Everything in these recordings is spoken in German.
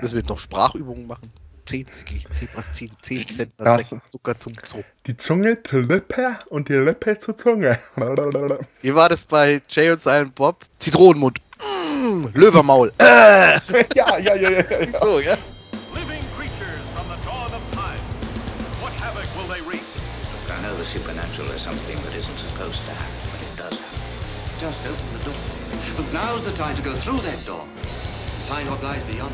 Müssen wir noch Sprachübungen machen? 10, 10 was 10, 10 Cent Das- Zucker zum Zoo. Die Zunge zur Lippe und die Lippe zur Zunge. Wie war das bei Jay und Silent Bob? Zitronenmund. Mm, Löwermaul. Äh, ja, ja, ja, ja, ja. so, ja. Living creatures from the dawn of time. What havoc will they wreak? I know the supernatural is something that isn't supposed to happen, but it does happen. Just open the door. But now's the time to go through that door find what lies beyond.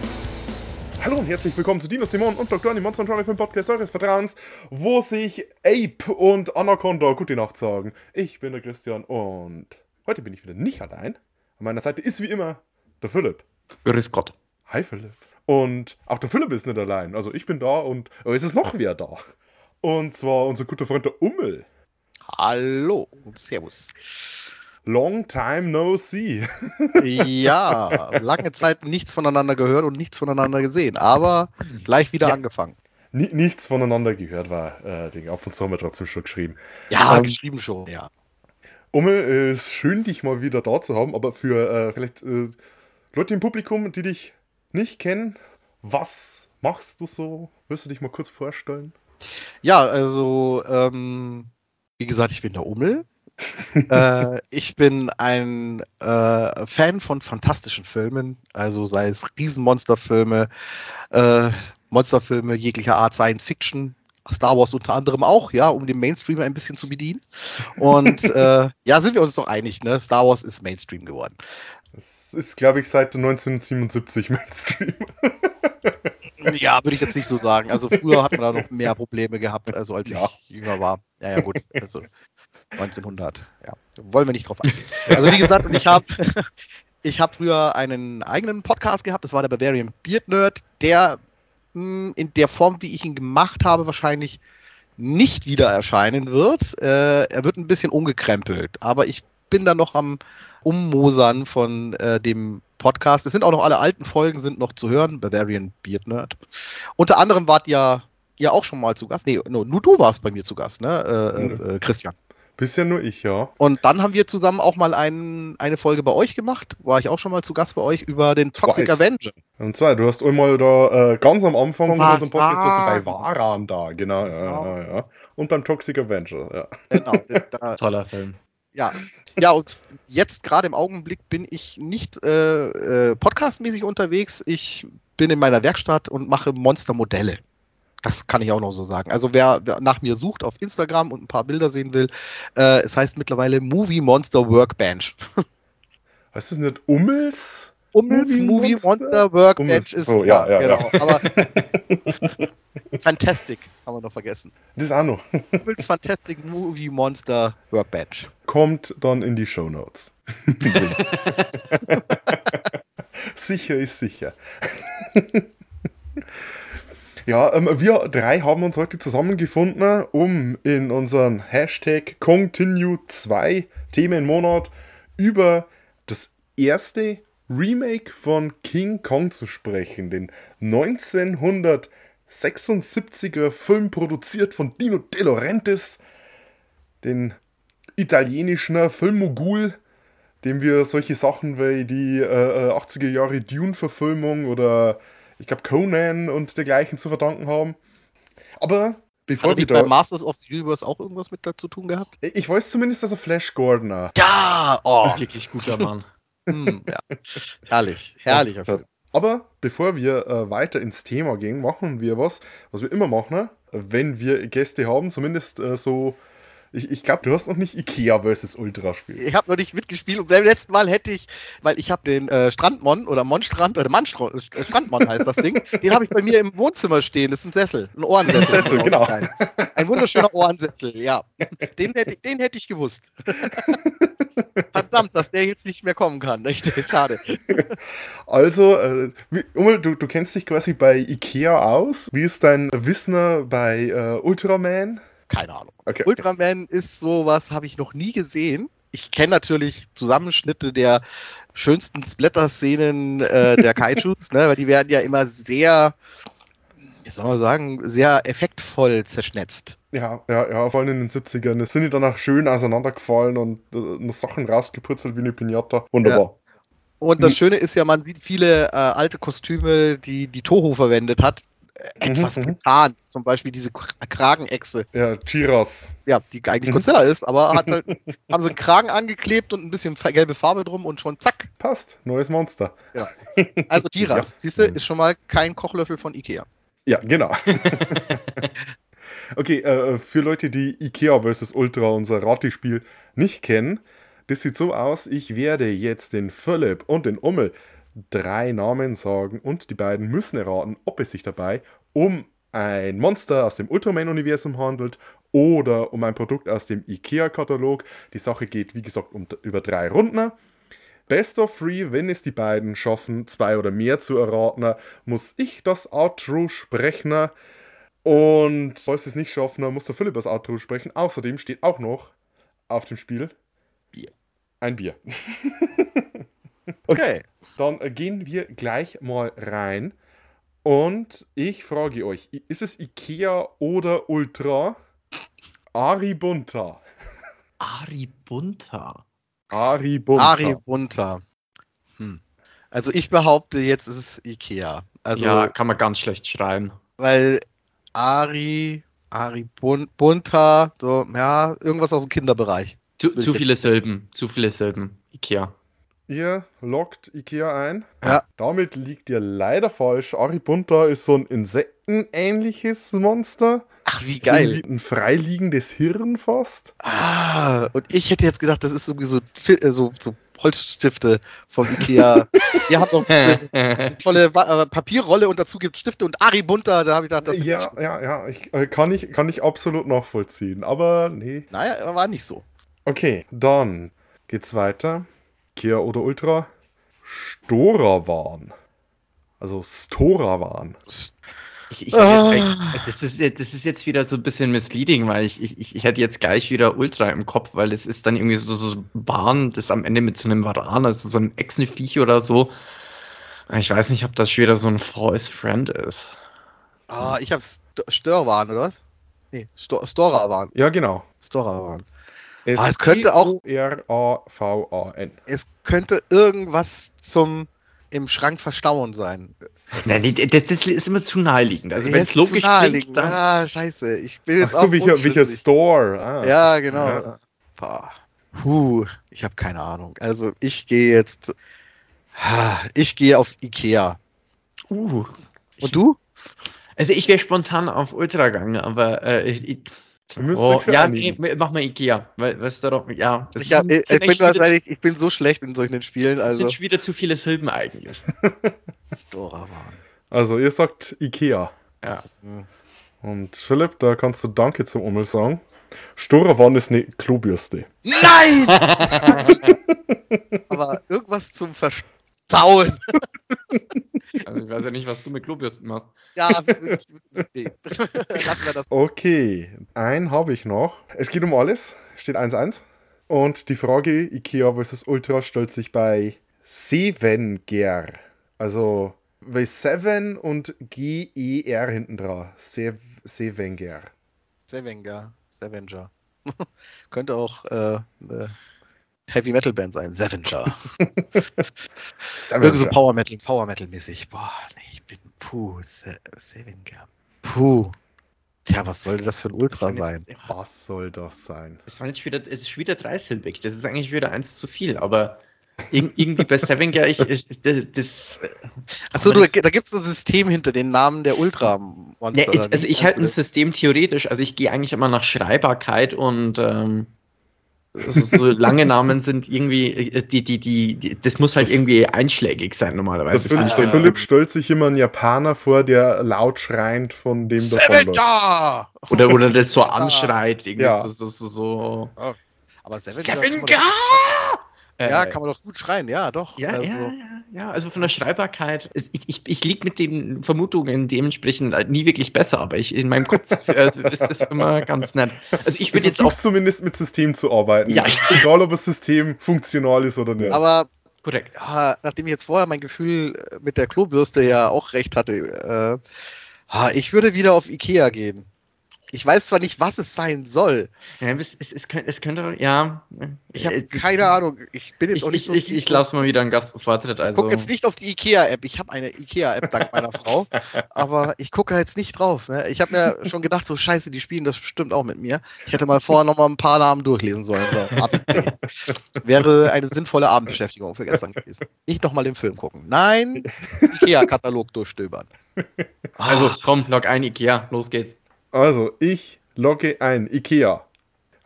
Hallo und herzlich willkommen zu Dinos Dämonen und Dr. Von Johnny Film Podcast eures Vertrauens, wo sich Ape und Anaconda gute Nacht sagen. Ich bin der Christian und heute bin ich wieder nicht allein. An meiner Seite ist wie immer der Philipp. Grüß Gott. Hi Philipp. Und auch der Philipp ist nicht allein. Also ich bin da und oh, es ist noch wer da. Und zwar unser guter Freund der Ummel. Hallo und Servus. Long time no see. Ja, lange Zeit nichts voneinander gehört und nichts voneinander gesehen, aber gleich wieder Ja. angefangen. Ni- Nichts voneinander gehört war. Äh, Ding. ab und zu haben wir trotzdem schon geschrieben. Ja, Ähm, geschrieben schon, ja. Ummel, äh, ist schön, dich mal wieder da zu haben, aber für äh, vielleicht äh, Leute im Publikum, die dich nicht kennen, was machst du so? Willst du dich mal kurz vorstellen? Ja, also, ähm, wie gesagt, ich bin der Ummel. äh, ich bin ein äh, Fan von fantastischen Filmen, also sei es Riesenmonsterfilme, äh, Monsterfilme jeglicher Art, Science Fiction, Star Wars unter anderem auch, ja, um den Mainstream ein bisschen zu bedienen. Und äh, ja, sind wir uns doch einig, ne? Star Wars ist Mainstream geworden. Das ist, glaube ich, seit 1977 Mainstream. Ja, würde ich jetzt nicht so sagen. Also früher hat man da noch mehr Probleme gehabt, also als Ja. ich jünger war. Ja, ja, gut. Also 1900. Ja, wollen wir nicht drauf eingehen. Also wie gesagt, und ich habe ich habe früher einen eigenen Podcast gehabt. Das war der Bavarian Beard Nerd, der mh, in der Form, wie ich ihn gemacht habe, wahrscheinlich nicht wieder erscheinen wird. Äh, er wird ein bisschen umgekrempelt, aber ich bin da noch am Ummosern von äh, dem Podcast. Es sind auch noch alle alten Folgen sind noch zu hören, Bavarian Beard Nerd. Unter anderem wart ihr ja auch schon mal zu Gast. Nee, no, nur du warst bei mir zu Gast, ne, äh, äh, Christian. Bisher nur ich, ja. Und dann haben wir zusammen auch mal ein, eine Folge bei euch gemacht. War ich auch schon mal zu Gast bei euch über den Toxic Weiß. Avenger. Und zwar, du hast einmal da äh, ganz am Anfang von unserem Podcast warst du bei Varan da, genau. Ja, Genau. ja, ja. Und beim Toxic Avenger, ja. Genau. da, Toller Film. ja. Ja, und jetzt gerade im Augenblick bin ich nicht äh, äh, podcastmäßig unterwegs. Ich bin in meiner Werkstatt und mache Monstermodelle. Das kann ich auch noch so sagen. Also wer, wer nach mir sucht auf Instagram und ein paar Bilder sehen will, äh, es heißt mittlerweile Movie Monster Workbench. Heißt das nicht Ummels? Ummels Movie Movie Monster? Monster, Workbench ist So, ja, ja, genau. Aber Fantastic haben wir noch vergessen. Das auch noch. Ummels Fantastic Movie Monster Workbench. Kommt dann in die Shownotes. sicher ist sicher. Ja, ähm, wir drei haben uns heute zusammengefunden, um in unseren Hashtag Continue2 Themenmonat über das erste Remake von King Kong zu sprechen. Den 1976er Film produziert von Dino De Laurentiis, den italienischen Filmmogul, dem wir solche Sachen wie die äh, äh, 80er Jahre Dune-Verfilmung oder ich glaube Conan und dergleichen zu verdanken haben. Aber bevor Hat wir nicht bei Masters of the Universe auch irgendwas mit dazu tun gehabt? ich weiß zumindest, dass er Flash Gordon auch. Ja! Oh, Wirklich guter Mann. hm, ja. Herrlich, herrlicher Film. Aber bevor wir äh, weiter ins Thema gehen, machen wir was, was wir immer machen, wenn wir Gäste haben, zumindest äh, so. Ich, ich glaube, du hast noch nicht Ikea vs. Ultra spielt. Ich habe noch nicht mitgespielt und beim letzten Mal hätte ich, weil ich habe den äh, Strandmon oder Monstrand oder Mannstro äh, Strandmon heißt das Ding, den habe ich bei mir im Wohnzimmer stehen. Das ist ein Sessel, ein Ohrensessel. Sessel, genau. Ein, wunderschöner Ohrensessel, ja. Den hätte, ich- den hätte ich gewusst. Verdammt, dass der jetzt nicht mehr kommen kann. Schade. Also, äh, wie, Ummel, du, du kennst dich quasi bei Ikea aus. Wie ist dein Wissen bei äh, Ultraman? Keine Ahnung. Okay. Ultraman ist sowas, habe ich noch nie gesehen. Ich kenne natürlich Zusammenschnitte der schönsten Splatter-Szenen äh, der Kaijus, ne, weil die werden ja immer sehr, wie soll man sagen, sehr effektvoll zerschnetzt. Ja, ja, ja, vor allem in den 70ern. Es sind die danach schön auseinandergefallen und äh, Sachen rausgeputzelt wie eine Pinata. Wunderbar. Und das Schöne ist ja, man sieht viele äh, alte Kostüme, die die Toho verwendet hat, etwas Mhm, mhm. getarnt. Zum Beispiel diese Kragenechse, Ja, Chiras. ja, die eigentlich Godzilla ist, aber hat halt, haben sie einen Kragen angeklebt und ein bisschen gelbe Farbe drum und schon zack. Passt. Neues Monster. Also Tiras, siehst du, ist schon mal kein Kochlöffel von Ikea. Ja, genau. okay, äh, für Leute, die Ikea vs. Ultra, unser Rati-Spiel, nicht kennen, das sieht so aus, ich werde jetzt den Philipp und den Ummel drei Namen sagen und die beiden müssen erraten, ob es sich dabei um ein Monster aus dem Ultraman-Universum handelt oder um ein Produkt aus dem IKEA-Katalog. Die Sache geht, wie gesagt, um, über drei Runden. Best of three, wenn es die beiden schaffen, zwei oder mehr zu erraten, muss ich das Outro sprechen. Und falls es nicht schaffen, dann muss der Philipp das Outro sprechen. Außerdem steht auch noch auf dem Spiel Bier. ein Bier. Okay. Dann gehen wir gleich mal rein. Und ich frage euch, ist es Ikea oder Ultra? Ari Bunta. Ari Bunta. Ari Bunta. Ari Bunter. Hm. Also ich behaupte, jetzt ist es Ikea. Also, ja, kann man ganz schlecht schreiben. weil Ari, Ari Bun Bunter, so, ja, irgendwas aus dem Kinderbereich. Zu, zu viele Silben. Zu viele Silben. Ikea. Ihr lockt Ikea ein. Ja. Damit liegt ihr leider falsch. Ari Bunta ist so ein insektenähnliches Monster. Ach, wie geil. Ein freiliegendes Hirn fast. Ah, und ich hätte jetzt gedacht, das ist irgendwie so, äh, so, so Holzstifte vom Ikea. Ihr habt doch diese, diese tolle äh, Papierrolle und dazu gibt Stifte und Ari Bunter, da habe ich gedacht, das Ja, ja, ja. Ich, äh, kann, ich, kann ich absolut nachvollziehen. Aber nee. Naja, war nicht so. Okay, dann geht's weiter. Ikea oder Ultra. Storawan. Also Storawan. Ich, ich jetzt Ah. eigentlich- das, ist, jetzt- das ist jetzt wieder so ein bisschen misleading, weil ich, ich, ich- ich hätte jetzt gleich wieder Ultra im Kopf, weil es ist dann irgendwie so, so ein Bahn, das am Ende mit so einem Varan, also so einem Echsenviech oder so. Ich weiß nicht, ob das schon wieder so ein Forest Friend ist. Ah, ich habe St Störwahn, oder was? Nee, Sto Storawahn. Ja, genau. Storawahn. Ah, es könnte auch- R-A-V-A-N. Es könnte irgendwas zum im Schrank verstauen sein. Nein, nee, das, das ist immer zu naheliegend. Also wenn es logisch zu naheliegend. klingt, dann... Ah, scheiße. Ich bin Ach jetzt so, auch welcher, welcher. Store? Ah. Ja, genau. Ja. Boah. Puh, ich habe keine Ahnung. Also ich gehe jetzt. Ich gehe auf Ikea. Uh, Und du? also ich wäre spontan auf Ultra gegangen, aber äh, ich, oh, euch für ja, nee, mach mal Ikea, weil weißt du doch, ja, das Ich, hab, ich, ich bin wahrscheinlich, ich bin so schlecht in solchen Spielen. Das Also sind schon wieder zu viele Silben eigentlich. Storawahn. Also, ihr sagt Ikea. Ja. Und Philipp, da kannst du Danke zum Ummel sagen. Storawan ist eine Klobürste. Nein! Aber irgendwas zum Verstauen. Also ich weiß ja nicht, was du mit Klobürsten machst. Ja, nee. lassen wir das. Okay, einen habe ich noch. Es geht um alles. Steht 1-1. Und die Frage Ikea vs. Ultra stellt sich bei Sevenger. Also bei Seven und G-E-R hinten dran. Sev Sevenger. Sevenger. Sevenger. Könnte auch äh, eine Heavy Metal Band sein. Sevenger. Irgendwie so Power Metal, Power Metal mäßig. Boah, nee, ich bin puh, Se Sevenger. Puh. Tja, was sollte das für ein Ultra sein? Was soll das sein? Es war jetzt wieder, es ist wieder dreisilbig. Das ist eigentlich wieder eins zu viel, aber irg irgendwie bei Sevenger, ich, ist, das, das Achso, du, ich- da gibt es ein System hinter den Namen der Ultra-Monster. Ja, ich, also ich halte ein System theoretisch, also ich gehe eigentlich immer nach Schreibbarkeit und ähm, so lange Namen sind irgendwie, äh, die, die, die, die, das muss halt irgendwie einschlägig sein Der normalerweise. Philipp, der Philipp stellt sich immer einen Japaner vor, der laut schreiend von dem davonläuft. Oder, oder das so anschreit, irgendwie Ja. so, so, so, so. Aber Sevenger! doch- Ja, Äh, kann man doch gut schreien, ja, doch. Ja, also, ja, ja, ja, also von der Schreibbarkeit. Ich, ich, ich liege mit den Vermutungen dementsprechend halt nie wirklich besser, aber ich, in meinem Kopf äh, ist das immer ganz nett. Also ich Du würde jetzt auch zumindest mit System zu arbeiten. Ja. Egal, ob das System funktional ist oder nicht. Aber korrekt. ja, nachdem ich jetzt vorher mein Gefühl äh, mit der Klobürste ja auch recht hatte, äh, ich würde wieder auf Ikea gehen. Ich weiß zwar nicht, was es sein soll. Ja, es, es, es, könnte, es könnte, ja. Ich habe Äh, keine Ahnung. Ich bin jetzt Ich, auch nicht ich, so ich, ich drin. lasse mal wieder einen Gastvortritt. Ich Also, gucke jetzt nicht auf die IKEA-App. Ich habe eine IKEA-App dank meiner Frau, aber ich gucke jetzt nicht drauf. Ne? Ich habe mir schon gedacht, so scheiße, die spielen das bestimmt auch mit mir. Ich hätte mal vorher noch mal ein paar Namen durchlesen sollen. So. Wäre eine sinnvolle Abendbeschäftigung für gestern gewesen. Nicht noch mal den Film gucken. Nein, IKEA-Katalog durchstöbern. also Ah, komm, log ein, Ikea, los geht's. Also, ich logge ein. Ikea.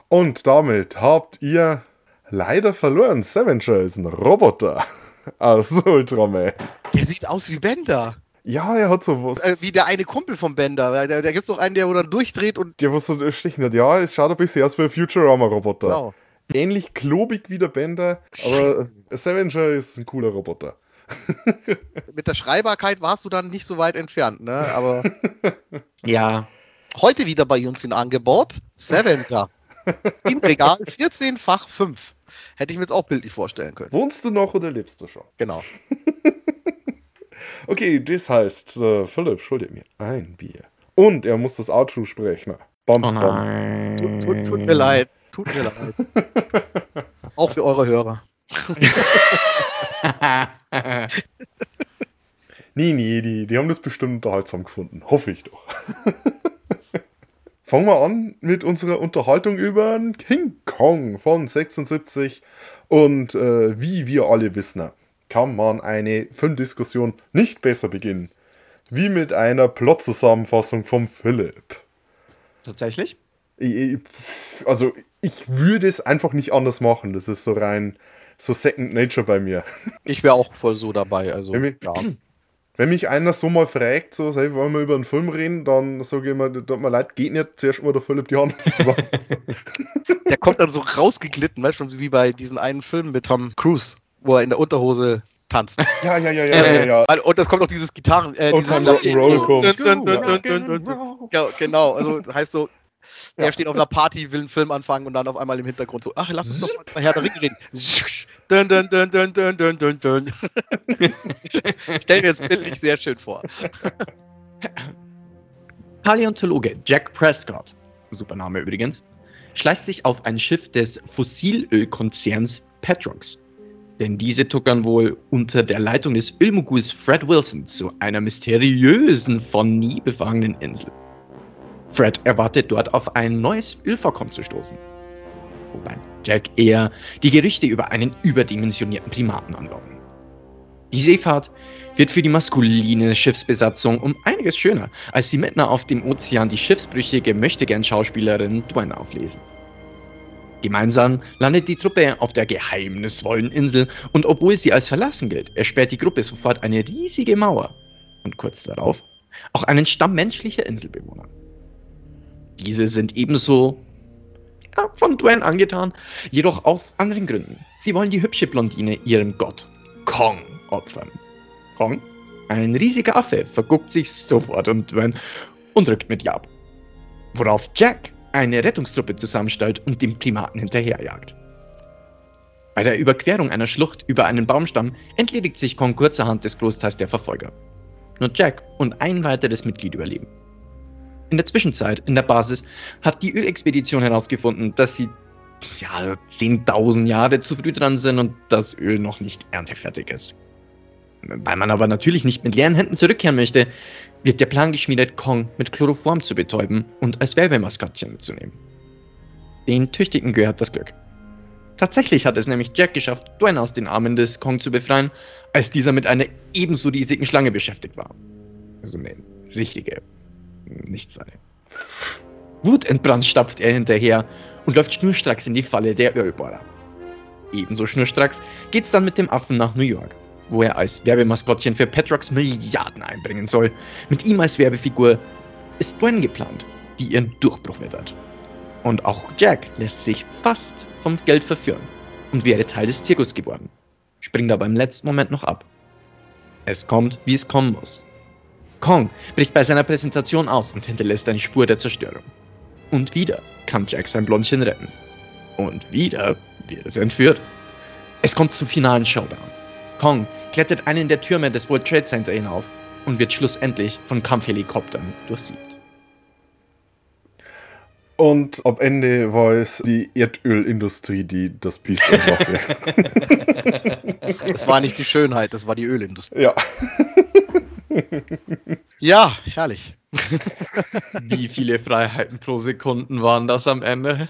Und damit habt ihr leider verloren. Savager ist ein Roboter aus Ultraman. der sieht aus wie Bender. Ja, er hat sowas. Äh, wie der eine Kumpel von Bender. Da, da gibt es doch einen, der wo dann durchdreht und. der, was so stechen hat. Ja, es schaut ein bisschen aus wie ein Futurama-Roboter. Genau. Ähnlich klobig wie der Bender, aber Scheiße. Savager ist ein cooler Roboter. Mit der Schreibbarkeit warst du dann nicht so weit entfernt, ne? Aber Ja, heute wieder bei uns in Angebot. Sevenger. Im Regal 14-fach 5. Hätte ich mir jetzt auch bildlich vorstellen können. Wohnst du noch oder lebst du schon? Genau. Okay, das heißt, äh, Philipp schuldet mir ein Bier. Und er muss das Outro sprechen. Bam, oh nein. Tut, tut, tut mir leid. Tut mir leid. Auch für eure Hörer. Nee, nee, die, die haben das bestimmt unterhaltsam gefunden. Hoffe ich doch. Fangen wir an mit unserer Unterhaltung über King Kong von 76. Und äh, wie wir alle wissen, kann man eine Filmdiskussion nicht besser beginnen. Wie mit einer Plot-Zusammenfassung vom Philipp. Tatsächlich? Ich- ich- Also, ich würde es einfach nicht anders machen. Das ist so rein, so Second Nature bei mir. Ich wäre auch voll so dabei. Also, ja. Wenn mich einer so mal fragt, so, hey, wollen wir über einen Film reden, dann sage ich immer, tut mir leid, geht nicht, zuerst mal der Philipp die Hand. Der kommt dann so rausgeglitten, weißt du, wie bei diesem einen Film mit Tom Cruise, wo er in der Unterhose tanzt. ja, ja, ja, ja, ja, ja. Und das kommt auch dieses Gitarren. Äh, Und dieses dann Rock'n'Roll kommt. Ja, genau, also das heißt so, er steht auf einer Party, will einen Film anfangen und dann auf einmal im Hintergrund so, ach, lass uns doch mal Herr der Ringe reden. Dun, dun, dun, dun, dun, dun, dun, dun. Stell mir jetzt bildlich sehr schön vor. Paläontologe Jack Prescott, super Name übrigens, schleicht sich auf ein Schiff des Fossilölkonzerns Petrox. Denn diese tuckern wohl unter der Leitung des Ölmoguls Fred Wilson zu einer mysteriösen, von nie befangenen Insel. Fred erwartet dort auf ein neues Ölvorkommen zu stoßen. Wobei Jack eher die Gerüchte über einen überdimensionierten Primaten anlocken. Die Seefahrt wird für die maskuline Schiffsbesatzung um einiges schöner, als sie mitten auf dem Ozean die schiffsbrüchige Möchtegern-Schauspielerin Dwayne auflesen. Gemeinsam landet die Truppe auf der geheimnisvollen Insel und obwohl sie als verlassen gilt, ersperrt die Gruppe sofort eine riesige Mauer und kurz darauf auch einen Stamm menschlicher Inselbewohner. Diese sind ebenso ja, von Dwayne angetan, jedoch aus anderen Gründen. Sie wollen die hübsche Blondine ihrem Gott Kong opfern. Kong, ein riesiger Affe, verguckt sich sofort und Dwayne und rückt mit ihr ab. Worauf Jack eine Rettungstruppe zusammenstellt und dem Primaten hinterherjagt. Bei der Überquerung einer Schlucht über einen Baumstamm entledigt sich Kong kurzerhand des Großteils der Verfolger. Nur Jack und ein weiteres Mitglied überleben. In der Zwischenzeit, in der Basis, hat die Ölexpedition herausgefunden, dass sie ja, 10.000 Jahre zu früh dran sind und das Öl noch nicht erntefertig ist. Weil man aber natürlich nicht mit leeren Händen zurückkehren möchte, wird der Plan geschmiedet, Kong mit Chloroform zu betäuben und als Werbemaskottchen mitzunehmen. Den Tüchtigen gehört das Glück. Tatsächlich hat es nämlich Jack geschafft, Dwayne aus den Armen des Kong zu befreien, als dieser mit einer ebenso riesigen Schlange beschäftigt war. Also eine richtige, nicht seine. Wutentbrannt stapft er hinterher und läuft schnurstracks in die Falle der Ölbohrer. Ebenso schnurstracks geht's dann mit dem Affen nach New York, wo er als Werbemaskottchen für Petrox Milliarden einbringen soll. Mit ihm als Werbefigur ist Dwayne geplant, die ihren Durchbruch wittert. Und auch Jack lässt sich fast vom Geld verführen und wäre Teil des Zirkus geworden, springt aber im letzten Moment noch ab. Es kommt, wie es kommen muss. Kong bricht bei seiner Präsentation aus und hinterlässt eine Spur der Zerstörung. Und wieder kann Jack sein Blondchen retten. Und wieder wird es entführt. Es kommt zum finalen Showdown. Kong klettert einen der Türme des World Trade Center hinauf und wird schlussendlich von Kampfhelikoptern durchsiebt. Und am Ende war es die Erdölindustrie, die das Biest umbrachte. Das war nicht die Schönheit, das war die Ölindustrie. ja. ja, herrlich. Wie viele Freiheiten pro Sekunden waren das am Ende?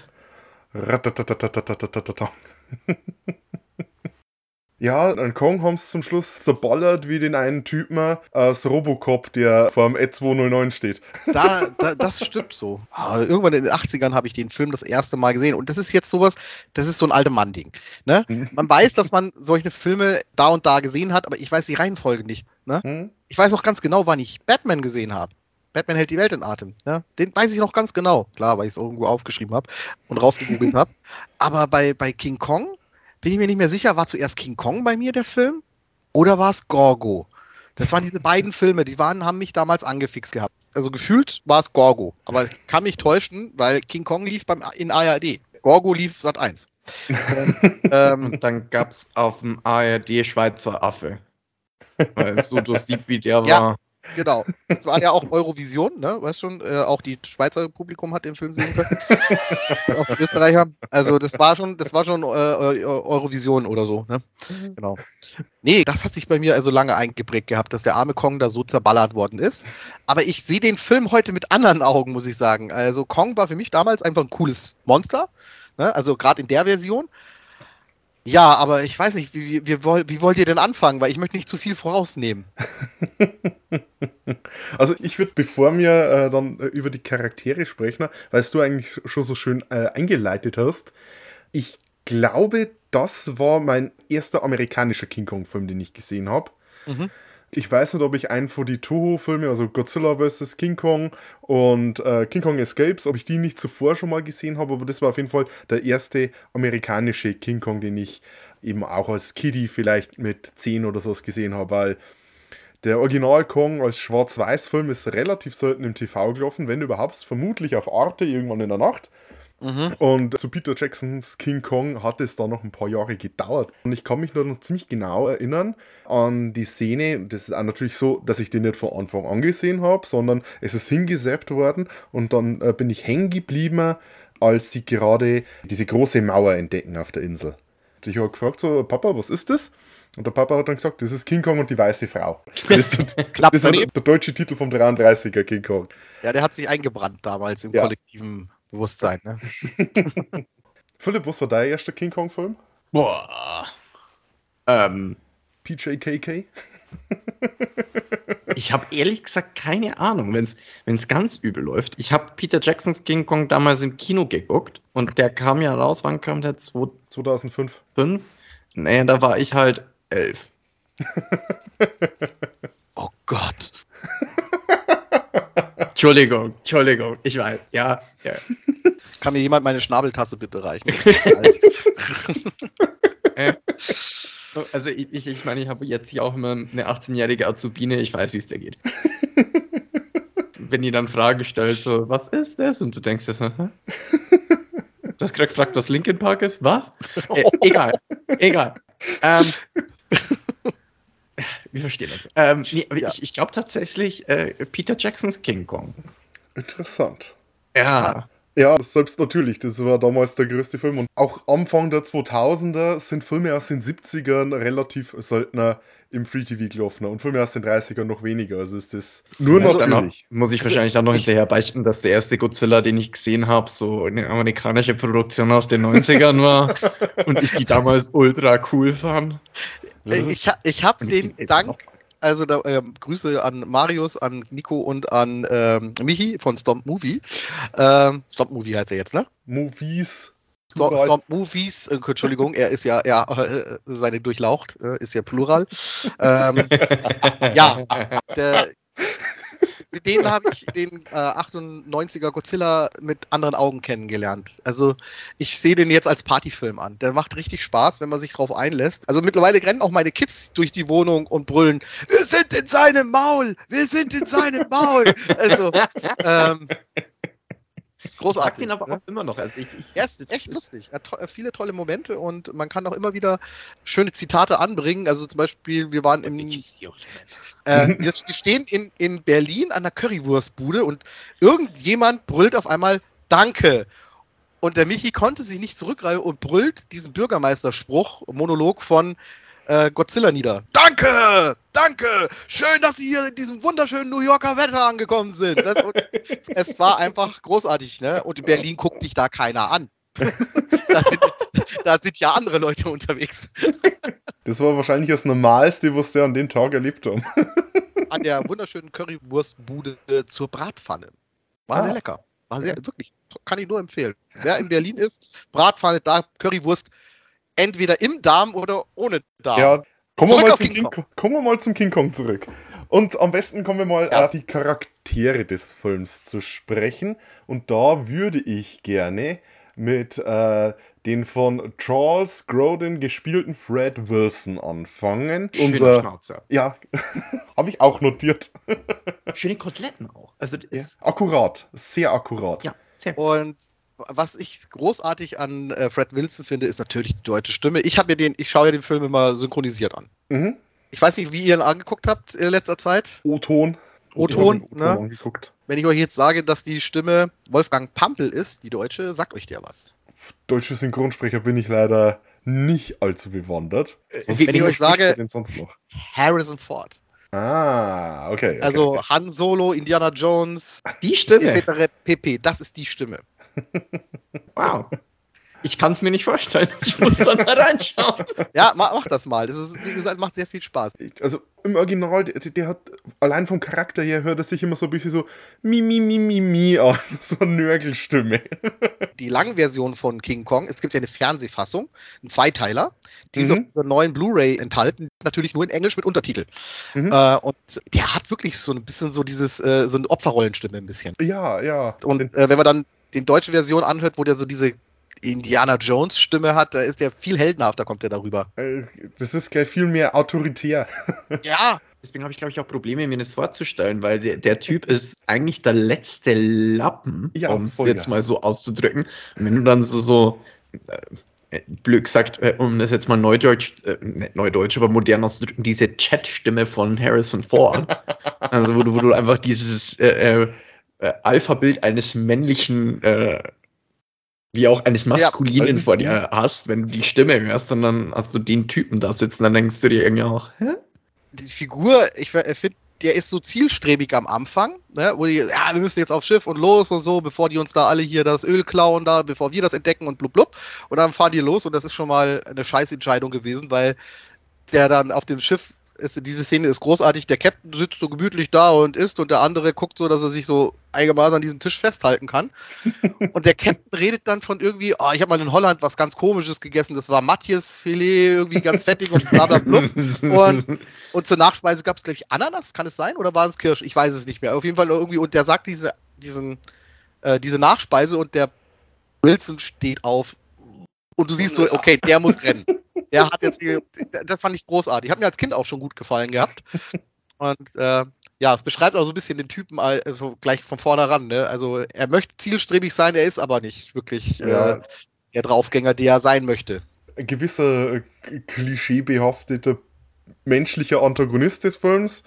Ja, dann Kong haben sie zum Schluss zerballert wie den einen Typen äh, aus Robocop, der vor dem E209 steht. Da, da, das stimmt so. Ah, irgendwann in den 80ern habe ich den Film das erste Mal gesehen. Und das ist jetzt sowas, das ist so ein alter Mann-Ding. Ne? Mhm. Man weiß, dass man solche Filme da und da gesehen hat, aber ich weiß die Reihenfolge nicht. Ne? Mhm. Ich weiß auch ganz genau, wann ich Batman gesehen habe. Batman hält die Welt in Atem. Ne? Den weiß ich noch ganz genau. Klar, weil ich es irgendwo aufgeschrieben habe und rausgegoogelt habe. Aber bei, bei King Kong bin ich mir nicht mehr sicher, war zuerst King Kong bei mir der Film oder war es Gorgo? Das waren diese beiden Filme, die waren, haben mich damals angefixt gehabt. Also gefühlt war es Gorgo. Aber ich kann mich täuschen, weil King Kong lief beim, in ARD. Gorgo lief Sat 1. ähm, Und dann gab es auf dem ARD Schweizer Affe. Weil es so durchsieht, wie der Ja. war. genau. Das war ja auch Eurovision, ne? Weißt schon, äh, auch die Schweizer Publikum hat den Film sehen können. auch die Österreicher. Also das war schon, das war schon äh, äh, Eurovision oder so, ne? Genau. Nee, das hat sich bei mir also lange eingeprägt gehabt, dass der arme Kong da so zerballert worden ist. Aber ich sehe den Film heute mit anderen Augen, muss ich sagen. Also Kong war für mich damals einfach ein cooles Monster. Ne? Also gerade in der Version. Ja, aber ich weiß nicht, wie, wie, wie, woll- wie wollt ihr denn anfangen? Weil ich möchte nicht zu viel vorausnehmen. Also ich würde, bevor wir äh, dann äh, über die Charaktere sprechen, weil du eigentlich schon so schön äh, eingeleitet hast, ich glaube, das war mein erster amerikanischer King Kong-Film, den ich gesehen habe. Mhm. Ich weiß nicht, ob ich einen von die Toho-Filme, also Godzilla vs. King Kong und äh, King Kong Escapes, ob ich die nicht zuvor schon mal gesehen habe, aber das war auf jeden Fall der erste amerikanische King Kong, den ich eben auch als Kiddie vielleicht mit 10 oder sowas gesehen habe, weil der Original Kong als Schwarz-Weiß-Film ist relativ selten im TV gelaufen, wenn überhaupt, vermutlich auf Arte irgendwann in der Nacht. Und zu Peter Jacksons King Kong hat es dann noch ein paar Jahre gedauert. Und ich kann mich nur noch ziemlich genau erinnern an die Szene. Das ist auch natürlich so, dass ich den nicht von Anfang an gesehen habe, sondern es ist hingesappt worden und dann äh, bin ich hängen geblieben, als sie gerade diese große Mauer entdecken auf der Insel. Und ich habe gefragt, so, Papa, was ist das? Und der Papa hat dann gesagt, das ist King Kong und die weiße Frau. Das ist, das ist daneben. der deutsche Titel vom 33er King Kong. Ja, der hat sich eingebrannt damals im Ja. kollektiven Bewusstsein. Ne? Philipp, was war dein erster King Kong-Film? Boah. Ähm, PJKK? ich habe ehrlich gesagt keine Ahnung, wenn es ganz übel läuft. Ich habe Peter Jacksons King Kong damals im Kino geguckt und der kam ja raus, wann kam der? 2005? 2005. Nee, da war ich halt elf. Oh Gott. Entschuldigung, Entschuldigung, ich weiß, ja. ja. Kann mir jemand meine Schnabeltasse bitte reichen? Alt. Also ich, ich, ich meine, ich habe jetzt hier auch immer eine 18-jährige Azubine, ich weiß, wie es dir geht. Wenn die dann Fragen stellt, so, was ist das? Und du denkst dir so, hä? Du hast gerade gefragt, was Linkin Park ist? Was? Äh, egal, egal. Ähm, wir verstehen uns. Ähm, nee, Ja. Ich, ich glaube tatsächlich äh, Peter Jacksons King Kong. Interessant. Ja. Ja, selbst natürlich, das war damals der größte Film. Und auch Anfang der 2000er sind Filme aus den 70ern relativ seltener im Free TV gelaufen und Filme aus den 30ern noch weniger. Also ist das nur Also dann natürlich. muss ich Also wahrscheinlich dann noch hinterher beichten, dass der erste Godzilla, den ich gesehen habe, so eine amerikanische Produktion aus den 90ern war und ich die damals ultra cool fand. Ich ich habe den Dank, noch- also da, ähm, Grüße an Marius, an Nico und an ähm, Michi von Stomp Movie. Ähm, Stomp Movie heißt er jetzt, ne? Movies. Sto- Plural. Stomp Movies, äh, Entschuldigung, er ist ja, ja, äh, seine durchlaucht, äh, ist ja Plural. ähm, ja, der, denen habe ich den äh, 98er Godzilla mit anderen Augen kennengelernt. Also ich sehe den jetzt als Partyfilm an. Der macht richtig Spaß, wenn man sich drauf einlässt. Also mittlerweile rennen auch meine Kids durch die Wohnung und brüllen, wir sind in seinem Maul, wir sind in seinem Maul. Also, ähm, ist Ich mag großartig. den aber ne? auch immer noch. Also ich, ich, Er ist echt lustig. Er hat to- viele tolle Momente und man kann auch immer wieder schöne Zitate anbringen. Also zum Beispiel, wir waren im, äh, wir, wir stehen in, in Berlin an der Currywurstbude und irgendjemand brüllt auf einmal danke. Und der Michi konnte sich nicht zurückreißen und brüllt diesen Bürgermeisterspruch, Monolog von äh, Godzilla nieder. Danke! Danke! Schön, dass Sie hier in diesem wunderschönen New Yorker Wetter angekommen sind. Das, es war einfach großartig, ne? Und in Berlin guckt dich da keiner an. da, sind, da sind ja andere Leute unterwegs. Das war wahrscheinlich das Normalste, was sie an dem Tag erlebt haben. An der wunderschönen Currywurstbude zur Bratpfanne. War Ah. sehr lecker. War sehr, wirklich, kann ich nur empfehlen. Wer in Berlin ist, Bratpfanne, da Currywurst, entweder im Darm oder ohne Darm. Ja, kommen wir, mal King King Kong. kommen wir mal zum King Kong zurück. Und am besten kommen wir mal Ja. auf die Charaktere des Films zu sprechen. Und da würde ich gerne mit äh, den von Charles Grodin gespielten Fred Wilson anfangen. Schöne Unser, Schnauze. ja, habe ich auch notiert. Schöne Koteletten auch. Also ist, Akkurat, sehr akkurat. ja, sehr Und was ich großartig an äh, Fred Wilson finde, ist natürlich die deutsche Stimme. Ich habe mir den, ich schaue ja den Film immer synchronisiert an. Mhm. Ich weiß nicht, wie ihr ihn angeguckt habt in letzter Zeit. O-Ton. O-Ton, ne? Wenn ich euch jetzt sage, dass die Stimme Wolfgang Pampel ist, die deutsche, sagt euch der was. Deutsche Synchronsprecher bin ich leider nicht allzu bewandert. Was Wenn ich euch sage- denn sonst noch? Harrison Ford. Ah, okay. okay. Also Han Solo, Indiana Jones, Die Stimme. etc. pp. Das ist die Stimme. Wow. Ich kann es mir nicht vorstellen. Ich muss dann mal reinschauen. Ja, mach, mach das mal. Das ist, wie gesagt, macht sehr viel Spaß. Ich- also im Original, der, der hat allein vom Charakter her hört er sich immer so ein bisschen so mi mi mi mi mi an, so eine Nörgelstimme. Die Langversion von King Kong, es gibt ja eine Fernsehfassung, ein Zweiteiler, die ist Mhm. auf dieser neuen Blu-ray enthalten, natürlich nur in Englisch mit Untertitel. Mhm. Äh, und der hat wirklich so ein bisschen so dieses, äh, so eine Opferrollenstimme ein bisschen. Ja, ja. Und äh, wenn man dann die deutsche Version anhört, wo der so diese Indiana Jones Stimme hat, da ist der viel heldenhafter, kommt der darüber. Äh, Das ist gleich viel mehr autoritär. Ja, Deswegen habe ich, glaube ich, auch Probleme, mir das vorzustellen, weil der, der Typ ist eigentlich der letzte Lappen, Ja, um es jetzt ja. mal so auszudrücken. Und wenn du dann so, so äh, blöd gesagt, äh, um das jetzt mal neudeutsch, äh, nicht neudeutsch, aber modern auszudrücken, diese Chat-Stimme von Harrison Ford, also wo du, wo du einfach dieses äh, Alpha-Bild eines männlichen, äh, wie auch eines Maskulinen Ja. vor dir hast, wenn du die Stimme hörst und dann hast du den Typen da sitzen, dann denkst du dir irgendwie auch, hä? die Figur, ich finde, der ist so zielstrebig am Anfang, ne, wo die, ja, wir müssen jetzt aufs Schiff und los und so, bevor die uns da alle hier das Öl klauen, da, bevor wir das entdecken und blub blub. Und dann fahren die los und das ist schon mal eine Scheißentscheidung gewesen, weil der dann auf dem Schiff ist, diese Szene ist großartig, der Captain sitzt so gemütlich da und isst und der andere guckt so, dass er sich so einigermaßen an diesem Tisch festhalten kann. Und der Captain redet dann von irgendwie, oh, ich habe mal in Holland was ganz komisches gegessen, das war Matjes-Filet, irgendwie ganz fettig und bla bla blub. Und, und zur Nachspeise gab es, glaube ich, Ananas, kann es sein? Oder war es Kirsch? Ich weiß es nicht mehr. Auf jeden Fall irgendwie, und der sagt diese, diesen, äh, diese Nachspeise und der Wilson steht auf. Und du siehst so, okay, der muss rennen. Der hat jetzt die, das fand ich großartig. Hat mir als Kind auch schon gut gefallen gehabt. Und äh, ja, es beschreibt auch so ein bisschen den Typen also gleich von vornheran. Ne? Also er möchte zielstrebig sein, er ist aber nicht wirklich Ja. äh, der Draufgänger, der er sein möchte. Ein gewisser äh, klischeebehafteter menschlicher Antagonist des Films.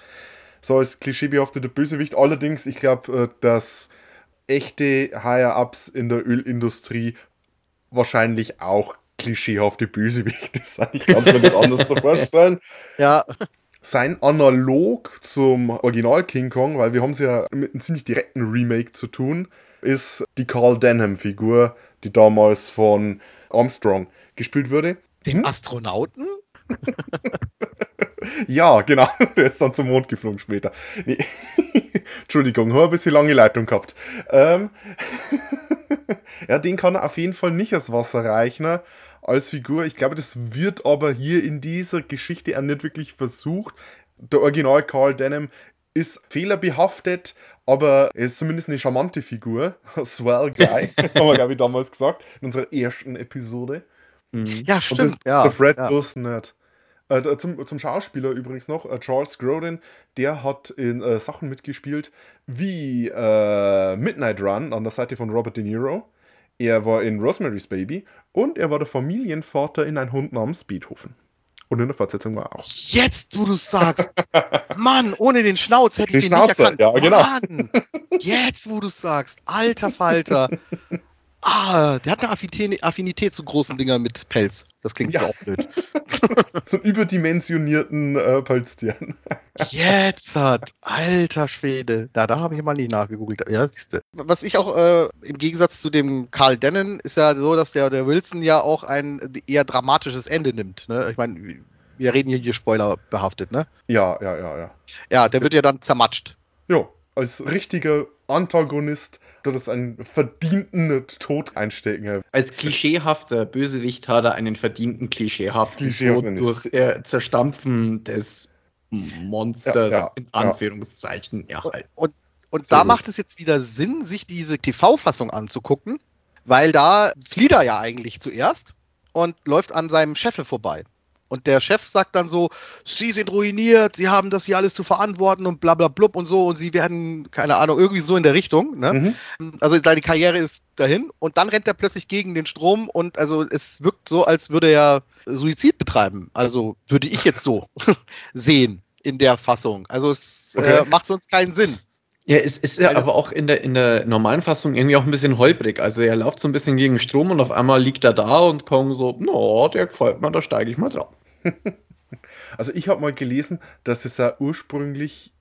So als klischeebehafteter Bösewicht. Allerdings, ich glaube, äh, dass echte Higher-Ups in der Ölindustrie wahrscheinlich auch klischeehafte Bösewichte sind. Ich kann es mir nicht anders so vorstellen. Ja, sein Analog zum Original King Kong, weil wir haben es ja mit einem ziemlich direkten Remake zu tun, ist die Carl Denham-Figur, die damals von Armstrong gespielt wurde. dem Astronauten? Ja, genau. Der ist dann zum Mond geflogen später. Nee. Entschuldigung, habe ein bisschen lange Leitung gehabt. Ähm ja, den kann er auf jeden Fall nicht als Wasser reichen als Figur. Ich glaube, das wird aber hier in dieser Geschichte auch nicht wirklich versucht. Der Original Carl Denham ist fehlerbehaftet, aber er ist zumindest eine charmante Figur. Swell Guy, haben wir, glaube ich, damals gesagt, in unserer ersten Episode. Mhm. Ja, Und stimmt. das, ja, der Fred ja. Wilson nicht. Äh, zum, zum Schauspieler übrigens noch, äh, Charles Grodin, der hat in äh, Sachen mitgespielt wie äh, Midnight Run an der Seite von Robert De Niro. Er war in Rosemary's Baby und er war der Familienvater in Ein Hund namens Beethoven. Und in der Fortsetzung war er auch. Jetzt, wo du sagst, Mann, ohne den Schnauz hätte ich Den den, nicht erkannt. ja, genau. Mann. Jetzt, wo du sagst, alter Falter. Ah, der hat eine Affinität, Affinität zu großen Dingern mit Pelz. Das klingt ja auch blöd. Einen überdimensionierten äh, Palstieren. Jetzt hat, alter Schwede. Na, da habe ich mal nicht nachgegoogelt. Ja, siehste. Was ich auch äh, im Gegensatz zu dem Carl Dennen ist ja so, dass der, der Wilson ja auch ein eher dramatisches Ende nimmt. Ne? Ich meine, wir reden hier, hier Spoiler behaftet, ne? Ja, ja, ja, ja. Ja, der wird ja dann zermatscht. Ja, als richtiger Antagonist wird es einen verdienten Tod einstecken. Als klischeehafter Bösewicht hat er einen verdienten klischeehaften Klischeehaften Tod durch äh, Zerstampfen des Monsters Ja, ja, in ja. Anführungszeichen erhalten. Und, und Sehr da gut. macht es jetzt wieder Sinn, sich diese TV-Fassung anzugucken, weil da flieht er ja eigentlich zuerst und läuft an seinem Chefe vorbei. Und der Chef sagt dann so, Sie sind ruiniert, Sie haben das hier alles zu verantworten und bla bla blub und so und Sie werden, keine Ahnung, irgendwie so in der Richtung. Ne? Mhm. Also seine Karriere ist dahin und dann rennt er plötzlich gegen den Strom und also es wirkt so, als würde er Suizid betreiben. Also würde ich jetzt so sehen in der Fassung. Also es äh, Okay. macht sonst keinen Sinn. Ja, es ist ja aber auch in der, in der normalen Fassung irgendwie auch ein bisschen holprig. Also er läuft so ein bisschen gegen Strom und auf einmal liegt er da und Kong so, no, der gefällt mir, da steige ich mal drauf. Also ich habe mal gelesen, dass es ja ursprünglich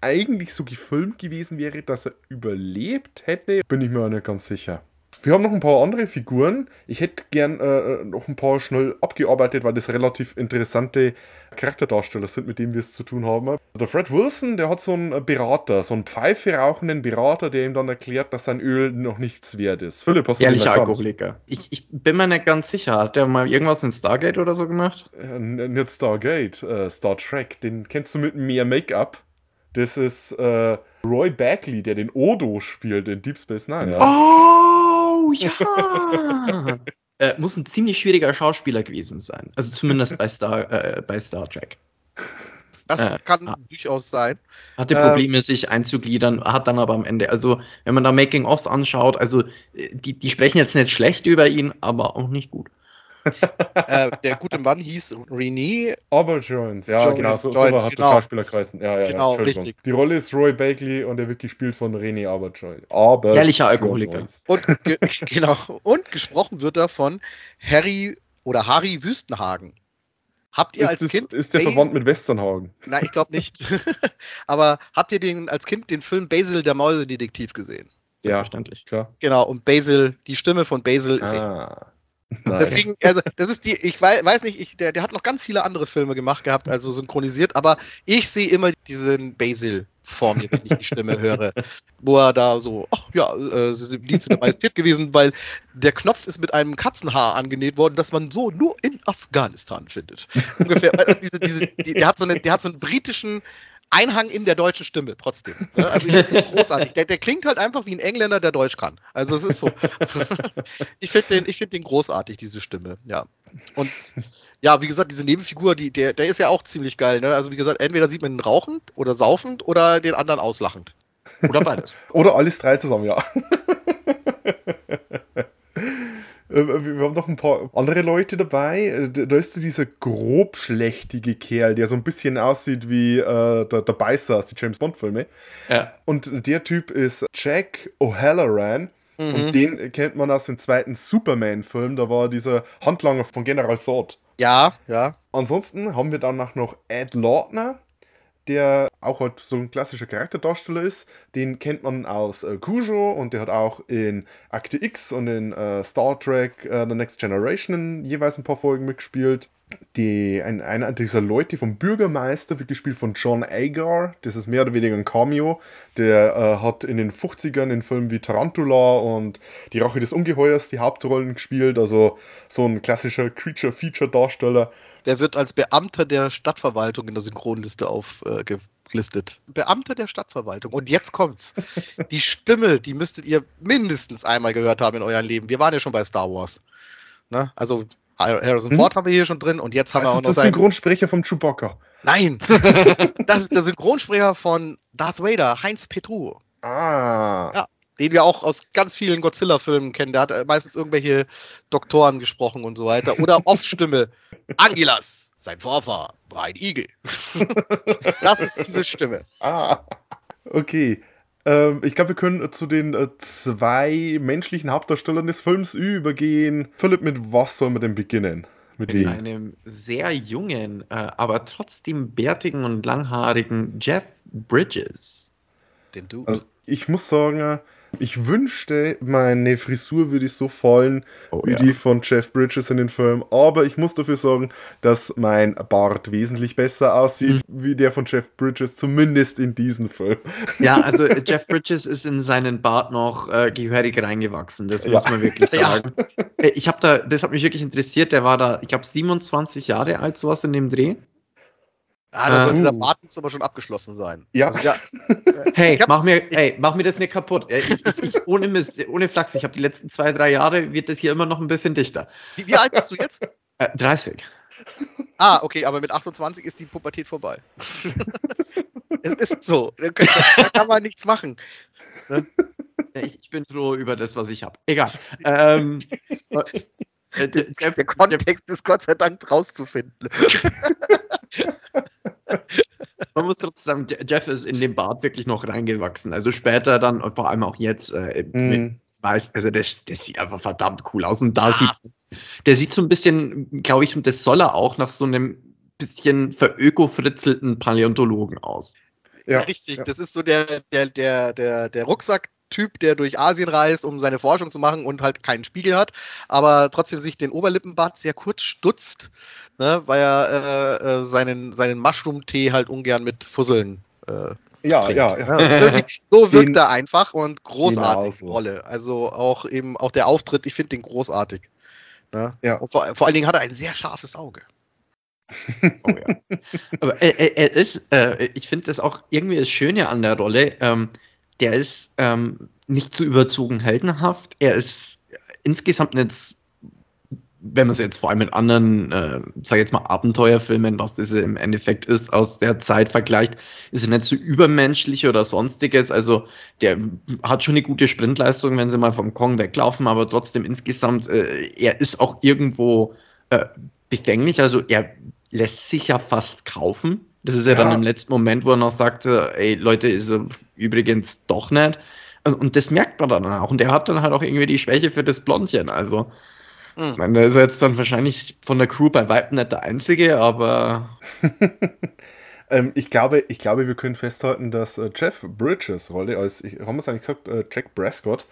eigentlich so gefilmt gewesen wäre, dass er überlebt hätte. Bin ich mir auch nicht ganz sicher. Wir haben noch ein paar andere Figuren. Ich hätte gern äh, noch ein paar schnell abgearbeitet, weil das relativ interessante Charakterdarsteller sind, mit denen wir es zu tun haben. Der Fred Wilson, der hat so einen Berater, so einen Pfeife rauchenden Berater, der ihm dann erklärt, dass sein Öl noch nichts wert ist. Philipp, hast du Ehrlicher? Alkoholiker. Ich, ich bin mir nicht ganz sicher. Hat der mal irgendwas in Stargate oder so gemacht? Äh, nicht Stargate, äh, Star Trek. Den kennst du mit mehr Make-up. Das ist äh, Roy Bagley, der den Odo spielt in Deep Space Nine. Oh, ja! äh, muss ein ziemlich schwieriger Schauspieler gewesen sein. Also zumindest bei Star, äh, bei Star Trek. Das Äh, kann ah. durchaus sein. Hatte Ähm. Probleme, sich einzugliedern, hat dann aber am Ende, also wenn man da Making-ofs anschaut, also äh, die, die sprechen jetzt nicht schlecht über ihn, aber auch nicht gut. äh, der gute Mann hieß Renee. Aber Jones, ja, Jones, genau, so, Jones, so hat genau. der Schauspieler geheißen. Ja, ja, ja, Genau, Entschuldigung. richtig. Die Rolle ist Roy Bagley und er wird gespielt von René Aberjoy. Aber Ehrlicher Alkoholiker. Und, ge genau, und gesprochen wird er von Harry oder Harry Wüstenhagen. Habt ihr Ist, als das, Kind. ist der Bas- verwandt mit Westernhagen? Nein, ich glaube nicht. Aber habt ihr den als Kind den Film Basil der Mäusedetektiv gesehen? Ja, Selbstverständlich. klar. Genau, und Basil, die Stimme von Basil ist. Ah. Nice. Deswegen, also, das ist die, ich wei- weiß nicht, ich, der, der hat noch ganz viele andere Filme gemacht gehabt, also synchronisiert, aber ich sehe immer diesen Basil vor mir, wenn ich die Stimme höre, wo er da so, ach ja, äh, sie sind Dienste der Majestät gewesen, weil der Knopf ist mit einem Katzenhaar angenäht worden, das man so nur in Afghanistan findet. Ungefähr, also diese, diese, die, der, hat so eine, der hat so einen britischen Einhang in der deutschen Stimme trotzdem. Ne? Also ich find den großartig. Der, der klingt halt einfach wie ein Engländer, der Deutsch kann. Also es ist so. ich finde den, ich find den großartig, diese Stimme. Ja. Und ja, wie gesagt, diese Nebenfigur, die, der, der ist ja auch ziemlich geil. Ne? Also wie gesagt, entweder sieht man ihn rauchend oder saufend oder den anderen auslachend. Oder beides. Oder alles drei zusammen, ja. Äh, Wir haben noch ein paar andere Leute dabei. Äh, Da ist so dieser grobschlächtige Kerl, der so ein bisschen aussieht wie äh, der, der Beißer aus den James Bond-Filme. ja. Und der Typ ist Jack O'Halloran. Und den kennt man aus dem zweiten Superman-Film. Da war dieser Handlanger von General Zod. Ja, ja. Ansonsten haben wir dann noch Ed Lautner, der auch halt so ein klassischer Charakterdarsteller ist. Den kennt man aus äh, Cujo und der hat auch in Akte X und in äh, Star Trek äh, The Next Generation jeweils ein paar Folgen mitgespielt. Die, ein, einer dieser Leute vom Bürgermeister wird gespielt von John Agar. Das ist mehr oder weniger ein Cameo. Der äh, hat in den 50ern in Filmen wie Tarantula und Die Rache des Ungeheuers die Hauptrollen gespielt. Also so ein klassischer Creature-Feature-Darsteller. Der wird als Beamter der Stadtverwaltung in der Synchronliste aufgelistet. Beamter der Stadtverwaltung. Und jetzt kommt's. Die Stimme, die müsstet ihr mindestens einmal gehört haben in eurem Leben. Wir waren ja schon bei Star Wars. Ne? Also Harrison Ford haben wir hier schon drin und jetzt haben Das wir auch ist noch der seinen. Synchronsprecher vom Chewbacca. Nein! das ist der Synchronsprecher von Darth Vader, Heinz Petru. Ah. Ja. Den wir auch aus ganz vielen Godzilla-Filmen kennen. Der hat äh, meistens irgendwelche Doktoren gesprochen und so weiter. Oder Off-Stimme. Angilas, sein Vorfahr war ein Igel. das ist diese Stimme. ah. Okay. Ähm, ich glaube, wir können zu den äh, zwei menschlichen Hauptdarstellern des Films übergehen. Philipp, mit was sollen wir denn beginnen? Mit Mit einem sehr jungen, äh, aber trotzdem bärtigen und langhaarigen Jeff Bridges. Den du. Also, ich muss sagen, ich wünschte, meine Frisur würde so fallen Oh, wie ja. die von Jeff Bridges in den Film. Aber ich muss dafür sagen, dass mein Bart wesentlich besser aussieht wie der von Jeff Bridges, zumindest in diesem Film. Ja, also äh, Jeff Bridges ist in seinen Bart noch äh, gehörig reingewachsen, das muss Ja. man wirklich Ja. sagen. Äh, Ich habe da, das hat mich wirklich interessiert, der war da, ich glaube, 27 Jahre alt, sowas in dem Dreh. Ah, da äh, sollte der uh. Bart muss aber schon abgeschlossen sein. Ja. Also, ja Hey, hab- mach mir, ey, mach mir das nicht kaputt. Äh, Ich, ich, ich, ohne Mist, ohne Flachs, ich habe die letzten zwei, drei Jahre, wird das hier immer noch ein bisschen dichter. wie, wie alt bist du jetzt? Äh, 30. Ah, okay, aber mit 28 ist die Pubertät vorbei. es ist so. Da kann, da kann man nichts machen. Ja, Ich, ich bin froh über das, was ich habe. Egal. Ähm, äh, der, Der, Jeff- der Kontext ist Gott sei Dank rauszufinden. Man muss trotzdem sagen, Je- Jeff ist in den Bart wirklich noch reingewachsen. Also später dann, und vor allem auch jetzt, äh, mit, Mhm. weiß, also der, der sieht einfach verdammt cool aus. Und da sieht der sieht so ein bisschen, glaube ich, und das soll er auch, nach so einem bisschen verökofritzelten Paläontologen aus. Ja, Richtig, ja. das ist so der, der, der, der, der Rucksack-Typ, der durch Asien reist, um seine Forschung zu machen und halt keinen Spiegel hat, aber trotzdem sich den Oberlippenbart sehr kurz stutzt, ne, weil er äh, äh, seinen, seinen Mushroom-Tee halt ungern mit Fusseln äh, Ja, trinkt. ja, ja. So wirkt Den- er einfach und großartig Genau so. Rolle. Also auch eben auch der Auftritt, ich finde den großartig. Ne? Ja. Und vor, vor allen Dingen hat er ein sehr scharfes Auge. Oh ja. Aber er, er, er ist, äh, ich finde das auch irgendwie das Schöne an der Rolle. Ähm, der ist ähm, nicht zu überzogen heldenhaft. Er ist insgesamt nicht, wenn man es jetzt vor allem mit anderen, äh, sag jetzt mal Abenteuerfilmen, was das im Endeffekt ist, aus der Zeit vergleicht, ist er nicht so übermenschlich oder sonstiges. Also der hat schon eine gute Sprintleistung, wenn sie mal vom Kong weglaufen, aber trotzdem insgesamt, äh, er ist auch irgendwo äh, befänglich. Also er lässt sich ja fast kaufen. Das ist ja, Ja. dann im letzten Moment, wo er noch sagte, ey Leute, ist er übrigens doch nicht. Und, und das merkt man dann auch. Und er hat dann halt auch irgendwie die Schwäche für das Blondchen. Also, Mhm. ich meine, der ist jetzt dann wahrscheinlich von der Crew bei Weitem nicht der Einzige, aber Ähm, ich, glaube, ich glaube, wir können festhalten, dass äh, Jeff Bridges Rolle als, ich, haben wir es eigentlich gesagt, äh, Jack Prescott,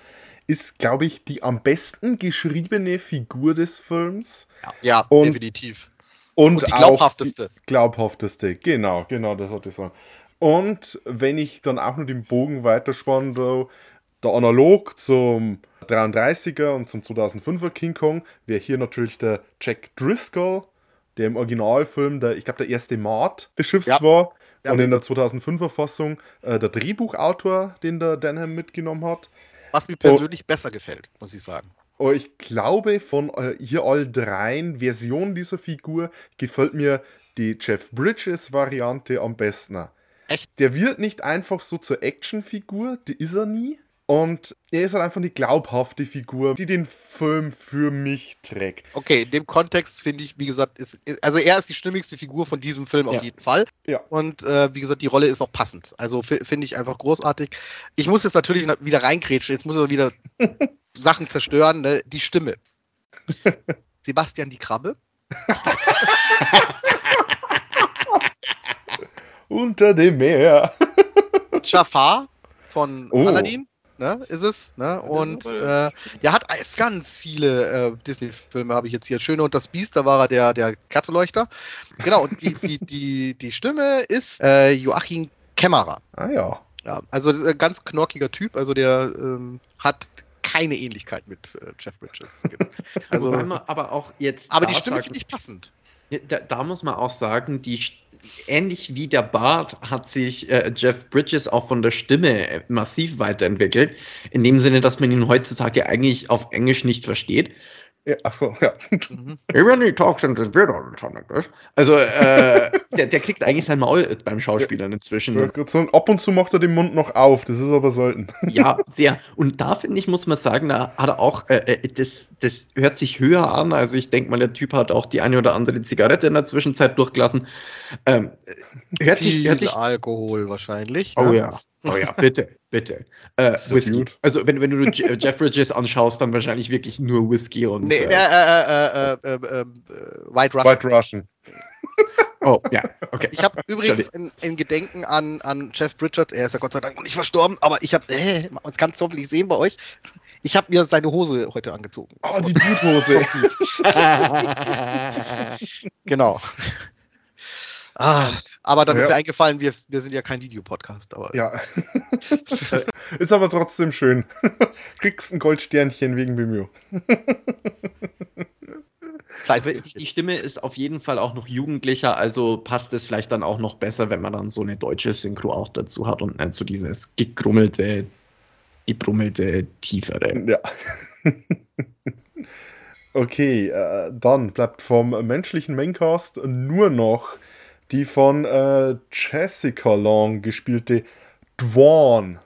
ist, glaube ich, die am besten geschriebene Figur des Films. Ja, Und- definitiv. Und, Und die auch glaubhafteste. Die glaubhafteste, genau, genau, das wollte ich sagen. Und wenn ich dann auch noch den Bogen weiterspanne, da, der analog zum 33er und zum 2005er King Kong, wäre hier natürlich der Jack Driscoll, der im Originalfilm, der, ich glaube, der erste Mart des Schiffs Ja. war. Ja. Und in der 2005er Fassung äh, der Drehbuchautor, den der Denham mitgenommen hat. Was mir persönlich besser gefällt, muss ich sagen. Oh, ich glaube, von äh, hier all dreien Versionen dieser Figur gefällt mir die Jeff Bridges Variante am besten. Echt? Der wird nicht einfach so zur Actionfigur, die ist er nie. Und er ist halt einfach eine glaubhafte Figur, die den Film für mich trägt. Okay, in dem Kontext finde ich, wie gesagt, ist, also er ist die stimmigste Figur von diesem Film Ja. auf jeden Fall. Ja. Und äh, wie gesagt, die Rolle ist auch passend. Also fi- finde ich einfach großartig. Ich muss jetzt natürlich na- wieder reingrätschen, jetzt muss er wieder Sachen zerstören. Ne? Die Stimme. Sebastian die Krabbe. Unter dem Meer. Jafar von Oh. Aladdin. Ne, ist es. Ne? Und aber- äh, der hat ganz viele äh, Disney-Filme, habe ich jetzt hier. Schöne und das Biest, da war er der, der Kerzenleuchter. Genau, und die, die, die, die Stimme ist äh, Joachim Kämmerer. Ah ja. Ja, also das ist ein ganz knorkiger Typ, also der ähm, hat keine Ähnlichkeit mit äh, Jeff Bridges. Also, Wobei man aber auch jetzt. aber die Stimme sagen- finde ich passend. Da, da muss man auch sagen, die St- ähnlich wie der Bart hat sich äh, Jeff Bridges auch von der Stimme äh, massiv weiterentwickelt. In dem Sinne, dass man ihn heutzutage eigentlich auf Englisch nicht versteht. Ja Achso, ja. Mhm. When he talks in this beard all the time like this. Also, äh, der, der kriegt eigentlich sein Maul beim Schauspielern inzwischen. So, ab und zu macht er den Mund noch auf, das ist aber selten. Ja, sehr. Und da finde ich, muss man sagen, da hat er auch, äh, äh, das, das hört sich höher an. Also ich denke mal, der Typ hat auch die eine oder andere Zigarette in der Zwischenzeit durchgelassen. Ähm, äh, hört sich, Viel hört sich. Alkohol wahrscheinlich. Oh ne? ja, oh ja, bitte. Bitte. Äh, Whisky. Also, wenn, wenn du Je- äh, Jeff Bridges anschaust, dann wahrscheinlich wirklich nur Whisky und. Nee, äh, äh, äh, äh, äh, äh, äh, White Russian. White Russian. oh, ja, okay. Ich habe übrigens in, in Gedenken an, an Jeff Bridges, er ist ja Gott sei Dank noch nicht verstorben, aber ich habe, äh, man kann es hoffentlich sehen bei euch, ich habe mir seine Hose heute angezogen. Oh, die Bluthose. Genau. Ah, aber dann ist Ja. mir eingefallen, wir, wir sind ja kein Videopodcast, aber ja. Ist aber trotzdem schön. Kriegst ein Goldsternchen wegen. Aber die Stimme ist auf jeden Fall auch noch jugendlicher, also passt es vielleicht dann auch noch besser, wenn man dann so eine deutsche Synchro auch dazu hat und nicht so dieses gegrummelte, gebrummelte, tiefere. Ja. okay, äh, dann bleibt vom menschlichen Maincast nur noch die von äh, Jessica Long gespielte Dwan.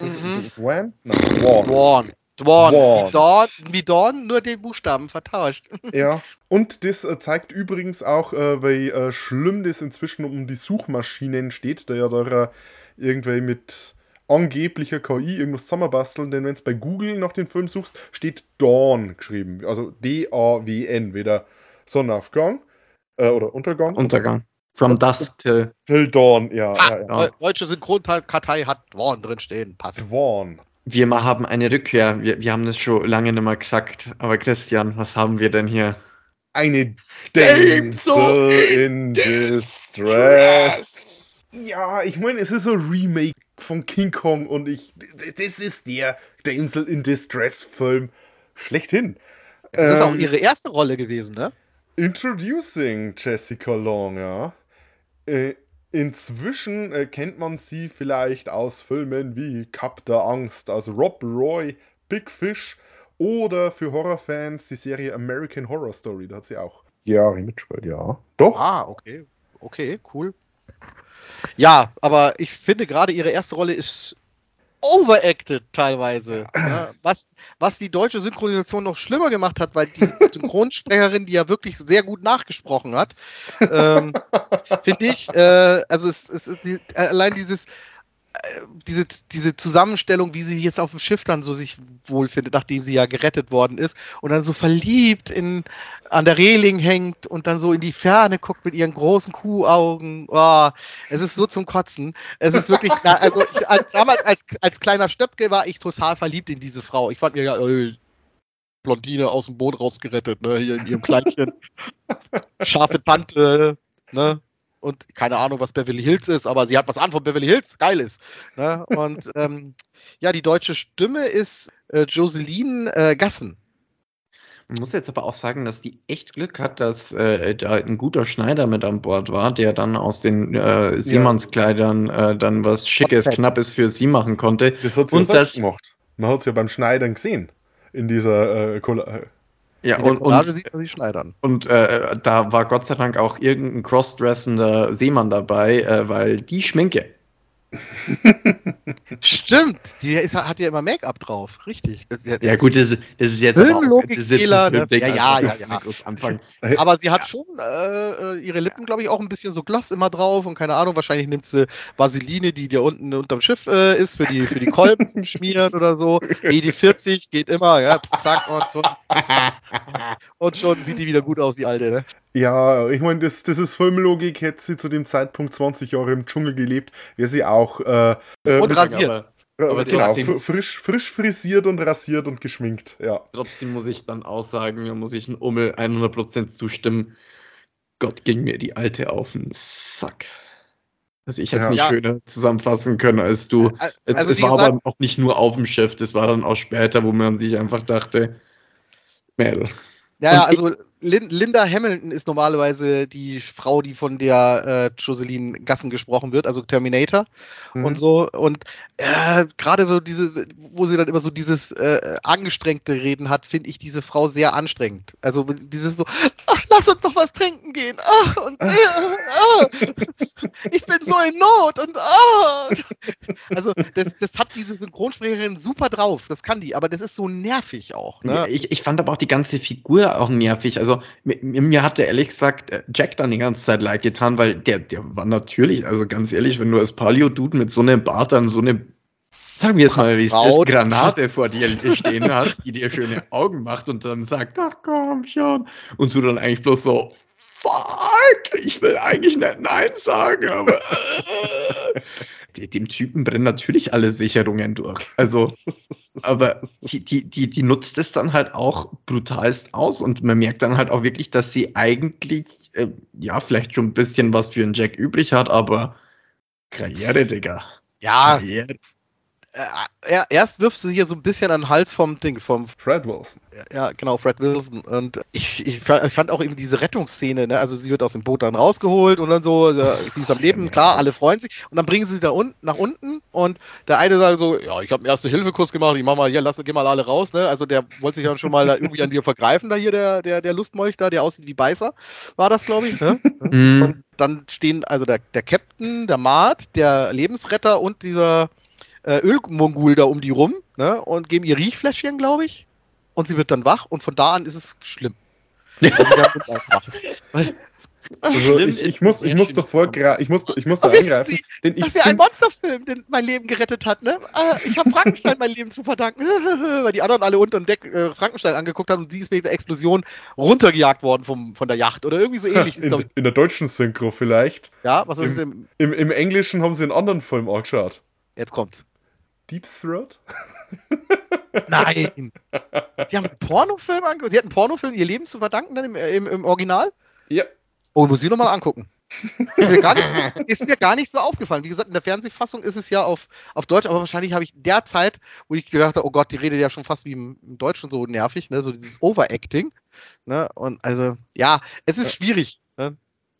Mhm. Dwan? Nein, Dwan. Dorn. Dorn. Dorn. Wie Dorn, wie Dorn, nur den Buchstaben vertauscht. Ja. Und das äh, zeigt übrigens auch, äh, wie äh, schlimm das inzwischen um die Suchmaschinen steht, da ja da äh, irgendwie mit angeblicher KI irgendwas zusammenbasteln, denn wenn du bei Google nach den Film suchst, steht Dawn geschrieben. Also D-A-W-N, weder Sonnenaufgang äh, oder Untergang. Untergang. From Dusk till. Till Dawn, ja. Ah, ja, ja. Ja. Deu- Deutsche Synchronkartei hat Dorn drin stehen. Passt. Dwan. Wir mal haben eine Rückkehr. Wir, wir haben das schon lange nicht mehr gesagt. Aber Christian, was haben wir denn hier? Eine Damsel Damsel in Distress. Ja, ich meine, es ist so ein Remake von King Kong und ich. Das ist der Damsel in Distress Film schlechthin. Das ist auch Ähm, ihre erste Rolle gewesen, ne? Introducing Jessica Long, ja. Äh, inzwischen äh, kennt man sie vielleicht aus Filmen wie Cup der Angst, also Rob Roy, Big Fish oder für Horrorfans die Serie American Horror Story, da hat sie auch Jahre mitgespielt, ja. Doch. Ah, okay. Okay, cool. Ja, aber ich finde gerade ihre erste Rolle ist overacted teilweise. Ja, was, was die deutsche Synchronisation noch schlimmer gemacht hat, weil die Synchronsprecherin, die ja wirklich sehr gut nachgesprochen hat, ähm, finde ich, äh, also es, es ist die, allein dieses diese, diese Zusammenstellung, wie sie jetzt auf dem Schiff dann so sich wohlfindet, nachdem sie ja gerettet worden ist und dann so verliebt in, an der Reling hängt und dann so in die Ferne guckt mit ihren großen Kuhaugen. Oh, es ist so zum Kotzen. Es ist wirklich, also ich, als, damals als, als kleiner Stöpke war ich total verliebt in diese Frau. Ich fand mir ja, ey, Blondine aus dem Boot rausgerettet, ne, hier in ihrem Kleidchen. Scharfe Tante, ne, und keine Ahnung, was Beverly Hills ist, aber sie hat was an von Beverly Hills, geil ist. Ne? Und ähm, ja, die deutsche Stimme ist äh, Joseline äh, Gassen. Man muss jetzt aber auch sagen, dass die echt Glück hat, dass äh, da ein guter Schneider mit an Bord war, der dann aus den äh, Seemannskleidern äh, dann was Schickes. Knappes für sie machen konnte. Das hat sie Und das- gemacht. Man hat es ja beim Schneidern gesehen. In dieser äh, Ja, und, und, sieht man sie schneidern. und äh, da war Gott sei Dank auch irgendein crossdressender Seemann dabei, äh, weil die Schminke. Stimmt, die ist, hat ja immer Make-up drauf, richtig. Das- Ja gut, das, das ist jetzt aber auch, Filmlogik- ist jetzt Fehler, ne? Ja, ja, ja, ja. anfangen. Aber sie hat schon äh, ihre Lippen, glaube ich, auch ein bisschen so Gloss immer drauf und keine Ahnung, wahrscheinlich nimmt sie Vaseline, die da unten unterm Schiff äh, ist, für die, für die Kolben zum Schmieren oder so. ED40 geht immer, ja, zack, und schon, und schon sieht die wieder gut aus, die alte, ne? Ja, ich meine, das, das ist Filmlogik. Hätte sie zu dem Zeitpunkt 20 Jahre im Dschungel gelebt, wäre sie auch äh, äh, Und rasiert. Aber genau, frisch, frisch frisiert und rasiert und geschminkt. Ja. trotzdem muss ich dann auch sagen, da muss ich ein Ummel 100% zustimmen. Gott ging mir die alte auf den Sack. Also ich hätte es Ja. nicht Ja. schöner zusammenfassen können als du. Al- Es, also es war gesagt, aber auch nicht nur auf dem Schiff, das war dann auch später, wo man sich einfach dachte, Mädel. Ja, ja, Und also Lin Linda Hamilton ist normalerweise die Frau, die von der äh, Jocelyn Gassen gesprochen wird, also Terminator Mhm. und so. Und äh, gerade so diese, wo sie dann immer so dieses äh, angestrengte Reden hat, finde ich diese Frau sehr anstrengend. Also dieses so, ach, lass uns doch was trinken gehen. Ah, und, äh, ah, ich bin so in Not und ah. Also das, das hat diese Synchronsprecherin super drauf, das kann die, aber das ist so nervig auch. Ja, Ne? ich, ich fand aber auch die ganze Figur auch nervig. Also mir, mir hatte ehrlich gesagt äh, Jack dann die ganze Zeit leid getan, weil der, der war natürlich, also ganz ehrlich, wenn du als Paleo-Dude mit so einem Bart dann so eine, sagen wir es mal, wie es ist. Granate vor dir stehen hast, die dir schöne Augen macht und dann sagt, ach komm schon. Und du dann eigentlich bloß so, fuck, ich will eigentlich nicht Nein sagen, aber äh. Dem Typen brennen natürlich alle Sicherungen durch. Also, aber die, die, die, die nutzt es dann halt auch brutalst aus und man merkt dann halt auch wirklich, dass sie eigentlich, äh, ja, vielleicht schon ein bisschen was für einen Jack übrig hat, aber Karriere, Digga. Ja, Karriere. Äh, er, erst wirft sie hier so ein bisschen an den Hals vom Ding, vom Fred Wilson. Ja, genau, Fred Wilson. Und ich, ich, ich fand auch eben diese Rettungsszene, ne? Also sie wird aus dem Boot dann rausgeholt und dann so, ja, sie ist am Leben, klar, alle freuen sich. Und dann bringen sie sie da unten nach unten und der eine sagt so, ja, ich habe einen Erste-Hilfe-Kurs gemacht, ich mach mal hier, lass, geh mal alle raus, ne? Also der wollte sich dann schon mal da irgendwie an dir vergreifen, da hier, der, der, der Lustmolch da, der aussieht wie Beißer, war das, glaube ich, ne? Mhm. Und dann stehen also der, der Captain, der Mart, der Lebensretter und dieser äh, Ölmongul da um die rum ne? und geben ihr Riechfläschchen, glaube ich. Und sie wird dann wach und von da an ist es schlimm. Also Also ich, muss, ich muss gra- ich muss, ich muss da eingreifen. Sie, Denn ich Das wäre ein find- Monsterfilm, der mein Leben gerettet hat, ne? Äh, ich habe Frankenstein mein Leben zu verdanken, weil die anderen alle unter dem Deck äh, Frankenstein angeguckt haben und sie ist wegen der Explosion runtergejagt worden vom, von der Yacht oder irgendwie so ähnlich. in, in der deutschen Synchro vielleicht. Ja, was ist im- denn? Im, Im Englischen haben sie einen anderen Film angeschaut. Jetzt kommt's. Deep Throat? Nein. Sie haben einen Pornofilm angeguckt. Sie hatten einen Pornofilm ihr Leben zu verdanken dann im, im, im Original? Ja. Oh, muss ich nochmal angucken. Ist mir, gar nicht, ist mir gar nicht so aufgefallen. Wie gesagt, in der Fernsehfassung ist es ja auf, auf Deutsch, aber wahrscheinlich habe ich der Zeit, wo ich gedacht habe, oh Gott, die redet ja schon fast wie im, im Deutschen so nervig, ne? so dieses Overacting. Ne? Und also, ja, es ist schwierig. Ne?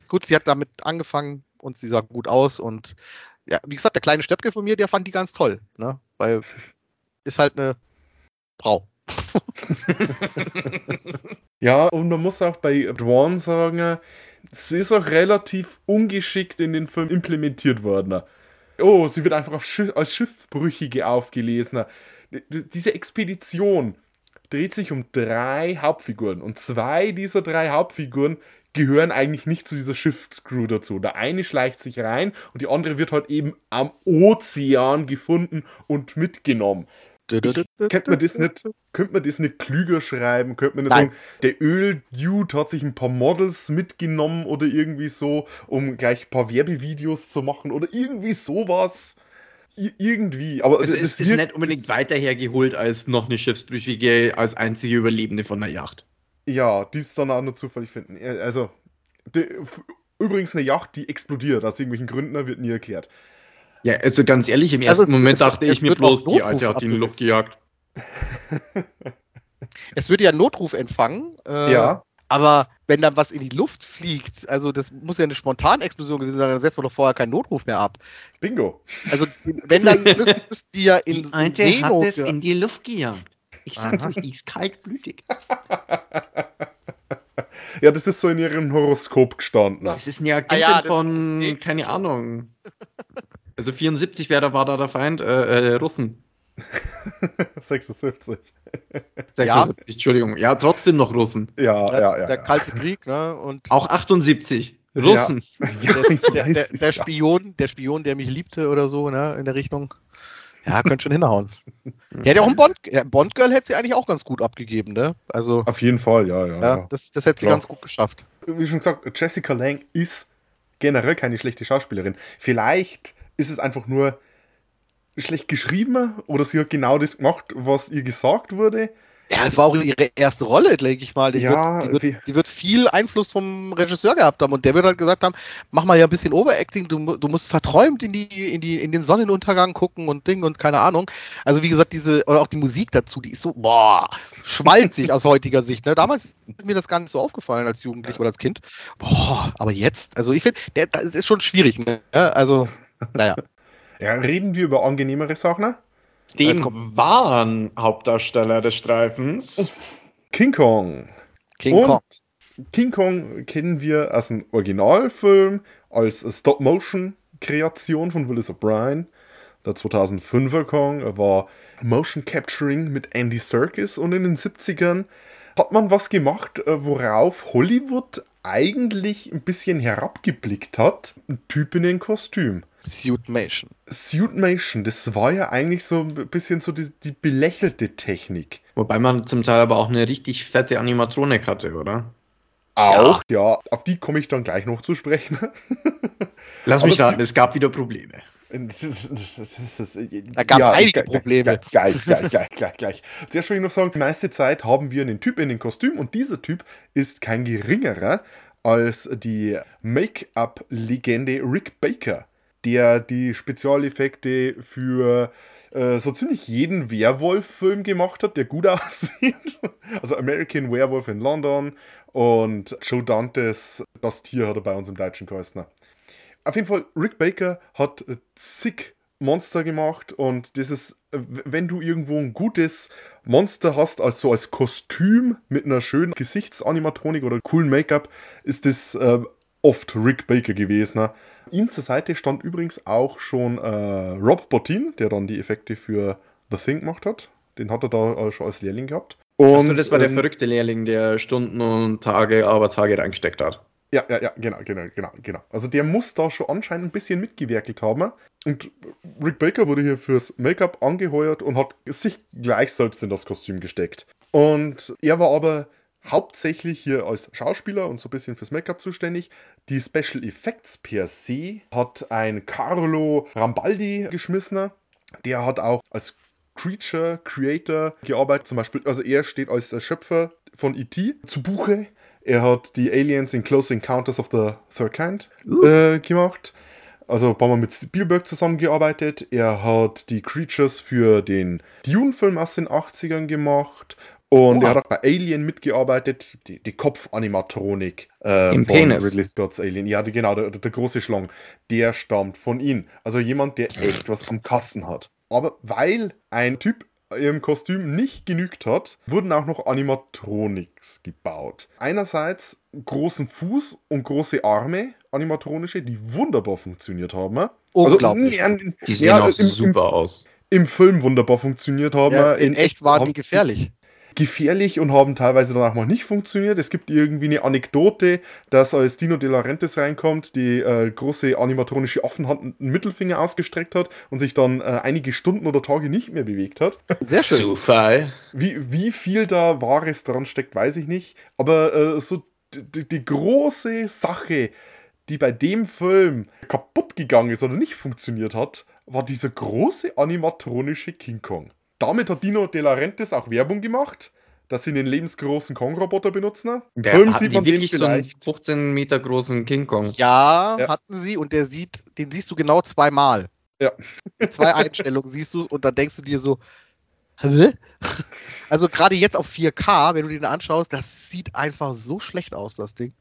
Gut, sie hat damit angefangen und sie sah gut aus und ja, wie gesagt, der kleine Stöpke von mir, der fand die ganz toll, ne? Weil ist halt eine Frau. Ja, und man muss auch bei Dwan sagen, sie ist auch relativ ungeschickt in den Film implementiert worden. Oh, sie wird einfach Schiff, als Schiffbrüchige aufgelesen. Diese Expedition dreht sich um drei Hauptfiguren und zwei dieser drei Hauptfiguren gehören eigentlich nicht zu dieser Schiffscrew dazu. Der eine schleicht sich rein und die andere wird halt eben am Ozean gefunden und mitgenommen. Könnte man das nicht, könnte man das nicht klüger schreiben? Könnte man nicht Nein. sagen, der Öl-Dude hat sich ein paar Models mitgenommen oder irgendwie so, um gleich ein paar Werbevideos zu machen oder irgendwie sowas. I irgendwie. Aber Also es ist wirkt- nicht unbedingt weiter hergeholt als noch eine Schiffsbrüchige als einzige Überlebende von der Yacht. Ja, die ist dann auch nur zufällig finden. Ja, Also, die, übrigens eine Yacht, die explodiert. Aus irgendwelchen Gründen wird nie erklärt. Ja, also ganz ehrlich, im Also ersten es- Moment es- dachte es ich mir bloß, die Alte hat ihn in die Luft gejagt. Es wird ja ein Notruf empfangen. Äh, Aber wenn dann was in die Luft fliegt, also das muss ja eine Spontanexplosion gewesen sein, dann setzt man doch vorher keinen Notruf mehr ab. Bingo. Also wenn dann müssen, müssen die ja in, in Seenot. ja. die Luft gejagt. Ich sag's euch, die ist kaltblütig. Ja, das ist so in ihrem Horoskop gestanden. Das ist eine Agentin Ah ja, ist von, nichts. keine Ahnung. Also 74 wäre da, war da der Feind, äh, äh, Russen. 76. 76, Entschuldigung. Ja, trotzdem noch Russen. Ja, der, ja, ja. der ja. Kalte Krieg, ne? Und Auch 78. Russen. Ja, der, der, der, ja. Spion, der Spion, der mich liebte oder so, ne, in der Richtung. Ja, könnte schon hinhauen. Der hätte auch ein Bond, ja, Bond-Girl hätte sie eigentlich auch ganz gut abgegeben, ne? Also, Auf jeden Fall, ja, ja. ja, ja. das, das hätte sie Klar. ganz gut geschafft. Wie schon gesagt, Jessica Lange ist generell keine schlechte Schauspielerin. Vielleicht ist es einfach nur schlecht geschrieben oder sie hat genau das gemacht, was ihr gesagt wurde. Ja, es war auch ihre erste Rolle, denke ich mal. Die, Ja, wird, die, wird, die wird viel Einfluss vom Regisseur gehabt haben und der wird halt gesagt haben, mach mal ja ein bisschen Overacting, du, du musst verträumt in, die, in, die, in den Sonnenuntergang gucken und Ding und keine Ahnung. Also wie gesagt, diese, oder auch die Musik dazu, die ist so, boah, schmalzig aus heutiger Sicht. Ne? Damals ist mir das gar nicht so aufgefallen als Jugendlich oder als Kind. Boah, aber jetzt, also ich finde, der, das ist schon schwierig. Ne? Ja, Also, naja. Ja, reden wir über angenehmere Sachen. Den Jetzt kommt- wahren Hauptdarsteller des Streifens. King Kong. King Und Kong. King Kong kennen wir als ein Originalfilm, als Stop-Motion-Kreation von Willis O'Brien. Der 2005er Kong war Motion Capturing mit Andy Serkis und in den 70ern hat man was gemacht, äh, worauf Hollywood eigentlich ein bisschen herabgeblickt hat. Ein Typ in ein Kostüm. Suitmation. Suitmation, das war ja eigentlich so ein bisschen so die, die belächelte Technik. Wobei man zum Teil aber auch eine richtig fette Animatronik hatte, oder? Auch? Ja, auf die komme ich dann gleich noch zu sprechen. Lass mich raten, es gab wieder Probleme. Das ist, das ist, das, Da gab's einige Probleme. Gleich, gleich, gleich, gleich, gleich. Zuerst will ich noch sagen, die meiste Zeit haben wir einen Typ in den Kostüm und dieser Typ ist kein geringerer als die Make-up-Legende Rick Baker, der die Spezialeffekte für äh, so ziemlich jeden Werwolf-Film gemacht hat, der gut aussieht. Also American Werewolf in London und Joe Dantes Das Tier hat er bei uns im Deutschen geheißen. Auf jeden Fall, Rick Baker hat zig Monster gemacht und das ist, wenn du irgendwo ein gutes Monster hast, also als Kostüm mit einer schönen Gesichtsanimatronik oder coolen Make-up, ist das äh, oft Rick Baker gewesen. ne? Ihm zur Seite stand übrigens auch schon äh, Rob Bottin, der dann die Effekte für The Thing gemacht hat. Den hat er da äh, schon als Lehrling gehabt. Achso, das war der ähm, verrückte Lehrling, der Stunden und Tage, aber Tage reingesteckt hat. Ja, ja, ja, genau, genau, genau, genau. Also der muss da schon anscheinend ein bisschen mitgewerkelt haben. Und Rick Baker wurde hier fürs Make-up angeheuert und hat sich gleich selbst in das Kostüm gesteckt. Und er war aber hauptsächlich hier als Schauspieler und so ein bisschen fürs Make-up zuständig. Die Special Effects per se hat ein Carlo Rambaldi geschmissen. Der hat auch als Creature Creator gearbeitet. Zum Beispiel, also er steht als Schöpfer von E.T. zu Buche. Er hat die Aliens in Close Encounters of the Third Kind äh, gemacht. Also ein paar Mal mit Spielberg zusammengearbeitet. Er hat die Creatures für den Dune-Film aus den 80ern gemacht. Und Oha. er hat auch bei Alien mitgearbeitet, die, die Kopfanimatronik äh, Im von Penis. Ridley Scott's Alien. Ja, die, genau, der, der große Schlang. Der stammt von ihm. Also jemand, der echt was am Kasten hat. Aber weil ein Typ im Kostüm nicht genügt hat, wurden auch noch Animatronics gebaut. Einerseits großen Fuß und große Arme, animatronische, die wunderbar funktioniert haben. Unglaublich. Also, Die sehen ja, auch im, super aus. Im, Im Film wunderbar funktioniert haben. Ja, in echt waren die gefährlich. Gefährlich und haben teilweise dann auch mal nicht funktioniert. Es gibt irgendwie eine Anekdote, dass als Dino De Laurentiis reinkommt, die äh, große animatronische Affenhand einen Mittelfinger ausgestreckt hat und sich dann äh, einige Stunden oder Tage nicht mehr bewegt hat. Sehr schön. Zufall. Wie, wie viel da Wahres dran steckt, weiß ich nicht. Aber äh, so die, die große Sache, die bei dem Film kaputt gegangen ist oder nicht funktioniert hat, war dieser große animatronische King Kong. Damit hat Dino De Laurentiis auch Werbung gemacht, dass sie einen lebensgroßen Kong-Roboter benutzen. Der Film hatten sieht die man den wirklich so einen vielleicht. 15 Meter großen King Kong. Ja, Ja. hatten sie und der sieht, den siehst du genau zweimal. Ja. In zwei Einstellungen siehst du und dann denkst du dir so, hä? Also gerade jetzt auf 4K, wenn du den anschaust, das sieht einfach so schlecht aus, das Ding.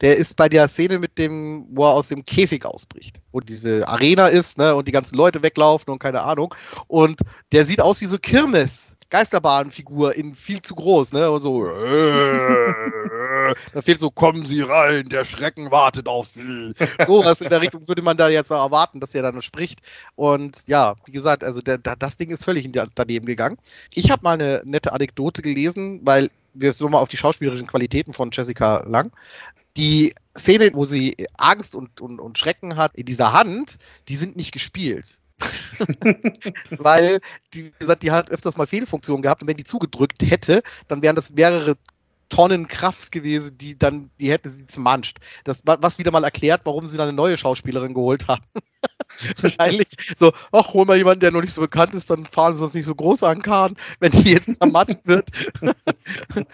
Der ist bei der Szene mit dem, wo er aus dem Käfig ausbricht. Wo diese Arena ist, ne, und die ganzen Leute weglaufen und keine Ahnung. Und der sieht aus wie so Kirmes. Geisterbahnfigur in viel zu groß, ne? Und so. da fehlt so, kommen Sie rein, der Schrecken wartet auf Sie. So was in der Richtung würde man da jetzt auch erwarten, dass er dann spricht. Und ja, wie gesagt, also der, der, das Ding ist völlig daneben gegangen. Ich habe mal eine nette Anekdote gelesen, weil wir so mal auf die schauspielerischen Qualitäten von Jessica Lang. Die Szene, wo sie Angst und, und, und Schrecken hat in dieser Hand, die sind nicht gespielt. Weil, die, wie gesagt, die hat öfters mal Fehlfunktionen gehabt und wenn die zugedrückt hätte, dann wären das mehrere Tonnen Kraft gewesen, die dann, die hätte sie zermanscht. Das, wa- was wieder mal erklärt, warum sie dann eine neue Schauspielerin geholt haben. Wahrscheinlich so, ach, hol mal jemanden, der noch nicht so bekannt ist, dann fahren sie uns nicht so groß an Kahn, wenn die jetzt zermatscht wird.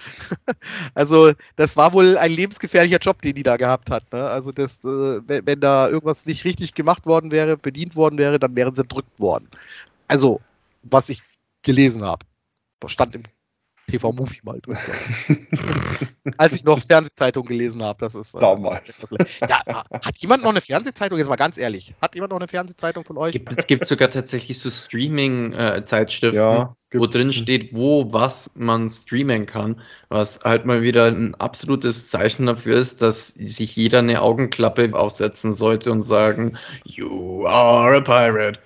also, das war wohl ein lebensgefährlicher Job, den die da gehabt hat. Ne? Also, das, äh, wenn, da irgendwas nicht richtig gemacht worden wäre, bedient worden wäre, dann wären sie entrückt worden. Also, was ich gelesen habe. Stand im TV-Movie mal drüber. Als ich noch Fernsehzeitung gelesen habe, das ist. Äh, Damals. das- ja, hat jemand noch eine Fernsehzeitung? Jetzt mal ganz ehrlich. Hat jemand noch eine Fernsehzeitung von euch? Gibt, es gibt sogar tatsächlich so Streaming-Zeitschriften, Ja, wo drin steht, wo was man streamen kann. Was halt mal wieder ein absolutes Zeichen dafür ist, dass sich jeder eine Augenklappe aufsetzen sollte und sagen, You are a pirate.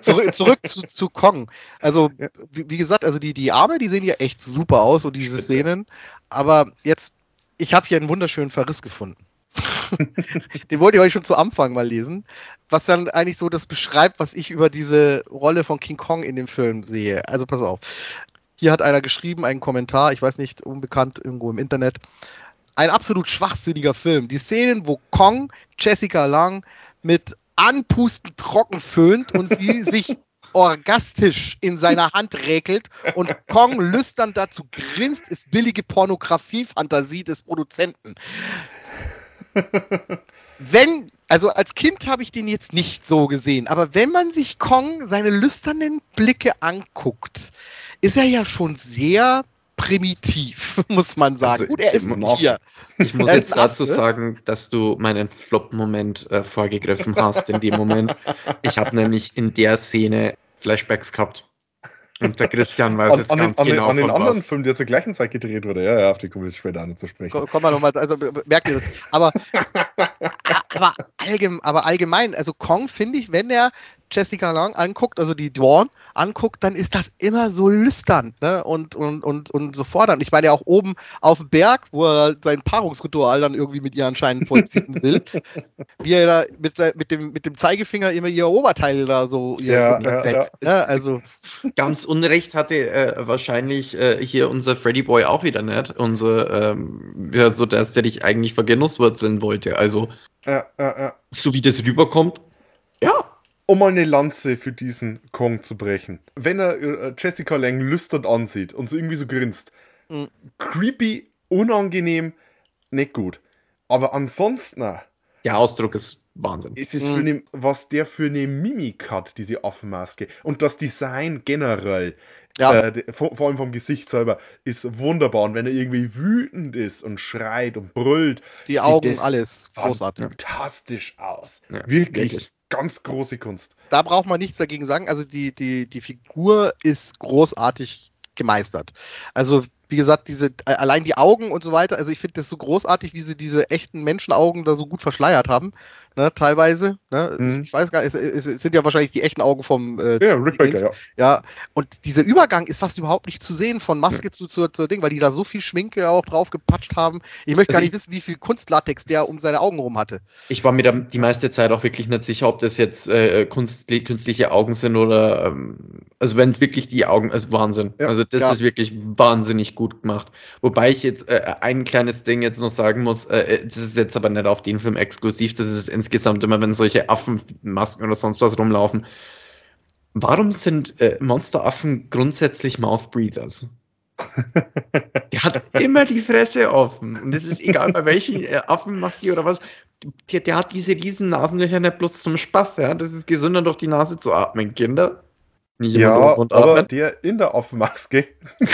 Zurück, zurück zu, zu Kong. Also, wie, wie gesagt, also die, die Arme, die sehen ja echt super aus und diese Spitze. Szenen. Aber jetzt, ich habe hier einen wunderschönen Verriss gefunden. Den wollte ich euch schon zu Anfang mal lesen. Was dann eigentlich so das beschreibt, was ich über diese Rolle von King Kong in dem Film sehe. Also, pass auf. Hier hat einer geschrieben, einen Kommentar, ich weiß nicht, unbekannt irgendwo im Internet. Ein absolut schwachsinniger Film. Die Szenen, wo Kong Jessica Lang mit Anpusten trocken föhnt und sie sich orgastisch in seiner Hand räkelt und Kong lüstern dazu grinst, ist billige Pornografie-Fantasie des Produzenten. Wenn, also als Kind habe ich den jetzt nicht so gesehen, aber wenn man sich Kong seine lüsternen Blicke anguckt, ist er ja schon sehr primitiv, muss man sagen. Also, Gut, er ist ein noch- Tier. Ich muss Er jetzt dazu sagen, dass du meinen Flop-Moment äh, vorgegriffen hast in dem Moment. Ich habe nämlich in der Szene Flashbacks gehabt. Und der Christian weiß An, jetzt an, den, ganz an, den, genau an den von anderen was. Film, der zur gleichen Zeit gedreht wurde. Ja, ja, auf die kommen wir später an zu sprechen. Ko- Kommen wir nochmal, also merkt ihr das? Aber, aber, allgemein, aber allgemein, also Kong finde ich, wenn er Jessica Lang anguckt, also die Dawn anguckt, dann ist das immer so lüstern ne? und, und, und, und so fordernd. Ich meine ja auch oben auf dem Berg, wo er sein Paarungsritual dann irgendwie mit ihr anscheinend vollziehen will, wie er da mit, mit, dem, mit dem Zeigefinger immer ihr Oberteil da so ihr Ja, untersetzt, Ne? Also, Ganz Unrecht hatte äh, wahrscheinlich äh, hier unser Freddy Boy auch wieder nicht. Unser, ähm, ja, so dass der dich eigentlich vergenusswurzeln wollte. Also, Ja, ja, ja. so wie das rüberkommt, ja. Um mal eine Lanze für diesen Kong zu brechen. Wenn er äh, Jessica Lang lüstern ansieht und so irgendwie so grinst, Mhm. creepy, unangenehm, nicht gut. Aber ansonsten Der Ausdruck ist Wahnsinn. ist es Mhm. für eine, was der für eine Mimik hat, diese Affenmaske. Und das Design generell, Ja. äh, vor, vor allem vom Gesicht selber, ist wunderbar. Und wenn er irgendwie wütend ist und schreit und brüllt, die sieht Augen, das alles großartig. fantastisch aus. Ja, wirklich, wirklich. Ganz große Kunst. da braucht man nichts dagegen sagen. Also die, die, die Figur ist großartig gemeistert. Also wie gesagt, diese, äh, allein die Augen und so weiter, also ich finde das so großartig, wie sie diese echten Menschenaugen da so gut verschleiert haben, ne, teilweise. Ne? Mhm. Ich, weiß gar nicht, es, es, sind ja wahrscheinlich die echten Augen vom äh, Ja, Rick Baker, ja. Ja, und dieser Übergang ist fast überhaupt nicht zu sehen von Maske zu, zu, zu Ding, weil die da so viel Schminke auch drauf gepatscht haben. Ich möchte Also gar nicht wissen, wie viel Kunstlatex der um seine Augen rum hatte. Ich war mir da die meiste Zeit auch wirklich nicht sicher, ob das jetzt äh, kunstli- künstliche Augen sind oder ähm, also wenn es wirklich die Augen, also Wahnsinn. Ja, also das ja. ist wirklich wahnsinnig gut gemacht. Wobei ich jetzt äh, ein kleines Ding jetzt noch sagen muss, äh, das ist jetzt aber nicht auf den Film exklusiv, das ist insgesamt immer, wenn solche Affenmasken oder sonst was rumlaufen. Warum sind äh, Monsteraffen grundsätzlich Mouthbreathers? Der hat immer die Fresse offen. Und es ist egal, bei welchen äh, Affenmaske oder was. Der, der hat diese riesen Nasenlöcher nicht bloß zum Spaß. Ja? Das ist gesünder, durch die Nase zu atmen, Kinder. Nicht Ja, aber der in der Affenmaske,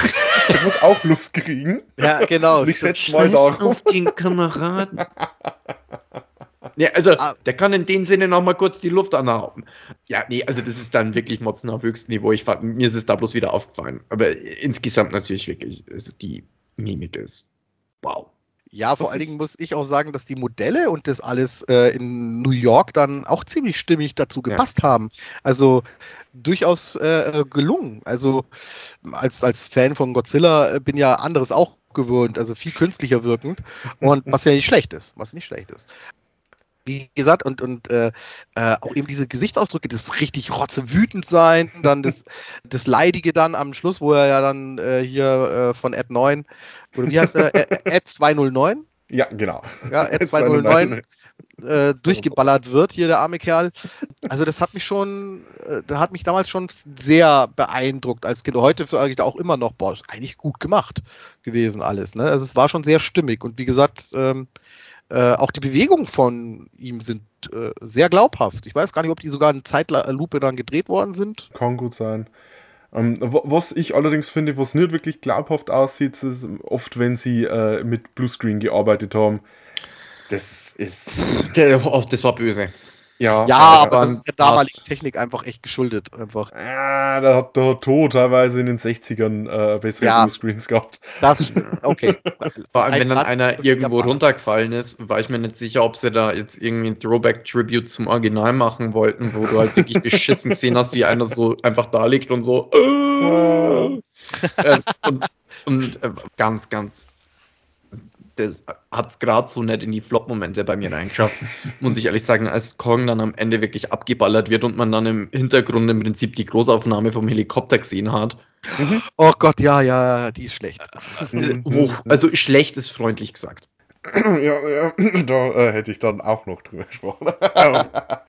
der muss auch Luft kriegen. Ja, genau. Ich schätze mal darauf. auf den Kameraden. Ja, also, Ah. der kann in dem Sinne noch mal kurz die Luft anhalten. Ja, nee, also das ist dann wirklich Motzen auf höchstem Niveau. Ich, fand- mir ist es da bloß wieder aufgefallen. Aber insgesamt natürlich wirklich, also die Mimik ist wow. Ja, vor allen Dingen muss ich auch sagen, dass die Modelle und das alles äh, in New York dann auch ziemlich stimmig dazu Ja. gepasst haben. Also durchaus äh, gelungen. Also als, als Fan von Godzilla äh, bin ja anderes auch gewöhnt, also viel künstlicher wirkend. Und was ja nicht schlecht ist, was nicht schlecht ist. Wie gesagt, und, und äh, äh, auch eben diese Gesichtsausdrücke, das richtig rotzewütend sein, dann das, das Leidige dann am Schluss, wo er ja dann äh, hier äh, von Ed 9, oder wie heißt er, Ed 209? Ja, genau. Ja, Ed 209 äh, durchgeballert wird, hier der arme Kerl. Also das hat mich schon, äh, da hat mich damals schon sehr beeindruckt als Kind. Heute sage ich da auch immer noch, boah, ist eigentlich gut gemacht gewesen alles. Ne? Also es war schon sehr stimmig und wie gesagt, ähm, äh, auch die Bewegungen von ihm sind äh, sehr glaubhaft. Ich weiß gar nicht, ob die sogar in Zeitlupe dann gedreht worden sind. Kann gut sein. Ähm, wa- was ich allerdings finde, was nicht wirklich glaubhaft aussieht, ist oft, wenn sie äh, mit Bluescreen gearbeitet haben. Das ist. Das war böse. Ja, Ja, aber aber das ist der damaligen Technik einfach echt geschuldet. Einfach. Ah, da hat der Tod teilweise in den 60ern äh, bessere Ja. Bluescreens gehabt. Das, okay. Vor allem, wenn dann einer irgendwo runtergefallen ist, war ich mir nicht sicher, ob sie da jetzt irgendwie ein Throwback-Tribute zum Original machen wollten, wo du halt wirklich beschissen gesehen hast, wie einer so einfach da liegt und so. Äh, äh, und und äh, ganz, ganz. Das hat es gerade so nicht in die Flop-Momente bei mir reingeschafft, muss ich ehrlich sagen, als Kong dann am Ende wirklich abgeballert wird und man dann im Hintergrund im Prinzip die Großaufnahme vom Helikopter gesehen hat. Oh Gott, ja, ja, die ist schlecht. Äh, hoch, also schlecht ist freundlich gesagt. ja, ja, da äh, hätte ich dann auch noch drüber gesprochen.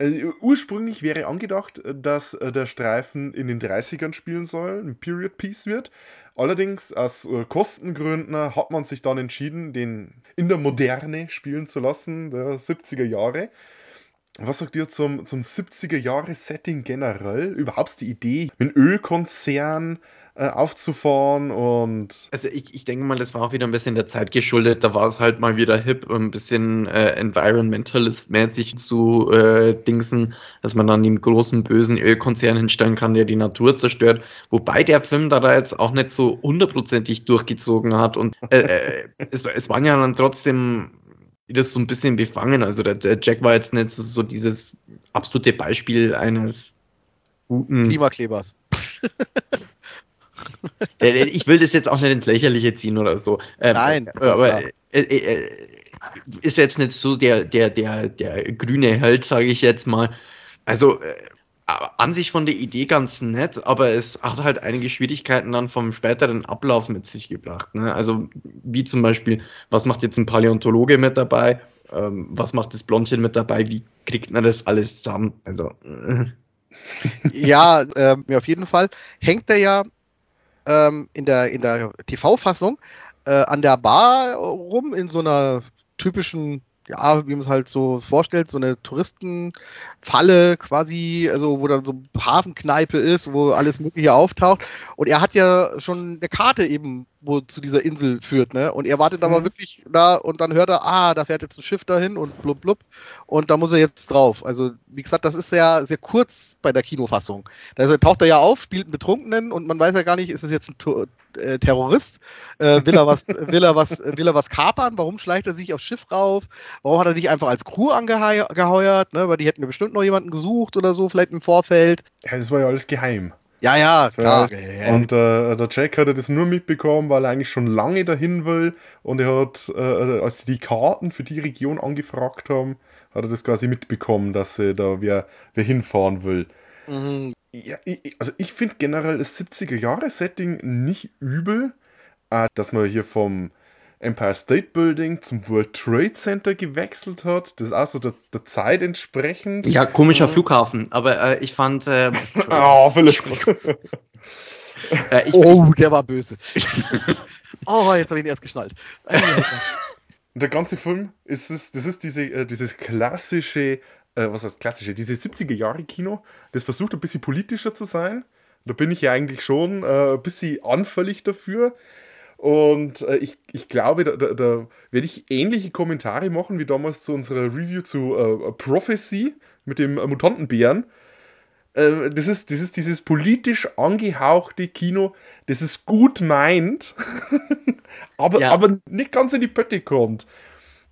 Äh, ursprünglich wäre angedacht, dass äh, der Streifen in den 30ern spielen soll, ein Period Piece wird. Allerdings aus äh, Kostengründen hat man sich dann entschieden, den in der Moderne spielen zu lassen, der 70er Jahre. Was sagt ihr zum, zum 70er-Jahre-Setting generell? Überhaupt die Idee, mit Ölkonzern äh, aufzufahren und Also ich, ich denke mal, das war auch wieder ein bisschen der Zeit geschuldet. Da war es halt mal wieder hip, ein bisschen äh, environmentalist-mäßig zu äh, dingsen, dass man dann den großen bösen Ölkonzern hinstellen kann, der die Natur zerstört. Wobei der Film da, da jetzt auch nicht so hundertprozentig durchgezogen hat. Und äh, äh, es, es waren ja dann trotzdem wieder so ein bisschen befangen. Also der, der Jack war jetzt nicht so, so dieses absolute Beispiel eines guten Klimaklebers. Äh, Ich will das jetzt auch nicht ins Lächerliche ziehen oder so. Ähm, Nein, äh, aber äh, äh, äh, ist jetzt nicht so der, der, der, der grüne Held, sage ich jetzt mal. Also äh, an sich von der Idee ganz nett, aber es hat halt einige Schwierigkeiten dann vom späteren Ablauf mit sich gebracht. Ne? Also wie zum Beispiel, was macht jetzt ein Paläontologe mit dabei? Ähm, was macht das Blondchen mit dabei? Wie kriegt man das alles zusammen? Also äh, Ja, ja, auf jeden Fall hängt er ja ähm, in der, in der TV-Fassung äh, an der Bar rum in so einer typischen, ja, wie man es halt so vorstellt, so eine Touristenfalle quasi, also wo dann so Hafenkneipe ist, wo alles Mögliche auftaucht. Und er hat ja schon eine Karte eben, wo zu dieser Insel führt, ne? Und er wartet aber Mhm. wirklich da und dann hört er, ah, da fährt jetzt ein Schiff dahin und blub blub. Und da muss er jetzt drauf. Also, wie gesagt, das ist ja sehr kurz bei der Kinofassung. Da taucht er ja auf, spielt einen Betrunkenen und man weiß ja gar nicht, ist es jetzt ein äh, Terrorist? Äh, will, er was, will, er was, will er was kapern? Warum schleicht er sich aufs Schiff rauf? Warum hat er nicht einfach als Crew angeheuert? Ne? Weil die hätten ja bestimmt noch jemanden gesucht oder so, vielleicht im Vorfeld. ja, das war ja alles geheim. Ja, ja, klar. Und äh, der Jack hatte das nur mitbekommen, weil er eigentlich schon lange dahin will. Und er hat, äh, als sie die Karten für die Region angefragt haben, hat er das quasi mitbekommen, dass er da wer, wer hinfahren will. Mhm. Ja, ich, also ich finde generell das 70er-Jahre-Setting nicht übel, äh, dass man hier vom Empire State Building zum World Trade Center gewechselt hat. Das ist auch so der, der Zeit entsprechend. ja, komischer Flughafen, aber äh, ich fand, äh, Ah, Philipp. äh, ich, Oh, der war böse. oh, jetzt habe ich ihn erst geschnallt. Der ganze Film ist es, das ist diese, äh, dieses klassische, äh, was heißt klassische, diese 70er Jahre Kino, das versucht ein bisschen politischer zu sein. Da bin ich ja eigentlich schon äh, ein bisschen anfällig dafür. Und äh, ich, ich glaube, da, da, da werde ich ähnliche Kommentare machen wie damals zu unserer Review zu äh, Prophecy mit dem äh, Mutantenbären. Äh, das, ist, das ist dieses politisch angehauchte Kino, das es gut meint, aber, Ja. aber nicht ganz in die Pötte kommt.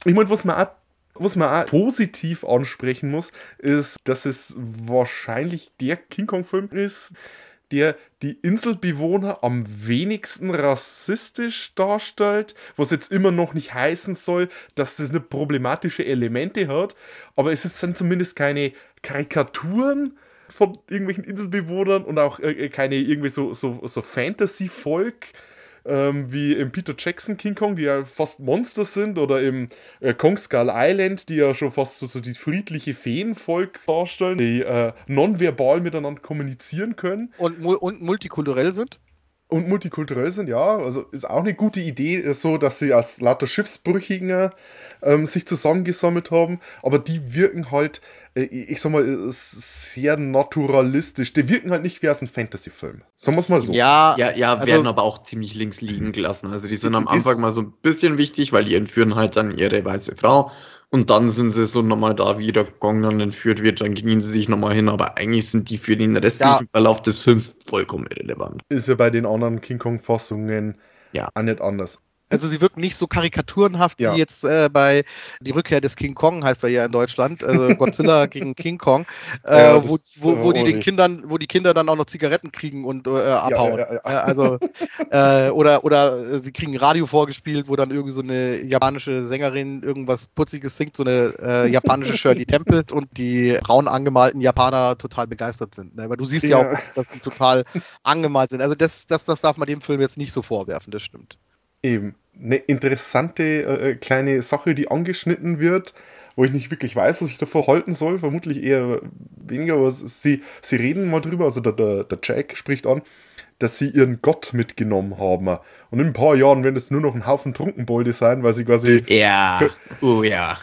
Ich meine, was man auch was man auch positiv ansprechen muss, ist, dass es wahrscheinlich der King Kong-Film ist, der die Inselbewohner am wenigsten rassistisch darstellt, was jetzt immer noch nicht heißen soll, dass das nicht problematische Elemente hat, aber es sind zumindest keine Karikaturen von irgendwelchen Inselbewohnern und auch äh, keine irgendwie so, so, so Fantasy-Volk, ähm, wie im Peter Jackson King Kong, die ja fast Monster sind, oder im äh, Kong Skull Island, die ja schon fast so, so die friedliche Feenvolk darstellen, die äh, nonverbal miteinander kommunizieren können. Und, und multikulturell sind? und multikulturell sind, ja, also ist auch eine gute Idee, äh, so dass sie aus lauter Schiffsbrüchigen ähm, sich zusammengesammelt haben, aber die wirken halt, ich sag mal, äh, sehr naturalistisch. Die wirken halt nicht wie aus einem Fantasy-Film. Sagen wir es mal so. Ja, Ja, ja, Also- werden aber auch ziemlich links liegen gelassen. Also die sind am Anfang mal so ein bisschen wichtig, weil die entführen halt dann ihre weiße Frau. Und dann sind sie so nochmal da, wie der Gong dann entführt wird, dann knien sie sich nochmal hin, aber eigentlich sind die für den restlichen Ja. Verlauf des Films vollkommen irrelevant. Ist ja bei den anderen King Kong-Fassungen Ja. auch nicht anders. Also sie wirken nicht so karikaturenhaft Ja. wie jetzt äh, bei Die Rückkehr des King Kong, heißt er ja in Deutschland, also Godzilla gegen King Kong, äh, Ja, wo, wo, wo äh, die den ordentlich. Kindern, wo die Kinder dann auch noch Zigaretten kriegen und äh, abhauen. ja. Ja, also äh, oder oder äh, sie kriegen Radio vorgespielt, wo dann irgendwie so eine japanische Sängerin irgendwas Putziges singt, so eine äh, japanische Shirley Temple und die braun angemalten Japaner total begeistert sind. Ne? Weil du siehst ja, Ja. auch, dass sie total angemalt sind. Also das, das, das darf man dem Film jetzt nicht so vorwerfen, das stimmt. Eben. Eine interessante äh, kleine Sache, die angeschnitten wird, wo ich nicht wirklich weiß, was ich davor halten soll. Vermutlich eher weniger, aber sie, sie reden mal drüber. Also der, der, der Jack spricht an, dass sie ihren Gott mitgenommen haben. Und in ein paar Jahren werden es nur noch ein Haufen Trunkenbolde sein, weil sie quasi Ja, oh ja.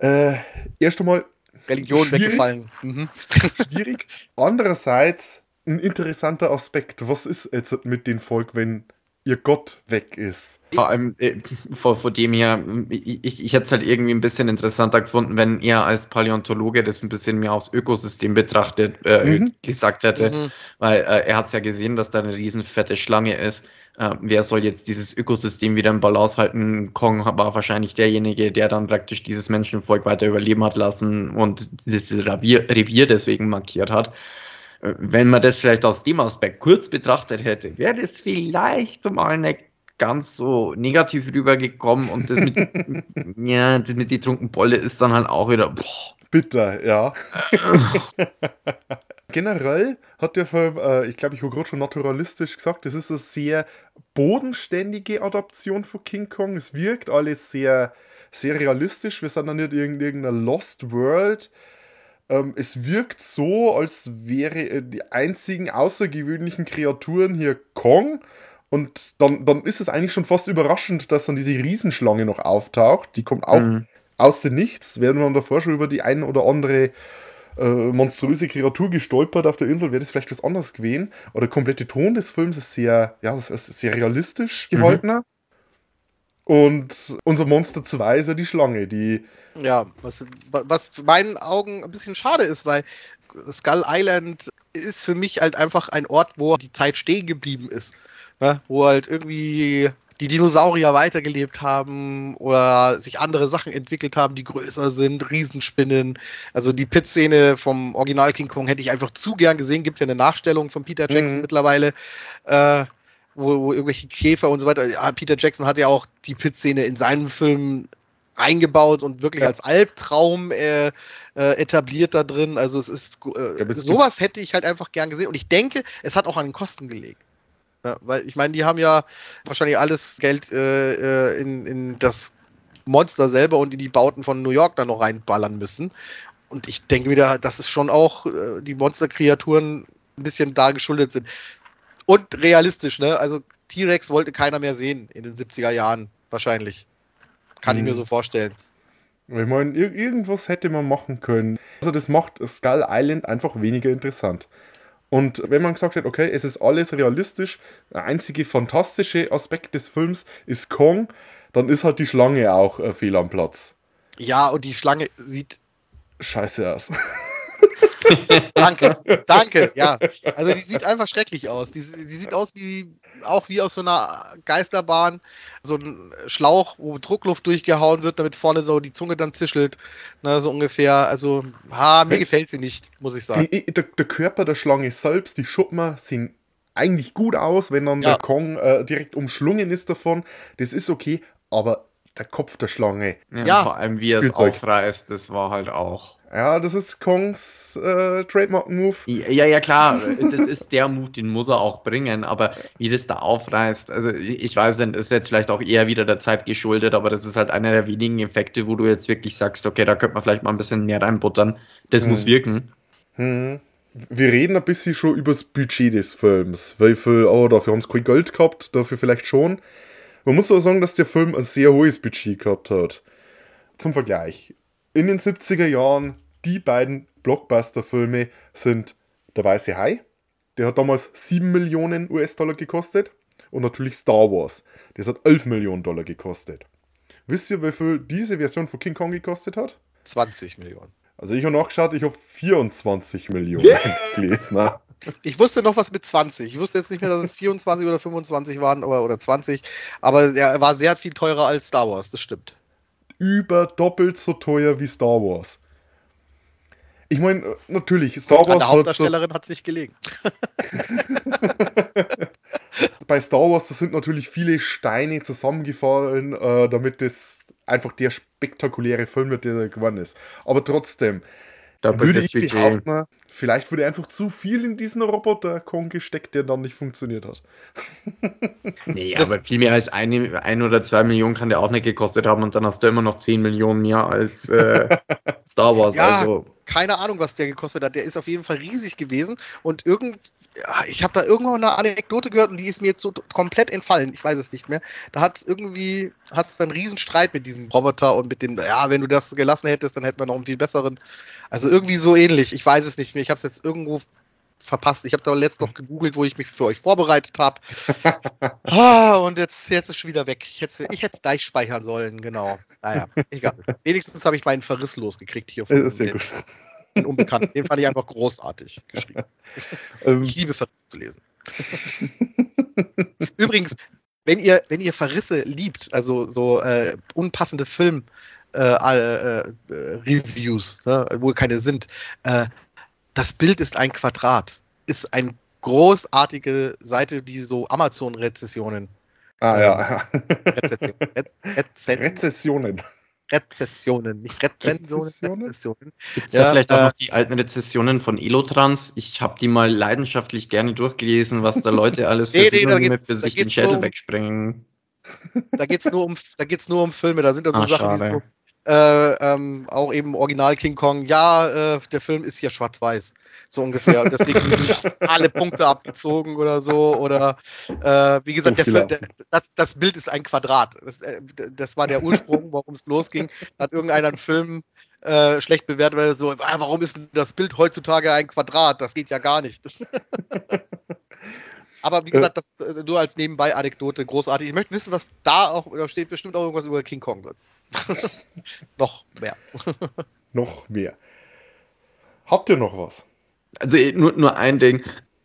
äh, erst einmal Religion Schwierig. weggefallen. Mhm. schwierig. Andererseits ein interessanter Aspekt. Was ist jetzt mit dem Volk, wenn ihr Gott weg ist? Vor allem äh, vor, vor dem her, ich, ich, hätte es halt irgendwie ein bisschen interessanter gefunden, wenn er als Paläontologe das ein bisschen mehr aufs Ökosystem betrachtet, äh, Mhm. gesagt hätte. Mhm. Weil äh, er hat es ja gesehen, dass da eine riesen fette Schlange ist. Äh, wer soll jetzt dieses Ökosystem wieder im Balance halten? Kong war wahrscheinlich derjenige, der dann praktisch dieses Menschenvolk weiter überleben hat lassen und dieses Revier, Revier deswegen markiert hat. Wenn man das vielleicht aus dem Aspekt kurz betrachtet hätte, wäre das vielleicht mal nicht ganz so negativ rübergekommen und das mit, ja, das mit die Trunkenbolle ist dann halt auch wieder, boah, Bitter, ja. Generell hat der Film, äh, ich glaube, ich habe gerade schon naturalistisch gesagt, das ist eine sehr bodenständige Adaption von King Kong. Es wirkt alles sehr, sehr realistisch. Wir sind da nicht in irgendeiner Lost World. Ähm, es wirkt so, als wäre äh, die einzigen außergewöhnlichen Kreaturen hier Kong. Und dann, dann ist es eigentlich schon fast überraschend, dass dann diese Riesenschlange noch auftaucht. Die kommt auch Mhm. aus dem Nichts. Während man davor schon über die ein oder andere äh, monströse Kreatur gestolpert auf der Insel, wäre das vielleicht was anderes gewesen. Aber der komplette Ton des Films ist sehr, ja, sehr realistisch gehaltener. Und unser Monster 2 ist ja die Schlange, die Ja, was, was für meinen Augen ein bisschen schade ist, weil Skull Island ist für mich halt einfach ein Ort, wo die Zeit stehen geblieben ist. Ne? Wo halt irgendwie die Dinosaurier weitergelebt haben oder sich andere Sachen entwickelt haben, die größer sind, Riesenspinnen. Also die Pit-Szene vom Original King Kong hätte ich einfach zu gern gesehen. Gibt ja eine Nachstellung von Peter Jackson Mhm. mittlerweile, äh, wo, wo irgendwelche Käfer und so weiter. Peter Jackson hat ja auch die Pit-Szene in seinem Film eingebaut und wirklich Ja. als Albtraum äh, äh, etabliert da drin. Also es ist äh, Ja, sowas hätte ich halt einfach gern gesehen und ich denke, es hat auch an den Kosten gelegt. Ja, weil ich meine, die haben ja wahrscheinlich alles Geld äh, äh, in, in das Monster selber und in die Bauten von New York dann noch reinballern müssen. Und ich denke wieder, dass es schon auch äh, die Monsterkreaturen ein bisschen da geschuldet sind. Und realistisch, ne? Also T-Rex wollte keiner mehr sehen in den 70er Jahren, wahrscheinlich. Kann ich Mhm. mir so vorstellen. Ich meine, ir irgendwas hätte man machen können. Also das macht Skull Island einfach weniger interessant. Und wenn man gesagt hat, okay, es ist alles realistisch, der einzige fantastische Aspekt des Films ist Kong, dann ist halt die Schlange auch äh, fehl am Platz. Ja, und die Schlange sieht. Scheiße aus. Danke, danke, ja. Also die sieht einfach schrecklich aus. Die, die sieht aus wie auch wie aus so einer Geisterbahn, so ein Schlauch, wo Druckluft durchgehauen wird, damit vorne so die Zunge dann zischelt, ne, so ungefähr. Also, ha, mir gefällt sie nicht, muss ich sagen. Die, der, der Körper der Schlange selbst, die Schuppen sehen eigentlich gut aus, wenn dann Ja. der Kong äh, direkt umschlungen ist davon. Das ist okay, aber der Kopf der Schlange, Ja, Ja. vor allem wie er es aufreißt, das war halt auch. Ja, das ist Kongs äh, Trademark-Move. Ja, ja, klar, das ist der Move, den muss er auch bringen, aber wie das da aufreißt, also ich weiß nicht, ist jetzt vielleicht auch eher wieder der Zeit geschuldet, aber das ist halt einer der wenigen Effekte, wo du jetzt wirklich sagst, okay, da könnte man vielleicht mal ein bisschen mehr reinbuttern. Das muss Mhm. wirken. Hm. wir reden ein bisschen schon über das Budget des Films. Weil viel, oh, dafür haben sie kein Geld gehabt, dafür vielleicht schon. Man muss aber sagen, dass der Film ein sehr hohes Budget gehabt hat. Zum Vergleich. In den 70er Jahren, die beiden Blockbuster-Filme sind Der Weiße Hai. Der hat damals 7 Millionen US-Dollar gekostet. Und natürlich Star Wars. Das hat 11 Millionen Dollar gekostet. Wisst ihr, wie viel diese Version von King Kong gekostet hat? 20 Millionen. Also ich habe nachgeschaut, ich habe 24 Millionen gelesen. ne? Ich wusste noch was mit 20. Ich wusste jetzt nicht mehr, dass es 24 oder 25 waren oder, oder 20. Aber er war sehr viel teurer als Star Wars, das stimmt. Über doppelt so teuer wie Star Wars. Ich meine, natürlich, Star an Wars der so, Hauptdarstellerin hat es nicht gelegen. bei Star Wars, da sind natürlich viele Steine zusammengefallen, äh, damit das einfach der spektakuläre Film wird, der geworden ist. Aber trotzdem, würde Doppeltes ich behaupten, vielleicht wurde einfach zu viel in diesen Roboter Kong gesteckt, der dann nicht funktioniert hat. Nee, Das- aber viel mehr als eine, ein oder zwei Millionen kann der auch nicht gekostet haben und dann hast du immer noch 10 Millionen mehr als äh, Star Wars. Ja. Also, Keine Ahnung, was der gekostet hat. Der ist auf jeden Fall riesig gewesen. Und irgend, ich habe da irgendwann eine Anekdote gehört und die ist mir jetzt so komplett entfallen. Ich weiß es nicht mehr. Da hat es irgendwie, hat es dann einen riesen Streit mit diesem Roboter und mit dem, ja, wenn du das gelassen hättest, dann hätten wir noch einen viel besseren. Also irgendwie so ähnlich. Ich weiß es nicht mehr. Ich habe es jetzt irgendwo verpasst. Ich habe da letzt noch gegoogelt, wo ich mich für euch vorbereitet habe. ah, und jetzt, jetzt ist schon wieder weg. Ich hätte ich hätte gleich speichern sollen, genau. Naja, egal. Wenigstens habe ich meinen Verriss losgekriegt hier Das von ist sehr den- gut. den Unbekannten. Den fand ich einfach großartig geschrieben. Ähm, Ich liebe Verrisse zu lesen. Übrigens, wenn ihr, wenn ihr Verrisse liebt, also so äh, unpassende Film äh, äh, äh, Reviews, ne, wo keine sind, äh, das Bild ist ein Quadrat, ist eine großartige Seite, die so Amazon-Rezessionen, ah ja, Rezessionen, Re Rezen Rezessionen. Rezessionen, nicht Rezensionen, Rezessionen? Rezessionen. gibt es Ja, da vielleicht auch äh, noch die alten Rezessionen von Elotrans? Ich habe die mal leidenschaftlich gerne durchgelesen, was da Leute alles für Nee, nee, da für sich den Schädel um- wegsprengen. Da geht's nur um, da geht's nur um Filme. Da sind dann so Ah, Sachen wie schade. so, äh, ähm, auch eben Original King Kong. Ja, äh, der Film ist hier schwarz-weiß, so ungefähr. Und deswegen sind alle Punkte abgezogen oder so. Oder äh, wie gesagt, der Film, der, das, das Bild ist ein Quadrat. Das, äh, das war der Ursprung, warum es losging. Da hat irgendeiner einen Film äh, schlecht bewertet, weil er so, ah, warum ist denn das Bild heutzutage ein Quadrat? Das geht ja gar nicht. Aber wie gesagt, das nur als Nebenbei-Anekdote großartig. Ich möchte wissen, was da auch, da steht bestimmt auch irgendwas über King Kong. Noch mehr. Noch mehr. Habt ihr noch was? Also eh, nur, nur ein Ding.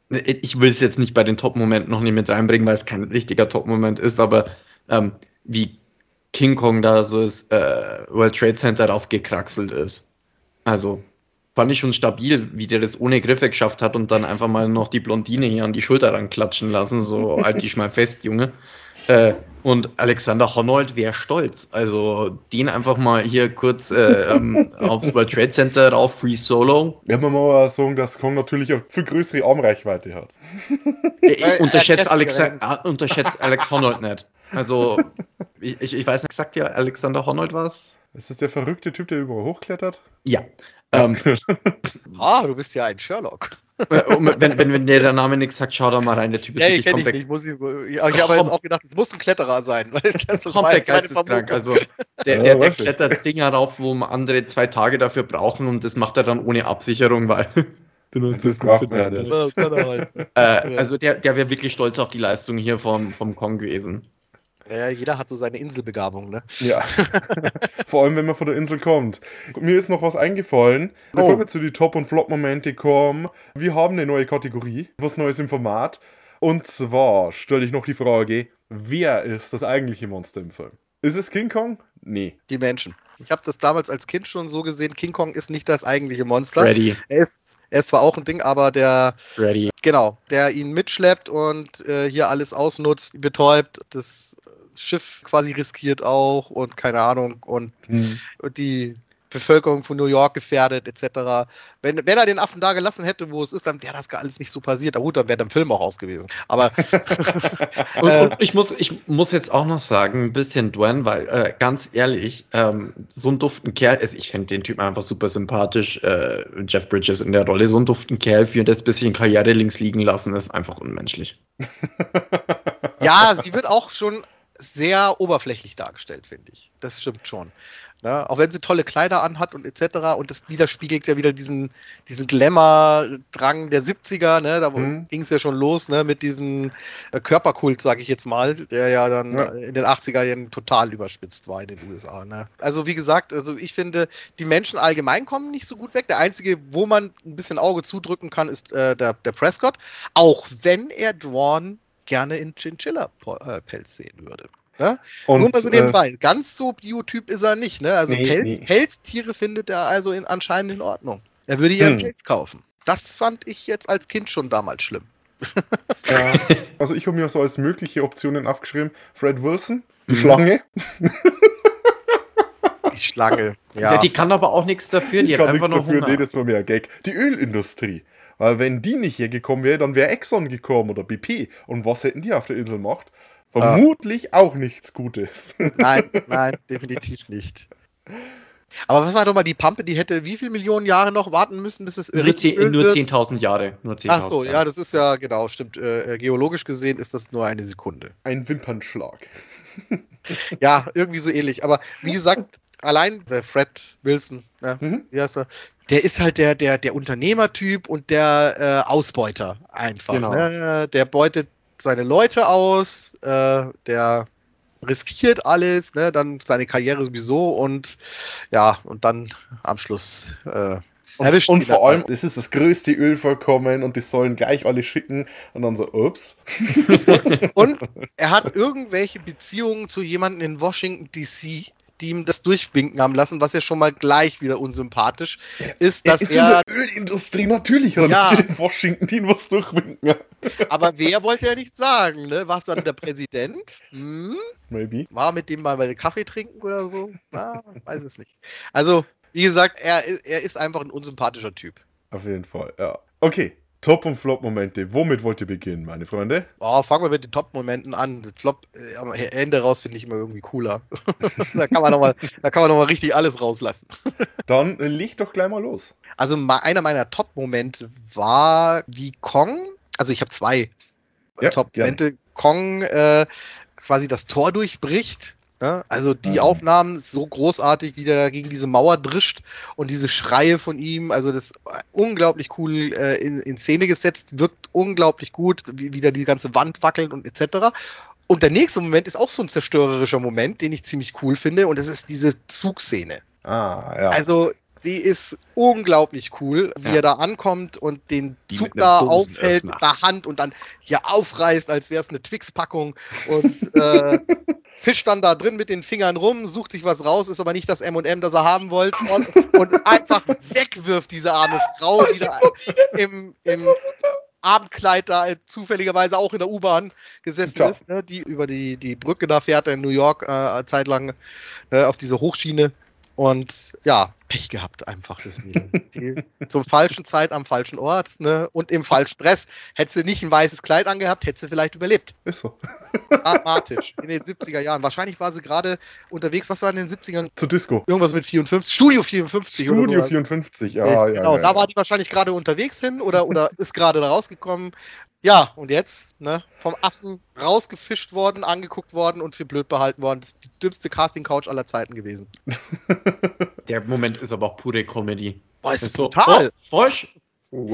Ich will es jetzt nicht bei den Top-Momenten noch nicht mit reinbringen, weil es kein richtiger Top-Moment ist, aber ähm, wie King Kong da so das äh, World Trade Center raufgekraxelt ist. Also fand ich schon stabil, wie der das ohne Griffe geschafft hat und dann einfach mal noch die Blondine hier an die Schulter ranklatschen lassen. So, halt dich mal fest, Junge. Äh, und Alexander Honnold wäre stolz. Also den einfach mal hier kurz äh, ähm, aufs World Trade Center rauf, Free Solo. Ja, man muss mal sagen, dass Kong natürlich eine viel größere Armreichweite hat. Ich Weil, unterschätze äh, Alex, Kräftiger äh, unterschätzt Alex Honnold nicht. Also, ich, ich ich weiß nicht, sagt ja Alexander Honnold was? Ist das der verrückte Typ, der überall hochklettert? Ja. Ähm, Ah, du bist ja ein Sherlock. Äh, wenn, wenn, wenn der Name nichts sagt, schau da mal rein. Der Typ ist Ja, wirklich ich komplett, nicht. Muss ich, ja, ich habe jetzt auch gedacht, es muss ein Kletterer sein. Weil das komplett geisteskrank. Also, der, Ja, der, der ich. klettert Dinger rauf, wo andere zwei Tage dafür brauchen und das macht er dann ohne Absicherung, weil. Das braucht man ja nicht. Ja, kann halt. Äh, also, der, der wäre wirklich stolz auf die Leistung hier vom, vom Kong gewesen. Ja, jeder hat so seine Inselbegabung, ne? Ja. Vor allem, wenn man von der Insel kommt. Mir ist noch was eingefallen. Bevor Oh. wir zu die Top- und Flop-Momente kommen, wir haben eine neue Kategorie, was Neues im Format. Und zwar stelle ich noch die Frage, wer ist das eigentliche Monster im Film? Ist es King Kong? Nee. Die Menschen. Ich habe das damals als Kind schon so gesehen, King Kong ist nicht das eigentliche Monster. Freddy. Er ist, er ist zwar auch ein Ding, aber der, Freddy. genau, der ihn mitschleppt und äh, hier alles ausnutzt, betäubt, das Schiff quasi riskiert auch und keine Ahnung und, und die Bevölkerung von New York gefährdet, etc. Wenn, wenn er den Affen da gelassen hätte, wo es ist, dann wäre das gar alles nicht so passiert. Na gut, dann wäre der Film auch aus gewesen. Aber Und, Äh, und ich, muss, ich muss jetzt auch noch sagen, ein bisschen Dwayne, weil äh, ganz ehrlich, ähm, so ein duften Kerl, also ich finde den Typen einfach super sympathisch. Äh, Jeff Bridges in der Rolle, so ein duften Kerl für das bisschen Karriere links liegen lassen, ist einfach unmenschlich. ja, sie wird auch schon sehr oberflächlich dargestellt, finde ich. Das stimmt schon. Ne? Auch wenn sie tolle Kleider anhat und etc. Und das widerspiegelt ja wieder diesen, diesen Glamour-Drang der 70er. Ne? Da Mhm. ging es ja schon los ne? mit diesem äh, Körperkult, sage ich jetzt mal, der ja dann Ja. in den 80er Jahren total überspitzt war in den USA. Ne? Also wie gesagt, also ich finde, die Menschen allgemein kommen nicht so gut weg. Der einzige, wo man ein bisschen Auge zudrücken kann, ist äh, der, der Prescott. Auch wenn er Dwan gerne in Chinchilla-Pelz sehen würde. Ne? Und, Nur mal so äh, nebenbei. Ganz so Biotyp ist er nicht. Ne? Also Nee, Pelz, nee. Pelztiere findet er also in, anscheinend in Ordnung. Er würde ihren Hm. Pelz kaufen. Das fand ich jetzt als Kind schon damals schlimm. Ja, also ich habe mir so als mögliche Optionen aufgeschrieben. Fred Wilson, die Mhm. Schlange. Die Schlange. Ja. ja. die kann aber auch nichts dafür, die Ich hat kann einfach nichts nur dafür, Hunger. nee, das war mehr ein Gag. Die Ölindustrie. Weil wenn die nicht hier gekommen wäre, dann wäre Exxon gekommen oder BP. Und was hätten die auf der Insel gemacht? Ah. Vermutlich auch nichts Gutes. Nein, nein, definitiv nicht. Aber was war doch mal die Pampe, die hätte wie viele Millionen Jahre noch warten müssen, bis es nur zehn- nur wird? 10.000 Jahre. Nur 10.000 Ach so, ja, Jahre. das ist ja genau, stimmt. Äh, geologisch gesehen ist das nur eine Sekunde. Ein Wimpernschlag. Ja, irgendwie so ähnlich. Aber wie gesagt, allein der Fred Wilson, ne, Mhm. wie heißt er? Der ist halt der, der, der Unternehmertyp und der äh, Ausbeuter einfach. Genau. Ne? Der beutet seine Leute aus, äh, der riskiert alles, ne? dann seine Karriere sowieso und ja, und dann am Schluss äh, erwischt und sie vor allem, das ist das größte Ölvorkommen und die sollen gleich alle schicken. Und dann so, ups. Und er hat irgendwelche Beziehungen zu jemandem in Washington DC, die ihm das durchwinken haben lassen, was ja schon mal gleich wieder unsympathisch ist, dass ist er, in der Ölindustrie natürlich. Hat Ja. ja. in Washington die was durchwinken. aber wer wollte ja nicht sagen, ne? War es dann der Präsident? Hm? Maybe. War mit dem mal einen Kaffee trinken oder so? Na, weiß es nicht. Also, wie gesagt, er, ist- er ist einfach ein unsympathischer Typ. Auf jeden Fall, ja. Okay, Top- und Flop-Momente. Womit wollt ihr beginnen, meine Freunde? Oh, fangen wir mit den Top-Momenten an. Das Flop äh, am Ende raus finde ich immer irgendwie cooler. da kann man nochmal noch mal richtig alles rauslassen. Dann äh, leg doch gleich mal los. Also einer meiner Top-Momente war, wie Kong, also ich habe zwei äh, Ja, Top-Momente, Kong äh, quasi das Tor durchbricht. Ne? Also die. Aufnahmen so großartig, wie der gegen diese Mauer drischt und diese Schreie von ihm, also das ist unglaublich cool äh, in, in Szene gesetzt, wirkt unglaublich gut, wie wieder die ganze Wand wackelt und etc. Und der nächste Moment ist auch so ein zerstörerischer Moment, den ich ziemlich cool finde, und das ist diese Zugszene. Ah, ja. Also, die ist unglaublich cool, wie Ja. er da ankommt und den Die Zug da aufhält mit der Hand und dann hier aufreißt, als wäre es eine Twix-Packung und äh, fischt dann da drin mit den Fingern rum, sucht sich was raus, ist aber nicht das M&M, das er haben wollte und, und einfach wegwirft diese arme Frau, die da im, im Abendkleid da zufälligerweise auch in der U-Bahn gesessen Tja. ist, ne, die über die, die Brücke da fährt in New York äh, zeitlang ne, auf diese Hochschiene. Und ja, Pech gehabt einfach das Mädel. Die, zum falschen Zeit am falschen Ort ne, und im falschen Dress. Hätte sie nicht ein weißes Kleid angehabt, hätte sie vielleicht überlebt. Ist so. Dramatisch. In den 70er Jahren. Wahrscheinlich war sie gerade unterwegs. Was war in den 70ern? Zu Disco. Irgendwas mit 54. Studio 54 oder Studio so. 54, ja, ja. genau, ja, da ja. war die wahrscheinlich gerade unterwegs hin oder, oder ist gerade da rausgekommen. Ja, und jetzt, ne, vom Affen rausgefischt worden, angeguckt worden und für blöd behalten worden. Das ist die dümmste Casting-Couch aller Zeiten gewesen. Der Moment ist aber auch pure Comedy. Boah, ist so, brutal. Oh, falsch.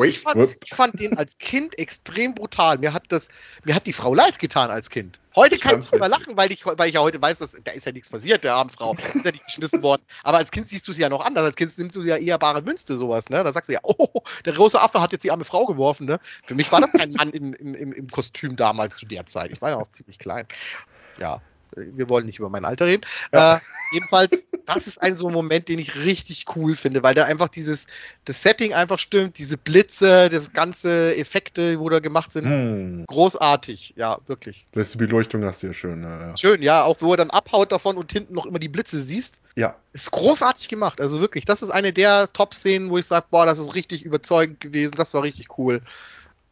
Ich fand, ich fand den als Kind extrem brutal. Mir hat das, mir hat die Frau leid getan als Kind. Heute kann ich drüber witzig. lachen, weil ich, weil ich ja heute weiß, dass da ist ja nichts passiert, der armen Frau. Ist ja nicht geschmissen worden. Aber als Kind siehst du sie ja noch anders. Als Kind nimmst du ja eher bare Münze, sowas, ne? Da sagst du ja, oh, der große Affe hat jetzt die arme Frau geworfen, ne? Für mich war das kein Mann im, im, im, im Kostüm damals zu der Zeit. Ich war ja auch ziemlich klein. Ja. Wir wollen nicht über mein Alter reden. Äh, jedenfalls, das ist ein so ein Moment, den ich richtig cool finde, weil da einfach dieses, das Setting einfach stimmt, diese Blitze, das ganze Effekte, wo da gemacht sind, Hm. großartig. Ja, wirklich. Das ist die Beleuchtung, das ist sehr schön. Ja, ja. Schön, ja, auch wo er dann abhaut davon und hinten noch immer die Blitze siehst. ja. Ist großartig gemacht. Also wirklich, das ist eine der Top-Szenen, wo ich sage, boah, das ist richtig überzeugend gewesen, das war richtig cool.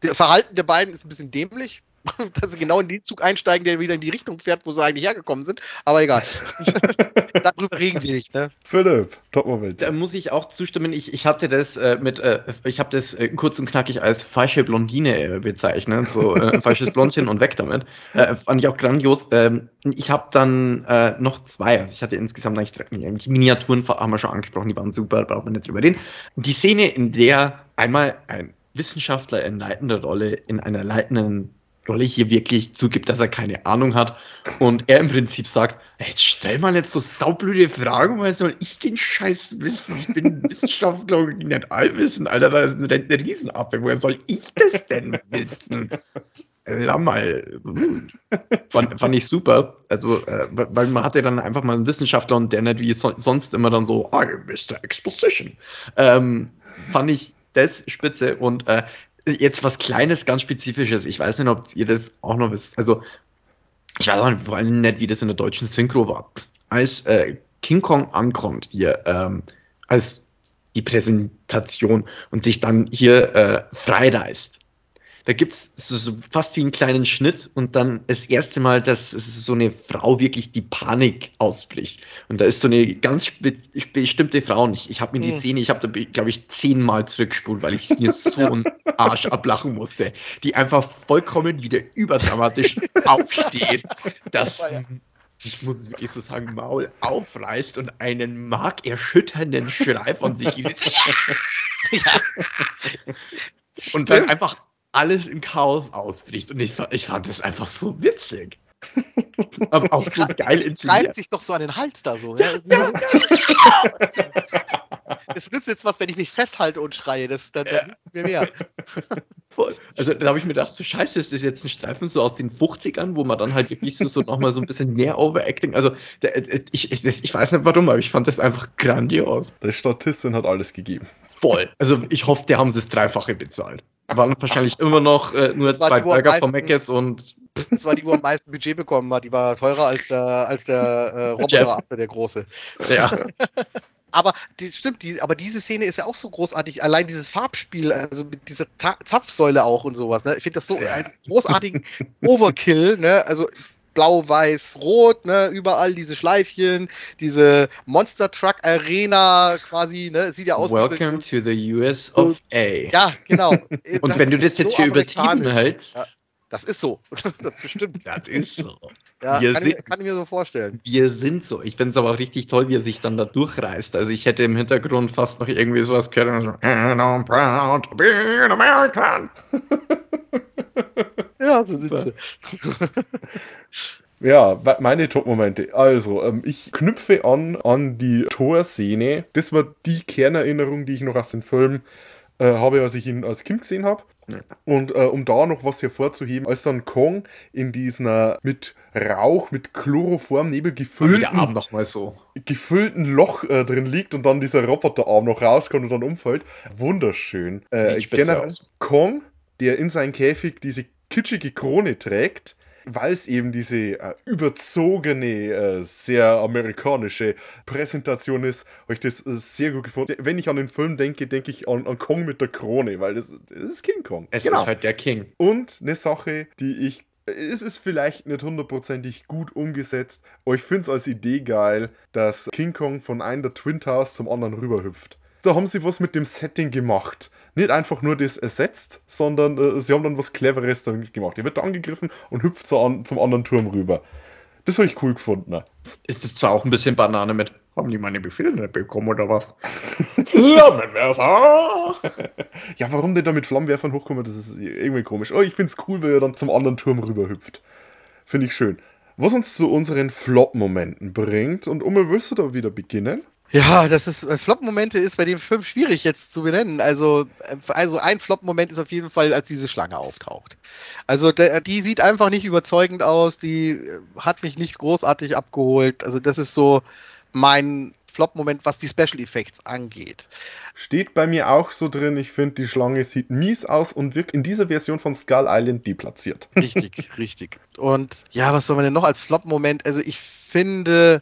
Das Verhalten der beiden ist ein bisschen dämlich, dass sie genau in den Zug einsteigen, der wieder in die Richtung fährt, wo sie eigentlich hergekommen sind. Aber egal. Darüber reden wir nicht, ne? Philipp, Top-Moment. Da muss ich auch zustimmen. Ich, ich hatte das äh, mit, äh, ich habe das äh, kurz und knackig als falsche Blondine äh, bezeichnet, so äh, falsches Blondchen und weg damit. Äh, fand ich auch grandios. Ähm, ich habe dann äh, noch zwei, also ich hatte insgesamt eigentlich drei. Die Miniaturen haben wir schon angesprochen, die waren super, braucht man nicht drüber reden. Die Szene, in der einmal ein Wissenschaftler in leitender Rolle in einer leitenden Rolle hier wirklich zugibt, dass er keine Ahnung hat und er im Prinzip sagt, "Hey, jetzt stell mal jetzt so saublöde Fragen, weil soll ich den Scheiß wissen? Ich bin Wissenschaftler und nicht allwissen, Alter, da ist ein, ein Riesenaffe, woher soll ich das denn wissen? Lammal. Fand, fand ich super. Also, äh, weil man hatte dann einfach mal einen Wissenschaftler und der nicht wie so, sonst immer dann so, I am Mr. Exposition. Ähm, fand ich das spitze und äh, jetzt was Kleines, ganz Spezifisches. Ich weiß nicht, ob ihr das auch noch wisst. Also, ich weiß auch vor allem nicht, wie das in der deutschen Synchro war. Als äh, King Kong ankommt hier, ähm, als die Präsentation und sich dann hier äh, freireißt, da gibt es so, so fast wie einen kleinen Schnitt und dann das erste Mal, dass so eine Frau wirklich die Panik ausbricht. Und da ist so eine ganz spe bestimmte Frau nicht. Ich habe mir die Hm. Szene, ich habe da, glaube ich, zehnmal zurückgespult, weil ich mir so einen Arsch ablachen musste. Die einfach vollkommen wieder überdramatisch aufsteht. Das, war ja- ich muss es wirklich so sagen, Maul aufreißt und einen markerschütternden Schrei von sich gibt. und dann einfach alles in Chaos ausbricht. Und ich, ich fand das einfach so witzig. Aber auch so geil inszeniert. Reibt sich doch so an den Hals da so. Ja? Das nützt jetzt was, wenn ich mich festhalte und schreie. Das, dann, dann nützt mir mehr. Voll. Also da habe ich mir gedacht, so scheiße, ist das jetzt ein Streifen so aus den 50ern, wo man dann halt wirklich so, so nochmal so ein bisschen mehr Overacting, also der, äh, ich, ich, das- ich weiß nicht warum, aber ich fand das einfach grandios. Die Statistin hat alles gegeben. Voll. Also ich hoffe, die haben das Dreifache bezahlt. Aber wahrscheinlich immer noch äh, nur Das zwei die, Burger von meisten- Meckes und Das war die, wo am meisten Budget bekommen hat. Die war teurer als der, als der äh, Roboter, der große. ja. Aber die, stimmt, die, aber diese Szene ist ja auch so großartig. Allein dieses Farbspiel, also mit dieser Ta Zapfsäule auch und sowas. Ne? Ich finde das so Ja. einen großartigen Overkill. Ne? Also blau, weiß, rot, ne? überall diese Schleifchen, diese Monster Truck Arena quasi. Ne? Sieht ja aus Welcome to the US of A. Ja, genau. und wenn du das jetzt für übertrieben hältst, Ja, das ist so. das bestimmt. das ist so. Ja, Wir kann, ich, sind- kann ich mir so vorstellen. Wir sind so. Ich finde es aber auch richtig toll, wie er sich dann da durchreißt. Also ich hätte im Hintergrund fast noch irgendwie sowas gehört. und so, And I'm proud to be an American. Ja, so sind sie. Ja, me- meine Top-Momente. Also, ähm, ich knüpfe an an die Thor-Szene. Das war die Kernerinnerung, die ich noch aus dem Film äh, habe, als ich ihn als Kind gesehen habe. Und äh, um da noch was hervorzuheben, als dann Kong in diesem äh, mit Rauch, mit Chloroformnebel gefüllten, Arm nochmal so. gefüllten Loch äh, drin liegt und dann dieser Roboterarm noch rauskommt und dann umfällt. Wunderschön. Äh, Sieht generell aus. Kong, der in seinem Käfig diese kitschige Krone trägt, weil es eben diese äh, überzogene, äh, sehr amerikanische Präsentation ist, habe ich das äh, sehr gut gefunden. Wenn ich an den Film denke, denke ich an, an Kong mit der Krone, weil das, das ist King Kong. Es Genau. ist halt der King. Und eine Sache, die ich. Es ist vielleicht nicht hundertprozentig gut umgesetzt, aber ich finde es als Idee geil, dass King Kong von einem der Twin Towers zum anderen rüberhüpft. Da haben sie was mit dem Setting gemacht. Nicht einfach nur das ersetzt, sondern äh, sie haben dann was Cleveres damit gemacht. Er wird da angegriffen und hüpft so an, zum anderen Turm rüber. Das habe ich cool gefunden. Ist es zwar auch ein bisschen Banane mit. Haben die meine Befehle nicht bekommen oder was? Flammenwerfer! Ja, warum der da mit Flammenwerfern hochkommt, das ist irgendwie komisch. Oh, ich finde es cool, wenn er dann zum anderen Turm rüberhüpft. Finde ich schön. Was uns zu unseren Flop-Momenten bringt. Und Umme, willst du da wieder beginnen? Ja, das ist äh, Flop-Momente ist bei dem Film schwierig jetzt zu benennen. Also, äh, also ein Flop-Moment ist auf jeden Fall, als diese Schlange auftaucht. Also die sieht einfach nicht überzeugend aus, die äh, hat mich nicht großartig abgeholt. Also das ist so mein Flop-Moment, was die Special Effects angeht. Steht bei mir auch so drin, ich finde, die Schlange sieht mies aus und wirkt in dieser Version von Skull Island deplatziert. Richtig, richtig. Und ja, was soll man denn noch als Flop-Moment? Also ich finde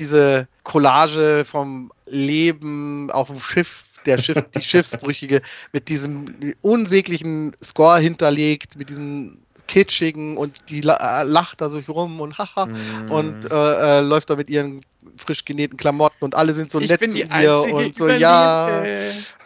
diese Collage vom Leben auf dem Schiff, der Schiff, die Schiffsbrüchige, mit diesem unsäglichen Score hinterlegt, mit diesem kitschigen und die äh, lacht da so rum und haha Mm. und äh, äh, läuft da mit ihren frisch genähten Klamotten und alle sind so ich nett zu ihr einzige und so ja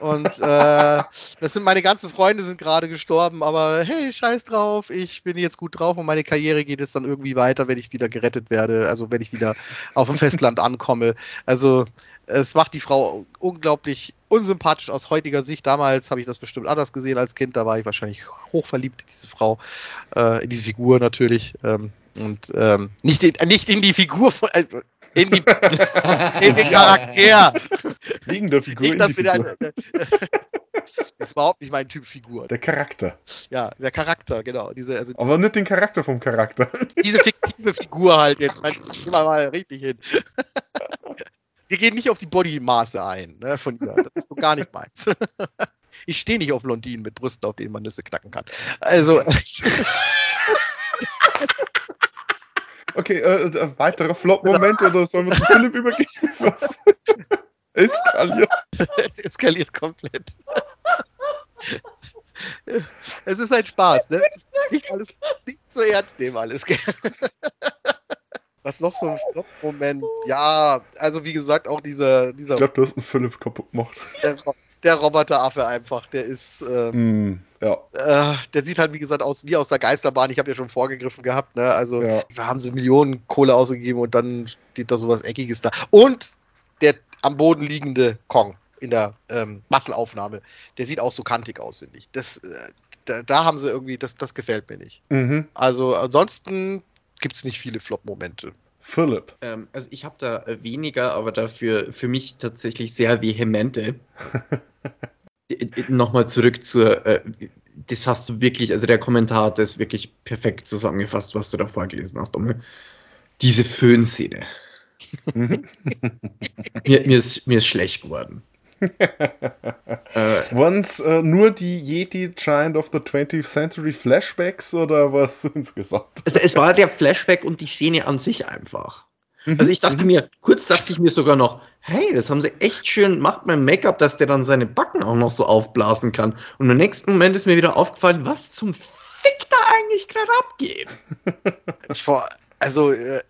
und äh, das sind meine ganzen Freunde sind gerade gestorben, aber hey, scheiß drauf, ich bin jetzt gut drauf und meine Karriere geht jetzt dann irgendwie weiter, wenn ich wieder gerettet werde, also wenn ich wieder auf dem Festland ankomme. Also es macht die Frau unglaublich unsympathisch aus heutiger Sicht. Damals habe ich das bestimmt anders gesehen als Kind, da war ich wahrscheinlich hochverliebt in diese Frau, äh, in diese Figur natürlich. Ähm, und ähm, nicht, in, nicht in die Figur von, äh, in, die, in den Charakter. Wegen der Figur. Nicht, in dass wir da, Figur. das ist überhaupt nicht mein Typ Figur. Der Charakter. Ja, der Charakter, genau. Diese, also Aber nicht den Charakter vom Charakter. diese fiktive Figur halt jetzt. Mein, gehen wir mal richtig hin. Wir gehen nicht auf die Bodymaße ein ne, von ihr. Das ist so gar nicht meins. Ich stehe nicht auf Blondinen mit Brüsten, auf denen man Nüsse knacken kann. Also, Okay, äh, ein weiterer Flop-Moment oder sollen wir zu Philipp übergeben? Was? Eskaliert. es eskaliert komplett. Es ist ein Spaß, ne? Nicht alles, nicht so ernst nehmen alles. gell? Was noch so ein Flop-Moment? Ja, also wie gesagt, auch dieser, dieser Ich glaube, du hast einen Philipp kaputt gemacht. Der, Ro- der Roboteraffe einfach, der ist, äh, Hm, ja. äh, der sieht halt wie gesagt aus wie aus der Geisterbahn. Ich habe ja schon vorgegriffen gehabt, ne? Also Ja. wir haben sie Millionen Kohle ausgegeben und dann steht da sowas Eckiges da. Und der am Boden liegende Kong in der ähm, Masselaufnahme, der sieht auch so kantig aus, finde ich. Das, äh, da, da haben sie irgendwie, das, das gefällt mir nicht. Mhm. Also ansonsten gibt es nicht viele Flop-Momente. Philipp. Ähm, also ich habe da weniger, aber dafür für mich tatsächlich sehr vehemente. D- d- Nochmal zurück zur, äh, das hast du wirklich, also der Kommentar hat das wirklich perfekt zusammengefasst, was du da vorgelesen hast, Dommel. Diese Föhnszene. Mhm. Mir, mir, ist, mir ist schlecht geworden. äh, Waren es äh, nur die Yeti Giant of the 20th Century Flashbacks oder was insgesamt? also es war der Flashback und die Szene an sich einfach. Also ich dachte mir, kurz dachte ich mir sogar noch, hey, das haben sie echt schön gemacht beim Make-up, dass der dann seine Backen auch noch so aufblasen kann. Und im nächsten Moment ist mir wieder aufgefallen, was zum Fick da eigentlich gerade abgeht. Vor, also äh, äh,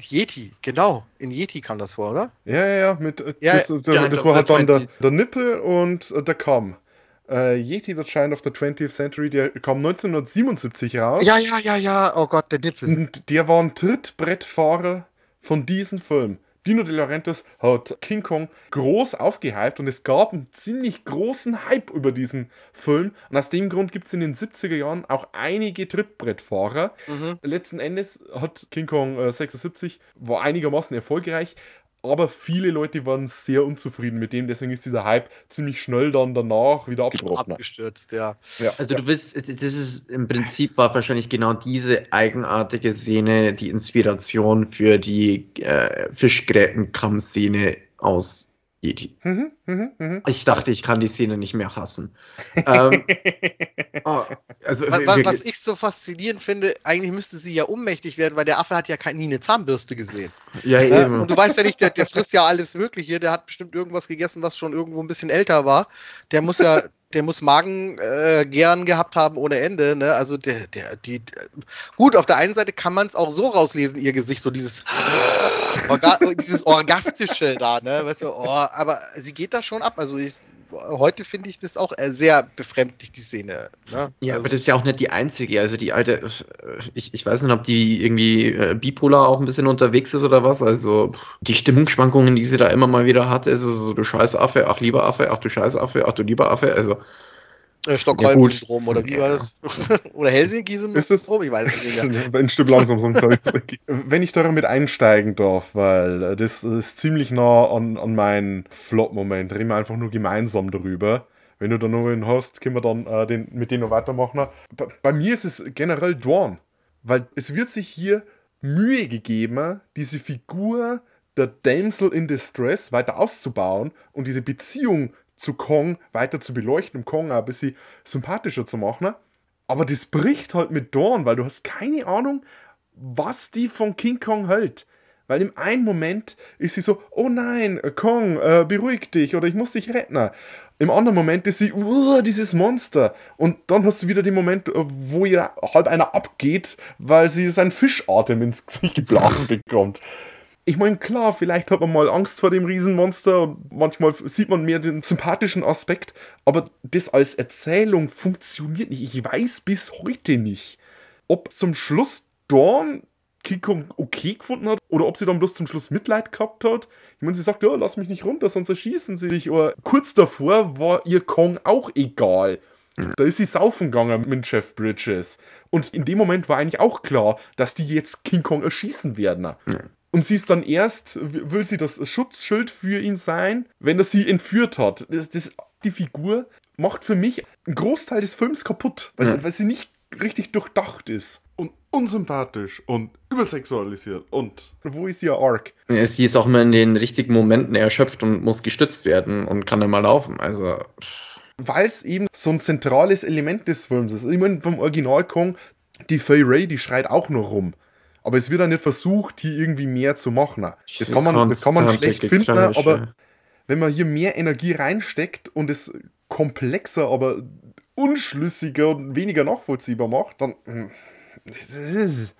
Yeti, genau. In Yeti kam das vor, oder? Ja, ja, ja. Mit, äh, Ja, das, ja, das, das ich war halt der dann der, 20s. der Nippel und äh, der Kamm. Äh, Yeti, the Giant of the 20th Century, der kam 1977 raus. Ja, ja, ja, ja. Oh Gott, der Nippel. Und der war ein Trittbrettfahrer von diesem Film. Dino De Laurentiis hat King Kong groß aufgehypt und es gab einen ziemlich großen Hype über diesen Film. Und aus dem Grund gibt es in den 70er Jahren auch einige Trittbrettfahrer. Mhm. Letzten Endes hat King Kong äh, 76 war einigermaßen erfolgreich, aber viele Leute waren sehr unzufrieden mit dem. Deswegen ist dieser Hype ziemlich schnell dann danach wieder abgebrochen. Abgestürzt, ja. Ja. Also du willst, das ist im Prinzip war wahrscheinlich genau diese eigenartige Szene die Inspiration für die äh, Fischgrätenkamm-Szene aus Yeti. Mhm, mhm, mhm. Ich dachte, ich kann die Szene nicht mehr hassen. ähm, oh, also Was, was, was ich so faszinierend finde, eigentlich müsste sie ja ohnmächtig werden, weil der Affe hat ja keine, nie eine Zahnbürste gesehen. ja, eben. Und du weißt ja nicht, der, der frisst ja alles Mögliche. Der hat bestimmt irgendwas gegessen, was schon irgendwo ein bisschen älter war. Der muss ja, der muss Magen äh, gern gehabt haben ohne Ende. Ne? Also der, der, die, gut, auf der einen Seite kann man es auch so rauslesen, ihr Gesicht, so dieses, Orga dieses Orgastische da, ne? Weißt du, oh, aber sie geht da schon ab. Also ich, heute finde ich das auch äh, sehr befremdlich, die Szene. Ne? Ja, also, aber das ist ja auch nicht die einzige. Also die alte, ich, ich weiß nicht, ob die irgendwie äh, bipolar auch ein bisschen unterwegs ist oder was. Also die Stimmungsschwankungen, die sie da immer mal wieder hat, also so du scheiß Affe, ach lieber Affe, ach du scheiß Affe, ach du lieber Affe. Also Äh, Ja, Stockholm-Syndrom gut. oder wie war Ja. das? oder Helsinki-Syndrom? Ist es? Ich weiß es nicht mehr. ein Stück langsam so ein Zeug. Wenn ich damit einsteigen darf, weil das ist ziemlich nah an, an meinen Flop-Moment. Reden wir einfach nur gemeinsam darüber. Wenn du da noch einen hast, können wir dann äh, den, mit denen noch weitermachen. Bei, bei mir ist es generell Dorn. Weil es wird sich hier Mühe gegeben, diese Figur der Damsel in Distress weiter auszubauen und diese Beziehung zu Kong weiter zu beleuchten, um Kong auch ein bisschen sympathischer zu machen. Aber das bricht halt mit Dawn, weil du hast keine Ahnung, was die von King Kong hält. Weil im einen Moment ist sie so, oh nein, Kong, äh, beruhig dich oder ich muss dich retten. Im anderen Moment ist sie, uh, dieses Monster. Und dann hast du wieder den Moment, äh, wo ihr halb einer abgeht, weil sie seinen Fischatem ins Gesicht geblasen bekommt. Ich meine, klar, vielleicht hat man mal Angst vor dem Riesenmonster und manchmal sieht man mehr den sympathischen Aspekt, aber das als Erzählung funktioniert nicht. Ich weiß bis heute nicht, ob zum Schluss Dawn King Kong okay gefunden hat oder ob sie dann bloß zum Schluss Mitleid gehabt hat. Ich meine, sie sagt, ja, lass mich nicht runter, sonst erschießen sie dich. Aber kurz davor war ihr Kong auch egal. Da ist sie saufen gegangen mit Jeff Bridges. Und in dem Moment war eigentlich auch klar, dass die jetzt King Kong erschießen werden. Und sie ist dann erst, will sie das Schutzschild für ihn sein, wenn er sie entführt hat. Das, das, die Figur macht für mich einen Großteil des Films kaputt, weil, sie, weil sie nicht richtig durchdacht ist. Und unsympathisch und übersexualisiert. Und wo ist ihr Arc? Ja, Sie ist auch immer in den richtigen Momenten erschöpft und muss gestützt werden und kann dann mal laufen. Also, Weil es eben so ein zentrales Element des Films ist. Ich meine, vom Original Kong, die Fay Ray, die schreit auch nur rum. Aber es wird dann nicht versucht, hier irgendwie mehr zu machen. Das kann man, das kann man schlecht finden, aber wenn man hier mehr Energie reinsteckt und es komplexer, aber unschlüssiger und weniger nachvollziehbar macht, dann. hm,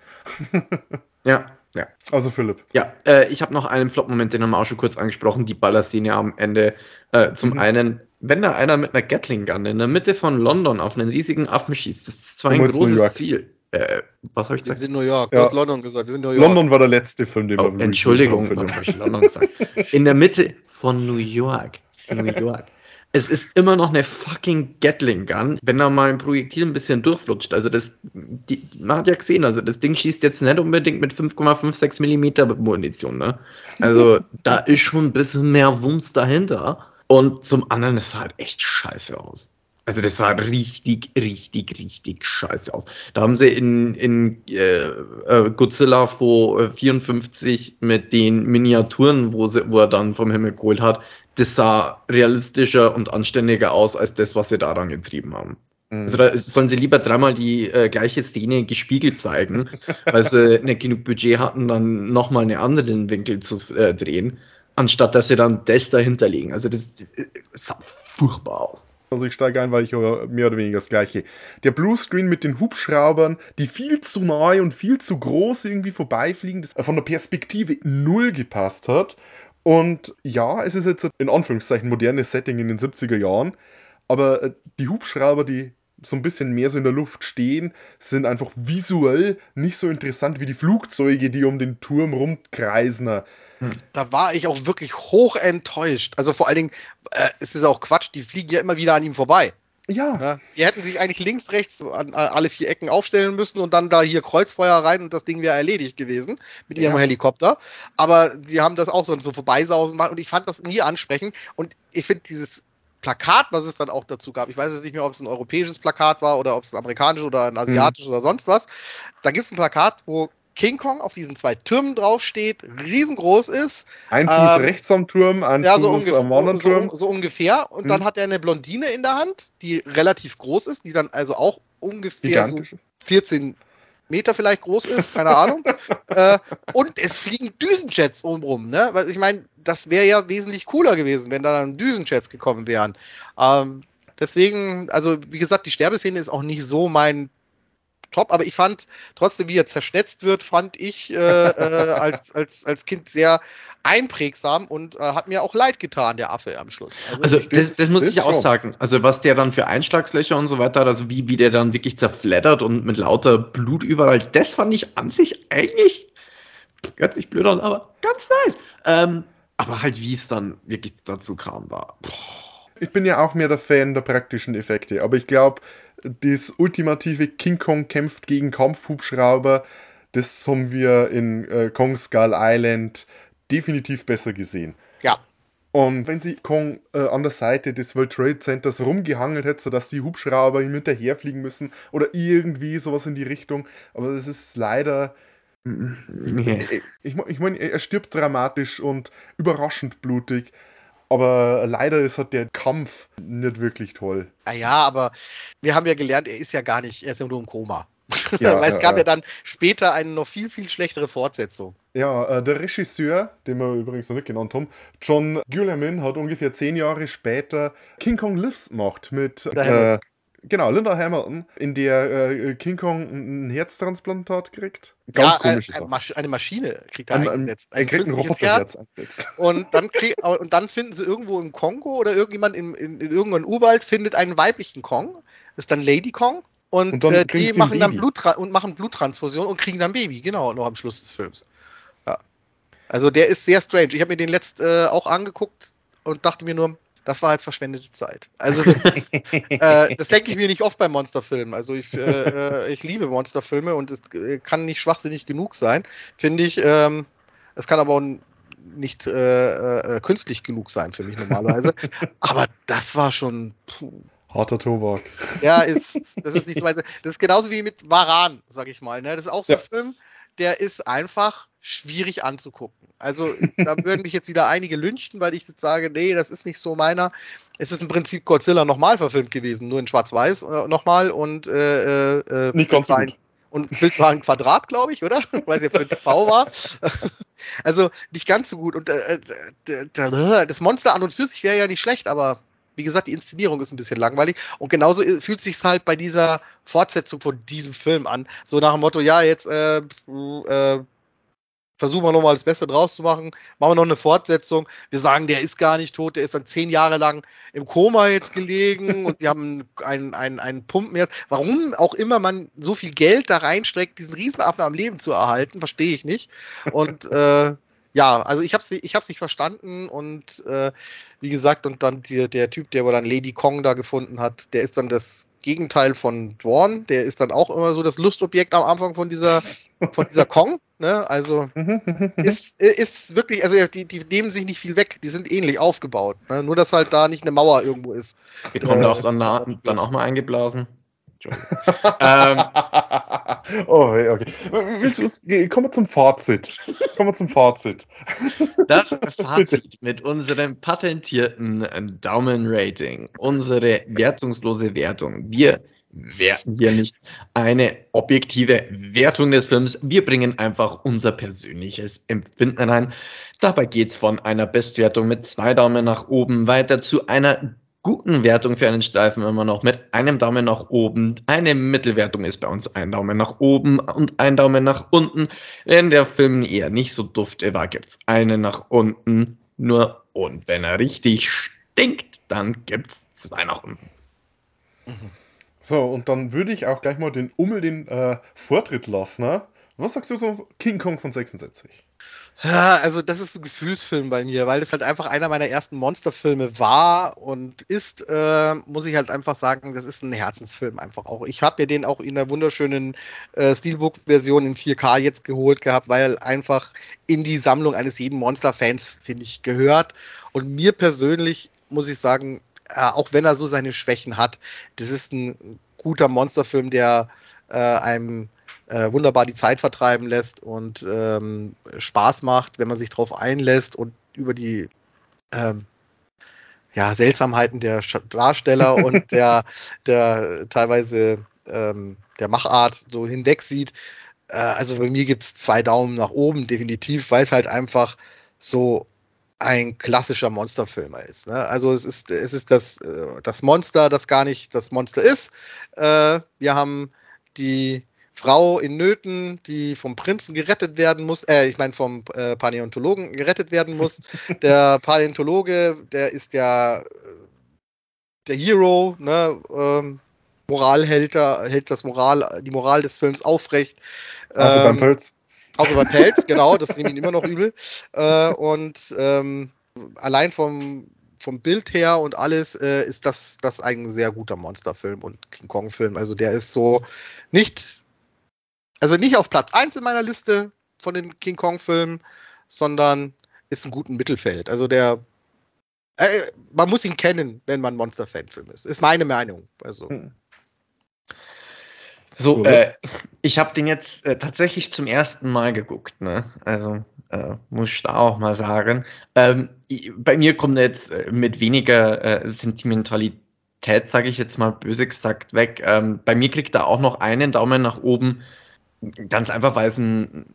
ja, ja. Also Philipp. Ja, äh, ich habe noch einen Flop-Moment, den haben wir auch schon kurz angesprochen, die Ballerszene am Ende. Äh, zum Mhm. einen, wenn da einer mit einer Gatling-Gun in der Mitte von London auf einen riesigen Affen schießt, das ist zwar ein großes. Ziel. Äh, was habe ich Wir gesagt? sind in New York. Ja. Du hast London gesagt. Wir sind in New York. London war der letzte Film, den Oh, wir Entschuldigung, habe ich London gesagt? In der Mitte von New York. New York. Es ist immer noch eine fucking Gatling Gun, wenn da mal ein Projektil ein bisschen durchflutscht. Also das, die, man hat ja gesehen, also das Ding schießt jetzt nicht unbedingt mit 5,56 Millimeter Munition, ne? Also da ist schon ein bisschen mehr Wumms dahinter. Und zum anderen, es sah halt echt scheiße aus. Also das sah richtig, richtig, richtig scheiße aus. Da haben sie in, in äh, äh, Godzilla vor äh, 54 mit den Miniaturen, wo, sie, wo er dann vom Himmel geholt hat, das sah realistischer und anständiger aus als das, was sie daran getrieben haben. Mhm. Also da sollen sie lieber dreimal die äh, gleiche Szene gespiegelt zeigen, weil sie nicht genug Budget hatten, dann nochmal einen anderen Winkel zu äh, drehen, anstatt dass sie dann das dahinter legen. Also das, das sah furchtbar aus. Also ich steige ein, weil ich höre mehr oder weniger das gleiche. Der Bluescreen mit den Hubschraubern, die viel zu nahe und viel zu groß irgendwie vorbeifliegen, das von der Perspektive null gepasst hat. Und ja, es ist jetzt in Anführungszeichen modernes Setting in den 70er Jahren, aber äh, die Hubschrauber, die so ein bisschen mehr so in der Luft stehen, sind einfach visuell nicht so interessant wie die Flugzeuge, die um den Turm rumkreisen. Da war ich auch wirklich hoch enttäuscht. Also vor allen Dingen, äh, es ist auch Quatsch, die fliegen ja immer wieder an ihm vorbei. Ja, Ne? Die hätten sich eigentlich links, rechts an, an alle vier Ecken aufstellen müssen und dann da hier Kreuzfeuer rein und das Ding wäre erledigt gewesen mit ihrem Ja. Helikopter. Aber die haben das auch so, so vorbeisausen gemacht und ich fand das nie ansprechend. Und ich finde dieses Plakat, was es dann auch dazu gab, ich weiß jetzt nicht mehr, ob es ein europäisches Plakat war oder ob es ein amerikanisches oder ein asiatisches oder sonst was. Da gibt es ein Plakat, wo King Kong auf diesen zwei Türmen draufsteht, riesengroß ist, ein Fuß Ähm, rechts am Turm, ein ja, Fuß so, ungef am anderen Turm. so, so ungefähr. Und dann Hm. hat er eine Blondine in der Hand, die relativ groß ist, die dann also auch ungefähr so Gigantisch. 14 Meter vielleicht groß ist, keine Ahnung. äh, und es fliegen Düsenjets umrum, ne? Weil ich meine, das wäre ja wesentlich cooler gewesen, wenn da dann Düsenjets gekommen wären. Ähm, deswegen, also wie gesagt, die Sterbeszene ist auch nicht so mein Top, aber ich fand trotzdem, wie er zerschnetzt wird, fand ich äh, äh, als, als, als Kind sehr einprägsam und äh, hat mir auch leid getan, der Affe am Schluss. Also das- das, das muss ich auch sagen. Also was der dann für Einschlagslöcher und so weiter hat, also wie, wie der dann wirklich zerfleddert und mit lauter Blut überall, das fand ich an sich eigentlich, hört sich blöd an, aber ganz nice. Ähm, aber halt wie es dann wirklich dazu kam, war. boah. Ich bin ja auch mehr der Fan der praktischen Effekte, aber ich glaube, das ultimative King Kong kämpft gegen Kampfhubschrauber, das haben wir in äh, Kong Skull Island definitiv besser gesehen. Ja. Und wenn sie Kong äh, an der Seite des World Trade Centers rumgehangelt hätte, sodass die Hubschrauber ihm hinterherfliegen müssen oder irgendwie sowas in die Richtung, aber das ist leider. Nee. Ich, ich meine, er stirbt dramatisch und überraschend blutig, aber leider ist halt der Kampf nicht wirklich toll. Ah ja, aber wir haben ja gelernt, er ist ja gar nicht, er ist ja nur im Koma. Ja, Weil es gab ja. ja dann später eine noch viel, viel schlechtere Fortsetzung. Ja, äh, der Regisseur, den wir übrigens noch nicht genannt haben, John Guillemin, hat ungefähr zehn Jahre später King Kong Lives gemacht mit äh. Genau Linda Hamilton, in der äh, King Kong ein Herztransplantat kriegt. ja, äh, komische eine, Sache. Masch eine Maschine kriegt er Ein- ein- eingesetzt. Er kriegt ein Roboterherz eingesetzt. Und dann, krieg, und dann finden sie irgendwo im Kongo oder irgendjemand in, in, in irgendeinem Urwald findet einen weiblichen Kong. Das ist dann Lady Kong. Und, Und dann äh, die sie ein machen dann. Bluttra und machen Bluttransfusion und kriegen dann Baby, genau, noch am Schluss des Films. Ja. Also der ist sehr strange. Ich habe mir den letzt äh, auch angeguckt und dachte mir nur, das war jetzt verschwendete Zeit. Also äh, das denke ich mir nicht oft bei Monsterfilmen. Also ich, äh, äh, ich liebe Monsterfilme und es äh, kann nicht schwachsinnig genug sein, finde ich. Ähm, es kann aber auch nicht äh, äh, künstlich genug sein für mich normalerweise. aber das war schon. Puh. Harter Tobak. Ja, ist, das ist nicht so weit. Das ist genauso wie mit Varan, sag ich mal. Ne? Das ist auch so ein Ja. Film, der ist einfach schwierig anzugucken. Also, da würden mich jetzt wieder einige lynchten, weil ich jetzt sage, nee, das ist nicht so meiner. Es ist im Prinzip Godzilla nochmal verfilmt gewesen, nur in Schwarz-Weiß äh, nochmal und äh, äh, Nicht ganz ein-. Und Bild war ein Quadrat, glaube ich, oder? Ob es ein V war. Also nicht ganz so gut. Und äh, äh, das Monster an und für sich wäre ja nicht schlecht, aber wie gesagt, die Inszenierung ist ein bisschen langweilig. Und genauso fühlt sich halt bei dieser Fortsetzung von diesem Film an. So nach dem Motto, ja, jetzt äh, äh, versuchen wir nochmal das Beste draus zu machen, machen wir noch eine Fortsetzung. Wir sagen, der ist gar nicht tot, der ist dann zehn Jahre lang im Koma jetzt gelegen und die haben einen, einen, einen Pumpenherz. Warum auch immer man so viel Geld da reinsteckt, diesen Riesenaffen am Leben zu erhalten, verstehe ich nicht. Und äh, ja, also ich habe es ich hab's nicht verstanden und äh, wie gesagt, und dann die, der Typ, der wohl dann Lady Kong da gefunden hat, der ist dann das Gegenteil von Dwarn. Der ist dann auch immer so das Lustobjekt am Anfang von dieser, von dieser Kong. Ne? Also ist, ist wirklich, also die, die nehmen sich nicht viel weg, die sind ähnlich aufgebaut. Ne? Nur, dass halt da nicht eine Mauer irgendwo ist. Bekommt Äh, auch dann, dann auch mal eingeblasen. Ähm, oh, okay. Kommen wir zum Fazit. Kommen wir zum Fazit. Das Fazit mit unserem patentierten Daumen-Rating, unsere wertungslose Wertung. Wir werten hier nicht eine objektive Wertung des Films. Wir bringen einfach unser persönliches Empfinden rein. Dabei geht es von einer Bestwertung mit zwei Daumen nach oben weiter zu einer guten Wertung für einen Streifen immer noch mit einem Daumen nach oben. Eine Mittelwertung ist bei uns ein Daumen nach oben und ein Daumen nach unten. Wenn der Film eher nicht so dufte war, gibt es einen nach unten. Nur und wenn er richtig stinkt, dann gibt es zwei nach unten. So, und dann würde ich auch gleich mal den Ummel den äh, Vortritt lassen. Ne? Was sagst du zum King Kong von 66? Also das ist ein Gefühlsfilm bei mir, weil es halt einfach einer meiner ersten Monsterfilme war und ist, äh, muss ich halt einfach sagen, das ist ein Herzensfilm einfach auch. Ich habe mir den auch in der wunderschönen äh, Steelbook-Version in 4K jetzt geholt gehabt, weil einfach in die Sammlung eines jeden Monster-Fans, finde ich, gehört. Und mir persönlich muss ich sagen, äh, auch wenn er so seine Schwächen hat, das ist ein guter Monsterfilm, der äh, einem äh, wunderbar die Zeit vertreiben lässt und ähm, Spaß macht, wenn man sich darauf einlässt und über die ähm, ja, Seltsamheiten der Darsteller und der, der teilweise ähm, der Machart so hinweg sieht. Äh, also bei mir gibt es zwei Daumen nach oben, definitiv, weil es halt einfach so ein klassischer Monsterfilm ist. Ne? Also es ist, es ist das, äh, das Monster, das gar nicht das Monster ist. Äh, wir haben die Frau in Nöten, die vom Prinzen gerettet werden muss, äh, ich meine vom äh, Paläontologen gerettet werden muss. Der Paläontologe, der ist ja äh, der Hero, ne? Ähm, Moralhälter, hält das Moral, die Moral des Films aufrecht. Also beim Ähm, Pelz. Außer bei Pelz, genau, das nehme ich immer noch übel. Äh, und ähm, allein vom, vom Bild her und alles äh, ist das, das ein sehr guter Monsterfilm und King Kong-Film. Also der ist so nicht, also nicht auf Platz 1 in meiner Liste von den King Kong-Filmen, sondern ist ein guten Mittelfeld. Also der, äh, man muss ihn kennen, wenn man Monster-Fan-Film ist. Ist meine Meinung. Also. Hm. So, äh, ich habe den jetzt äh, tatsächlich zum ersten Mal geguckt, ne? Also äh, muss ich da auch mal sagen. Ähm, bei mir kommt er jetzt äh, mit weniger äh, Sentimentalität, sage ich jetzt mal böse gesagt, weg. Ähm, bei mir kriegt er auch noch einen Daumen nach oben, ganz einfach, weil es ein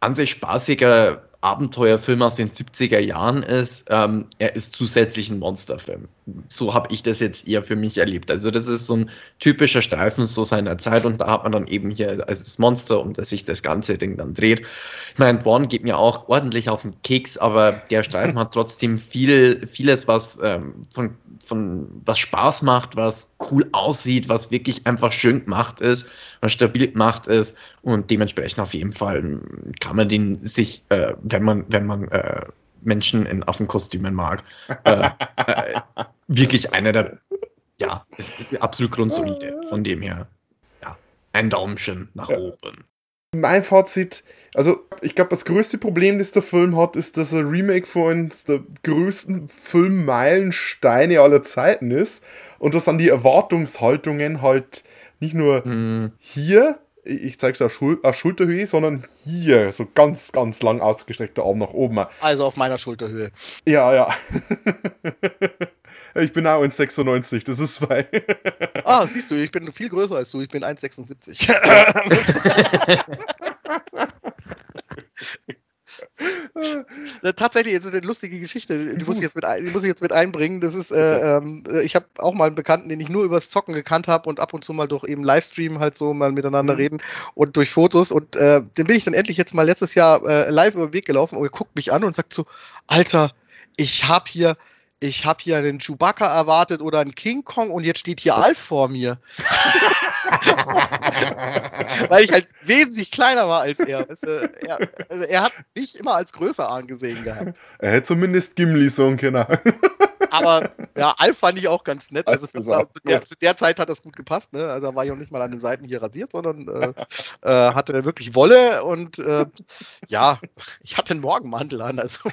an sich spaßiger Abenteuerfilm aus den 70er Jahren ist. Ähm, er ist zusätzlich ein Monsterfilm. So habe ich das jetzt eher für mich erlebt. Also das ist so ein typischer Streifen so seiner Zeit und da hat man dann eben hier also das Monster, um das sich das ganze Ding dann dreht. Ich meine, Born geht mir auch ordentlich auf den Keks, aber der Streifen hat trotzdem viel, vieles, was ähm, von, von was Spaß macht, was cool aussieht, was wirklich einfach schön gemacht ist, was stabil gemacht ist und dementsprechend auf jeden Fall ähm, kann man den sich, äh, wenn man, wenn man äh, Menschen in Affenkostümen mag, äh, äh, wirklich einer der, ja, ist ist absolut grundsolide. Von dem her, ja, ein Daumenchen nach Ja. oben. Mein Fazit, also ich glaube, das größte Problem, das der Film hat, ist, dass er Remake von eines der größten Filmmeilensteine aller Zeiten ist und dass dann die Erwartungshaltungen halt nicht nur Hm, hier, ich zeige es auf, Schul auf Schulterhöhe, sondern hier, so ganz, ganz lang ausgestreckter Arm nach oben. Also auf meiner Schulterhöhe. Ja, ja. ich bin auch 1,96, das ist zwei. Ah, siehst du, ich bin viel größer als du. Ich bin 1,76. Äh, Tatsächlich, jetzt ist eine lustige Geschichte, die muss ich jetzt mit, ein, die muss ich jetzt mit einbringen. Das ist, äh, ähm, äh, ich habe auch mal einen Bekannten, den ich nur übers Zocken gekannt habe und ab und zu mal durch eben Livestream halt so mal miteinander Mhm. reden und durch Fotos. Und äh, den bin ich dann endlich jetzt mal letztes Jahr äh, live über den Weg gelaufen und er guckt mich an und sagt so: Alter, ich habe hier. Ich habe hier einen Chewbacca erwartet oder einen King Kong und jetzt steht hier Alf vor mir. Weil ich halt wesentlich kleiner war als er. Weißt du, er, also er hat mich immer als größer angesehen gehabt. Er hätte zumindest Gimli sagen können. Aber ja, Alf fand ich auch ganz nett. Also war, zu, der, zu der Zeit hat das gut gepasst. Ne? Also er war ja auch nicht mal an den Seiten hier rasiert, sondern äh, äh, hatte wirklich Wolle und äh, ja, ich hatte einen Morgenmantel an. Also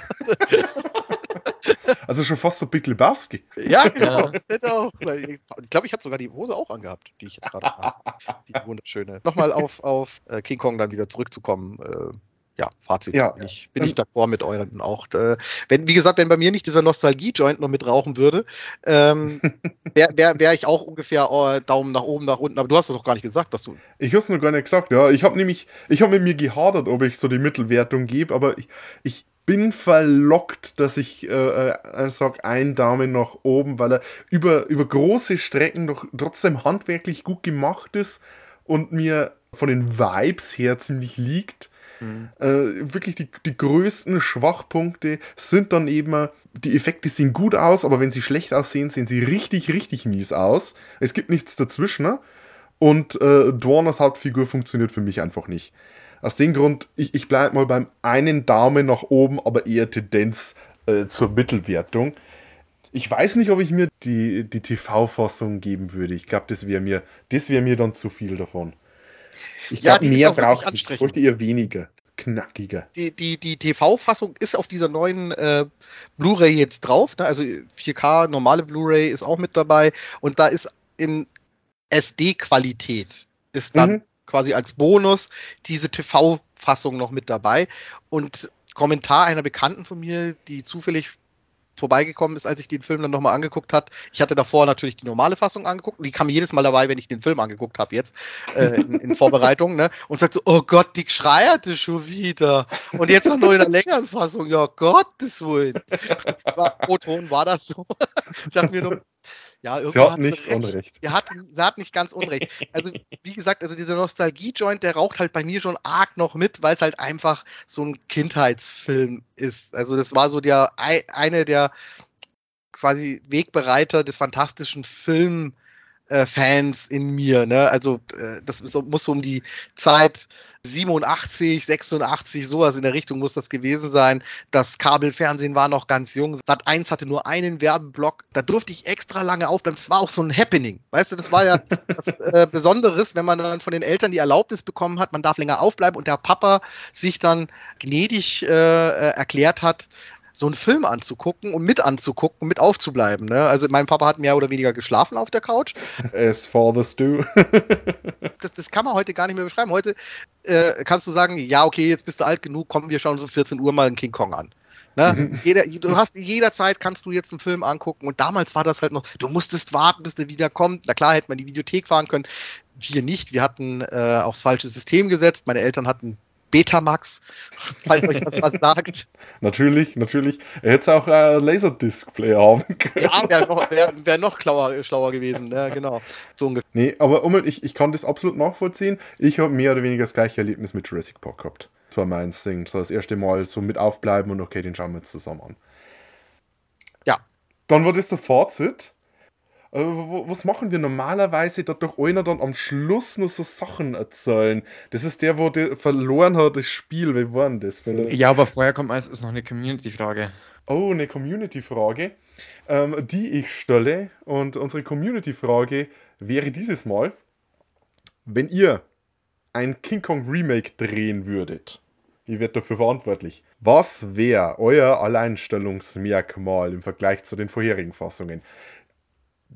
Also schon fast so Big Lebowski. ja, genau. Ja. Das hätte auch. Ich glaube, ich hatte sogar die Hose auch angehabt, die ich jetzt gerade habe. Die wunderschöne. Nochmal auf, auf äh, King Kong dann wieder zurückzukommen. Äh, ja, Fazit. Ja. Bin ich, bin ich d'accord mit euren auch. Äh, wenn, wie gesagt, wenn bei mir nicht dieser Nostalgie-Joint noch mit rauchen würde, ähm, wäre wär, wär ich auch ungefähr äh, Daumen nach oben, nach unten. Aber du hast es doch gar nicht gesagt, dass du. Ich hab's noch gar nicht gesagt, ja. Ich habe nämlich, ich habe mit mir gehadert, ob ich so die Mittelwertung gebe, aber ich, ich bin verlockt, dass ich äh, äh, sag, ein Daumen nach oben, weil er über, über große Strecken doch trotzdem handwerklich gut gemacht ist und mir von den Vibes her ziemlich liegt. Äh, wirklich die, die größten Schwachpunkte sind dann eben, die Effekte sehen gut aus, aber wenn sie schlecht aussehen, sehen sie richtig, richtig mies aus. Es gibt nichts dazwischen. Ne? Und äh, Dwarners Hauptfigur funktioniert für mich einfach nicht. Aus dem Grund, ich, ich bleibe mal beim einen Daumen nach oben, aber eher Tendenz äh, zur Mittelwertung. Ich weiß nicht, ob ich mir die, die TV-Fassung geben würde. Ich glaube, das wäre mir, das wär mir dann zu viel davon. Ich Ja, glaube, mehr braucht ich. Bräuchte eher weniger. Knackiger. Die, die, die TV-Fassung ist auf dieser neuen äh, Blu-ray jetzt drauf. Ne? Also 4K, normale Blu-ray ist auch mit dabei. Und da ist in SD-Qualität ist dann Mhm. Quasi als Bonus diese TV-Fassung noch mit dabei. Und Kommentar einer Bekannten von mir, die zufällig vorbeigekommen ist, als ich den Film dann nochmal angeguckt hat. Ich hatte davor natürlich die normale Fassung angeguckt die kam jedes Mal dabei, wenn ich den Film angeguckt habe jetzt äh, in, in Vorbereitung, ne? Und sagt so, oh Gott, die schreierte schon wieder. Und jetzt noch nur in einer längeren Fassung, ja Gottes Willen. War, O-Ton war das so. ich dachte mir nur, ja, irgendwie hat hat nicht Unrecht. Er hat, sie hat nicht ganz unrecht. Also, wie gesagt, also dieser Nostalgie-Joint, der raucht halt bei mir schon arg noch mit, weil es halt einfach so ein Kindheitsfilm ist. Also, das war so der ei- eine der quasi Wegbereiter des fantastischen Film äh, Fans in mir. Ne? Also äh, das ist, muss so um die Zeit 87, 86, sowas in der Richtung muss das gewesen sein. Das Kabelfernsehen war noch ganz jung. Sat 1 hatte nur einen Werbeblock. Da durfte ich extra lange aufbleiben. Das war auch so ein Happening. Weißt du, das war ja was äh, Besonderes, wenn man dann von den Eltern die Erlaubnis bekommen hat, man darf länger aufbleiben und der Papa sich dann gnädig äh, äh, erklärt hat, so einen Film anzugucken und mit anzugucken, mit aufzubleiben. Ne? Also mein Papa hat mehr oder weniger geschlafen auf der Couch. As fathers do. Das, das kann man heute gar nicht mehr beschreiben. Heute äh, kannst du sagen, ja, okay, jetzt bist du alt genug, kommen wir schauen um 14 Uhr mal einen King Kong an. Ne? Jeder, du hast jederzeit kannst du jetzt einen Film angucken und damals war das halt noch, du musstest warten, bis der wieder kommt. Na klar, hätte man in die Videothek fahren können. Wir nicht. Wir hatten äh, aufs falsche System gesetzt. Meine Eltern hatten Betamax, falls euch das was sagt. natürlich, natürlich. Er hätte auch einen Laserdisc-Player haben können. Ja, wäre noch, wär, wär noch schlauer, schlauer gewesen. Ja, genau. So ungefähr. Nee, aber um, ich, ich kann das absolut nachvollziehen. Ich habe mehr oder weniger das gleiche Erlebnis mit Jurassic Park gehabt. Das war mein Ding. So das erste Mal so mit aufbleiben und okay, den schauen wir jetzt zusammen an. Ja. Dann war das so Fazit. Was machen wir normalerweise? Da doch einer dann am Schluss nur so Sachen erzählen. Das ist der, wo der verloren hat, das Spiel. Wie war denn das? Ja, aber vorher kommt meistens noch eine Community-Frage. Oh, eine Community-Frage, ähm, die ich stelle. Und unsere Community-Frage wäre dieses Mal, wenn ihr ein King Kong Remake drehen würdet, ihr werdet dafür verantwortlich, was wäre euer Alleinstellungsmerkmal im Vergleich zu den vorherigen Fassungen?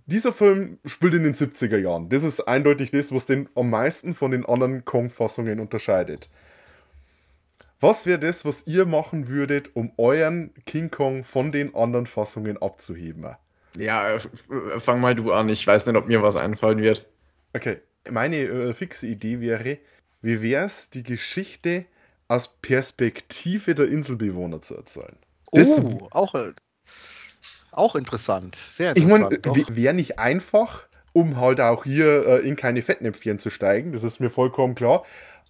Dieser Film spielt in den 70er Jahren. Das ist eindeutig das, was den am meisten von den anderen Kong-Fassungen unterscheidet. Was wäre das, was ihr machen würdet, um euren King Kong von den anderen Fassungen abzuheben? Ja, fang mal du an. Ich weiß nicht, ob mir was einfallen wird. Okay, meine äh, fixe Idee wäre, wie wäre es, die Geschichte aus Perspektive der Inselbewohner zu erzählen? Das- Oh, auch, auch interessant. Sehr Ich meine, interessant. wäre nicht einfach, um halt auch hier äh, in keine Fettnäpfchen zu steigen, das ist mir vollkommen klar.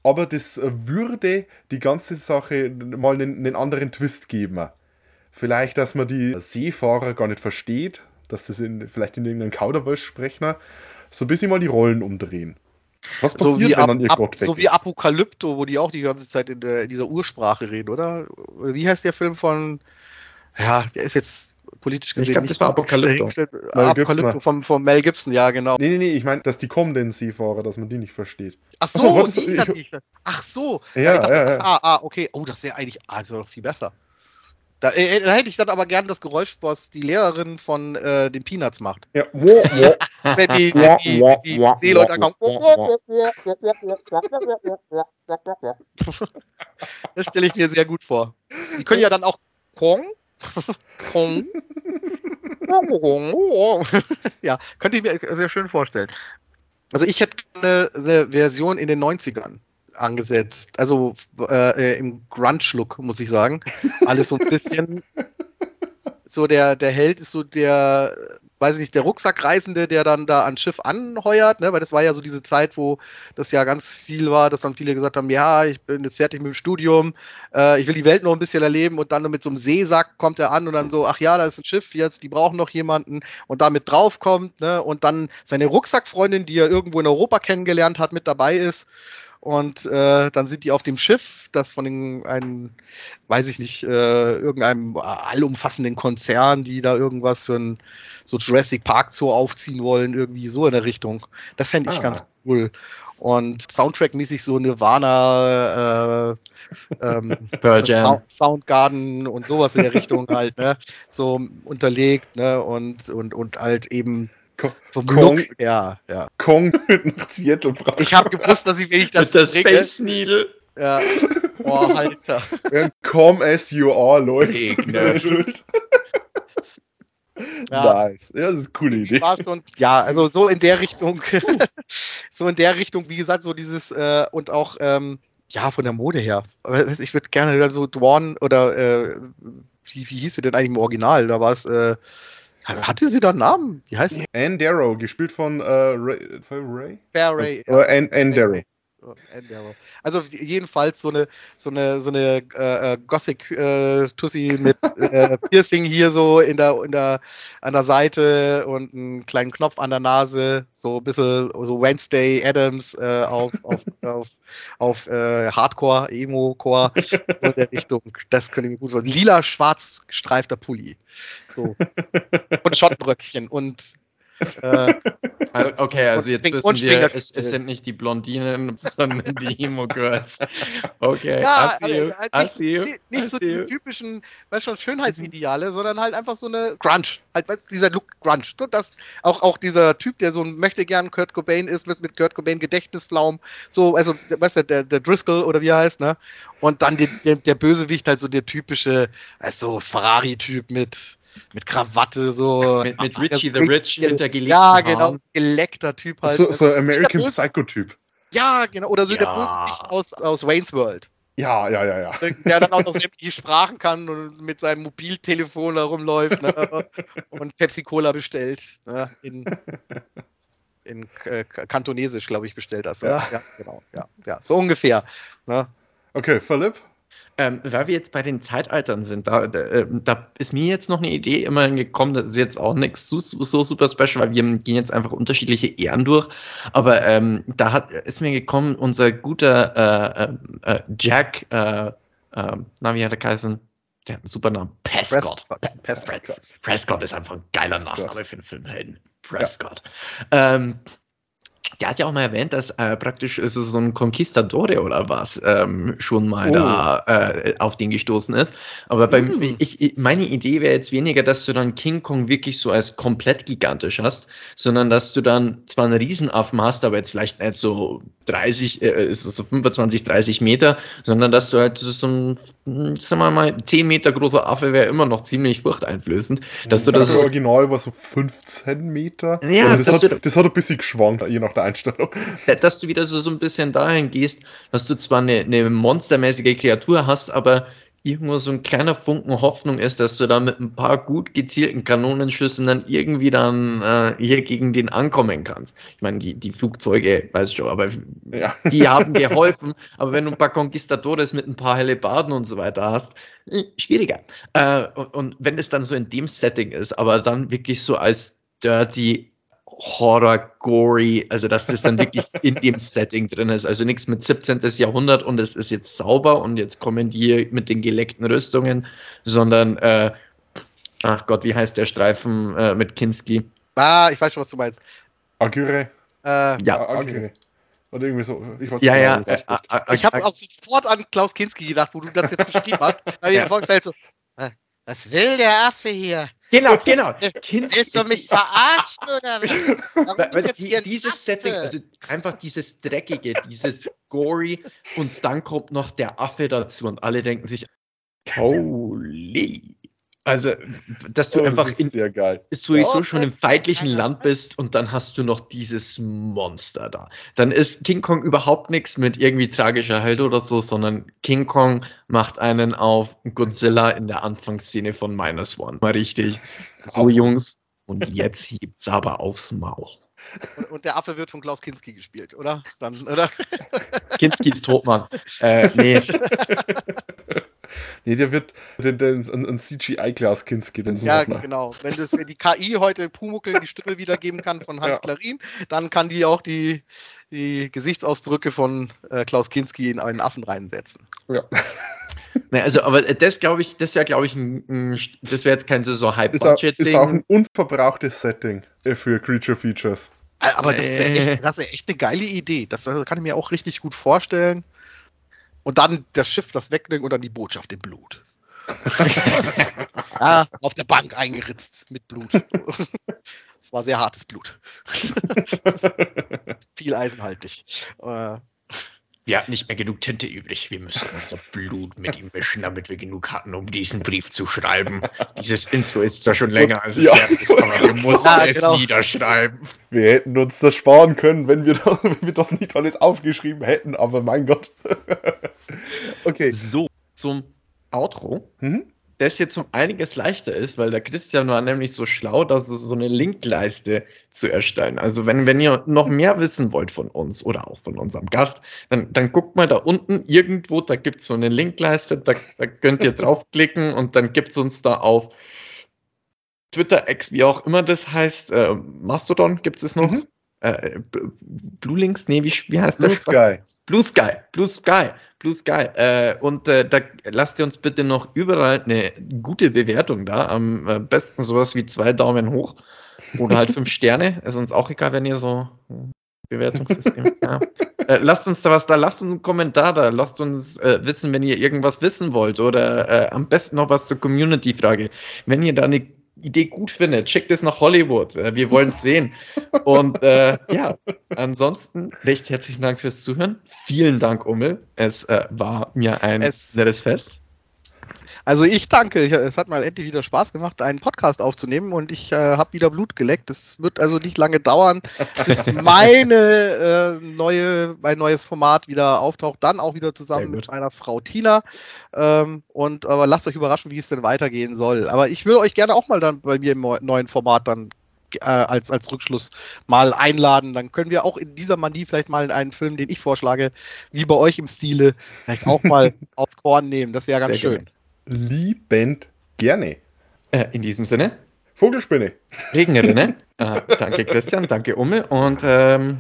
Aber das äh, würde die ganze Sache mal einen, einen anderen Twist geben. Vielleicht, dass man die Seefahrer gar nicht versteht, dass das in, vielleicht in irgendeinem Kauderwelsch sprechen, so ein bisschen mal die Rollen umdrehen. Was so passiert, wie, ihr Ap Gott weg so wie? Apokalypto, wo die auch die ganze Zeit in, der, in dieser Ursprache reden? Oder Wie heißt der Film von. Ja, der ist jetzt politisch gesehen. glaub, nicht das war Apokalypto. Apokalypto von, von Mel Gibson, ja, genau. Nee, nee, nee, ich meine, dass die kommenden Seefahrer, dass man die nicht versteht. Ach so, Ach so, die ich- dann nicht. Ach so. Ja, ich dachte, ja, ja. Ah, ah, okay. Oh, das wäre eigentlich. Ah, das wäre doch viel besser. Da, äh, da hätte ich dann aber gern das Geräusch, was die Lehrerin von äh, den Peanuts macht. Ja, Wenn die, wenn die, wenn die Seeleute ankommen. Das stelle ich mir sehr gut vor. Die können ja dann auch Kong. Ja, könnte ich mir sehr schön vorstellen. Also ich hätte eine, eine Version in den 90ern angesetzt. Also äh, im Grunge-Look, muss ich sagen. Alles so ein bisschen. So der, der Held ist so der, weiß ich nicht, der Rucksackreisende, der dann da ans Schiff anheuert, ne? weil das war ja so diese Zeit, wo das ja ganz viel war, dass dann viele gesagt haben, ja, ich bin jetzt fertig mit dem Studium, äh, ich will die Welt noch ein bisschen erleben und dann mit so einem Seesack kommt er an und dann so, ach ja, da ist ein Schiff jetzt, die brauchen noch jemanden und damit draufkommt, ne? und dann seine Rucksackfreundin, die er irgendwo in Europa kennengelernt hat, mit dabei ist und äh, dann sind die auf dem Schiff, das von den, einem, weiß ich nicht, äh, irgendeinem allumfassenden Konzern, die da irgendwas für ein so Jurassic Park Zoo aufziehen wollen, irgendwie so in der Richtung. Das fände ich Ah. ganz cool. Und Soundtrack-mäßig so Nirvana, äh, ähm, Pearl Jam. Sound- Soundgarden und sowas in der Richtung halt, ne? So unterlegt, ne? Und, und, und halt eben vom Kong- Look, ja, ja. Kong wird nach Seattle gebracht. Ich habe gewusst, dass ich, wenn ich das Das ist der Space Needle. ja, oh, Alter. Während Come as you are läuft. Regnet. Ja. Nice. Ja, das ist eine coole Idee. war schon, ja, also so in der Richtung, so in der Richtung, wie gesagt, so dieses äh, und auch, ähm, ja, von der Mode her. Aber Ich würde gerne so Dwarn oder äh, wie, wie hieß sie denn eigentlich im Original? Da war es, äh, hatte sie da einen Namen? Wie heißt sie? Anne Darrow, gespielt von äh, Ray, von Ray? Fair Ray. Oder An- Anne Darrow. Ende, aber- Also jedenfalls so eine so eine so eine äh, äh, Gothic äh, Tussi mit äh, Piercing hier so in der in der an der Seite und einen kleinen Knopf an der Nase, so ein bisschen so Wednesday Adams äh, auf auf auf, auf äh, Hardcore Emo Core so in der Richtung. Das könnte ich mir gut vorstellen. Lila schwarz gestreifter Pulli. So und Schottenröckchen und äh, Also, Okay, also jetzt wissen wir, es, es sind nicht die Blondinen, sondern die Emo-Girls. Okay, Ja, I also, you, nicht, nicht I so diese typischen, weißt schon, Schönheitsideale, sondern halt einfach so eine Grunge. Halt dieser Look Grunge. So, das, auch, auch dieser Typ, der so ein möchte gern Kurt Cobain ist, mit, mit Kurt Cobain Gedächtnisflaum. So, also, weißt du, der, der Driscoll oder wie er heißt, ne? Und dann die, der, der Bösewicht halt so der typische, also Ferrari-Typ mit, mit Krawatte, so. Mit, mit Richie the Rich hintergelegt. Ja, genau, so geleckter Typ halt. So, so American Der- Psycho-Typ. Ja, genau. Oder so der Ja. Bösewicht aus, aus Wayne's World. Ja, ja, ja, ja. der der dann auch noch sämtliche Sprachen kann und mit seinem Mobiltelefon da rumläuft ne? und Pepsi Cola bestellt. Ne? In, in äh, Kantonesisch, glaube ich, bestellt das, oder? Ja, genau. Ja, ja, so ungefähr. Ne? Okay, Philipp? Ähm, weil wir jetzt bei den Zeitaltern sind, da, da, äh, da ist mir jetzt noch eine Idee immerhin gekommen, das ist jetzt auch nichts so, so super special, weil wir gehen jetzt einfach unterschiedliche Ehren durch. Aber ähm, da hat, ist mir gekommen, unser guter äh, äh, äh, Jack, äh, äh, na, wie hat er geheißen? Der hat einen super Namen. Prescott. Prescott. Prescott. Prescott ist einfach ein geiler Prescott. Nachname für einen Filmhelden. Prescott. Ähm, der hat ja auch mal erwähnt, dass äh, praktisch äh, so, so ein Conquistadore oder was ähm, schon mal Oh. da äh, auf den gestoßen ist. Aber beim, Mm. ich, ich, meine Idee wäre jetzt weniger, dass du dann King Kong wirklich so als komplett gigantisch hast, sondern dass du dann zwar einen Riesenaffen hast, aber jetzt vielleicht nicht so 30, äh, so so 25, 30 Meter, sondern dass du halt so ein, hm, sagen wir mal, 10 Meter großer Affe wäre immer noch ziemlich furchteinflößend. Dass du Das das Original war so 15 Meter. Ja, Aber das, hat, das hat ein bisschen geschwankt, je nach der Einstellung. Dass du wieder so, so ein bisschen dahin gehst, dass du zwar eine, eine monstermäßige Kreatur hast, aber irgendwo so ein kleiner Funken Hoffnung ist, dass du da mit ein paar gut gezielten Kanonenschüssen dann irgendwie dann äh, hier gegen den ankommen kannst. Ich meine, die, die Flugzeuge, weiß ich schon, aber Ja. die haben geholfen. aber wenn du ein paar Conquistadores mit ein paar Hellebarden und so weiter hast, äh, schwieriger. Äh, und, und wenn es dann so in dem Setting ist, aber dann wirklich so als dirty Horror, gory, also dass das dann wirklich in dem Setting drin ist. Also nichts mit 17. Jahrhundert und es ist jetzt sauber und jetzt kommen die mit den geleckten Rüstungen, sondern, äh, ach Gott, wie heißt der Streifen äh, mit Kinski? Ah, ich weiß schon, was du meinst. Agüre. Äh, Ja, Ah, Agüre. Oder irgendwie so. Ich weiß ja, nicht, ja. Äh, ausspricht. äh, ich habe äh, auch sofort an Klaus Kinski gedacht, wo du das jetzt beschrieben hast. Da habe ich mir vorgestellt, so, äh, was will der Affe hier? Genau, genau. Willst du mich verarschen oder was? Die, dieses Affe? Setting, also einfach dieses Dreckige, dieses Gory und dann kommt noch der Affe dazu und alle denken sich, holy. Also, dass du Oh, das einfach ist in, sehr geil. sowieso schon im feindlichen Land bist und dann hast du noch dieses Monster da. Dann ist King Kong überhaupt nichts mit irgendwie tragischer Held oder so, sondern King Kong macht einen auf Godzilla in der Anfangsszene von Minus One. Mal richtig. So, Auf- Jungs. Und jetzt hebt's aber aufs Maul. Und, und der Affe wird von Klaus Kinski gespielt, oder? Dann, oder? Kinski ist tot, Mann. Äh, nee. Nee, der wird den, den, ein, ein CGI-Glas Kinski, den Ja, genau. Wenn das, die KI heute Pumuckel die Stimme wiedergeben kann von Hans Ja. Klarin, dann kann die auch die, die Gesichtsausdrücke von äh, Klaus Kinski in einen Affen reinsetzen. Ja. nee, also, aber das glaube ich, das wäre, glaube ich, ein, ein, das wäre jetzt kein so, so Ist, auch, ist auch High-Budget-Ding. ein unverbrauchtes Setting äh, für Creature Features. Äh, Aber das wäre Äh. echt, das wär echt eine geile Idee. Das, das kann ich mir auch richtig gut vorstellen. Und dann das Schiff, das wegnimmt und dann die Botschaft im Blut. ja, auf der Bank eingeritzt mit Blut. Es war sehr hartes Blut. Viel eisenhaltig. Äh, Wir hatten nicht mehr genug Tinte übrig. Wir müssen unser Blut mit ihm mischen, damit wir genug hatten, um diesen Brief zu schreiben. Dieses Intro ist zwar schon länger, als es Ja. ist, aber wir mussten Ja, es genau. niederschreiben. Wir hätten uns das sparen können, wenn wir, das, wenn wir das nicht alles aufgeschrieben hätten, aber mein Gott. okay. So, zum Outro. Mhm. Das jetzt um einiges leichter ist, weil der Christian war nämlich so schlau, dass so eine Linkleiste zu erstellen. Also wenn, wenn ihr noch mehr wissen wollt von uns oder auch von unserem Gast, dann, dann guckt mal da unten irgendwo, da gibt es so eine Linkleiste, da, da könnt ihr draufklicken und dann gibt es uns da auf Twitter, X, wie auch immer das heißt, äh, Mastodon gibt es noch. Mhm. Äh, Blue Links, nee, wie, wie heißt Blue der? Sky. Blue Sky, Blue Sky, Blue Sky. Äh, und äh, da lasst ihr uns bitte noch überall eine gute Bewertung da. Am äh, besten sowas wie zwei Daumen hoch oder halt fünf Sterne. Ist uns auch egal, wenn ihr so äh, Bewertungssystem. ja. äh, lasst uns da was da, lasst uns einen Kommentar da, lasst uns äh, wissen, wenn ihr irgendwas wissen wollt oder äh, am besten noch was zur Community-Frage. Wenn ihr da eine Idee gut findet, schickt es nach Hollywood. Äh, wir wollen es sehen. Und äh, ja, ansonsten recht herzlichen Dank fürs Zuhören. Vielen Dank, Ummel. Es äh, war mir ein Es- nettes Fest. Also ich danke. Es hat mal endlich wieder Spaß gemacht, einen Podcast aufzunehmen und ich äh, habe wieder Blut geleckt. Es wird also nicht lange dauern, bis meine äh, neue, mein neues Format wieder auftaucht. Dann auch wieder zusammen mit meiner Frau Tina. Ähm, und aber lasst euch überraschen, wie es denn weitergehen soll. Aber ich würde euch gerne auch mal dann bei mir im neu- neuen Format dann äh, als, als Rückschluss mal einladen. Dann können wir auch in dieser Manie vielleicht mal einen Film, den ich vorschlage, wie bei euch im Stile, vielleicht auch mal aufs Korn nehmen. Das wäre ganz Sehr schön. Liebend gerne. Äh, in diesem Sinne, Vogelspinne. Regenrinne. äh, danke, Christian. Danke, Ummel. Und ähm,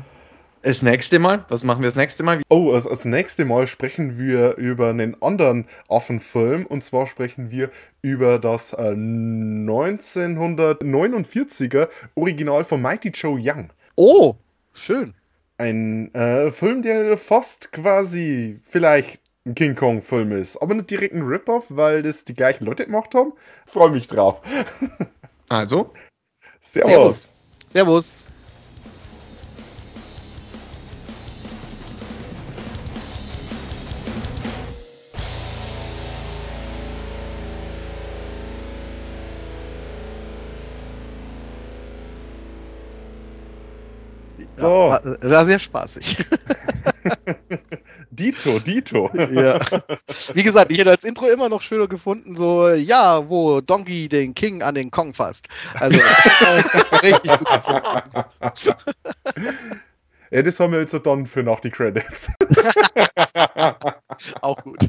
das nächste Mal, was machen wir das nächste Mal? Oh, also das nächste Mal sprechen wir über einen anderen Affenfilm. Und zwar sprechen wir über das äh, 1949er Original von Mighty Joe Young. Oh, schön. Ein äh, Film, der fast quasi vielleicht ein King Kong-Film ist. Aber nicht direkt ein Rip-Off, weil das die gleichen Leute gemacht haben. Freue mich drauf. Also, Servus. Servus. So. War, war sehr spaßig. Dito, Dito. ja. Wie gesagt, ich hätte als Intro immer noch schöner gefunden, so, ja, wo Donkey den King an den Kong fasst. Also, richtig gut gefunden. Ja, das haben wir jetzt dann für nach die Credits. Auch gut.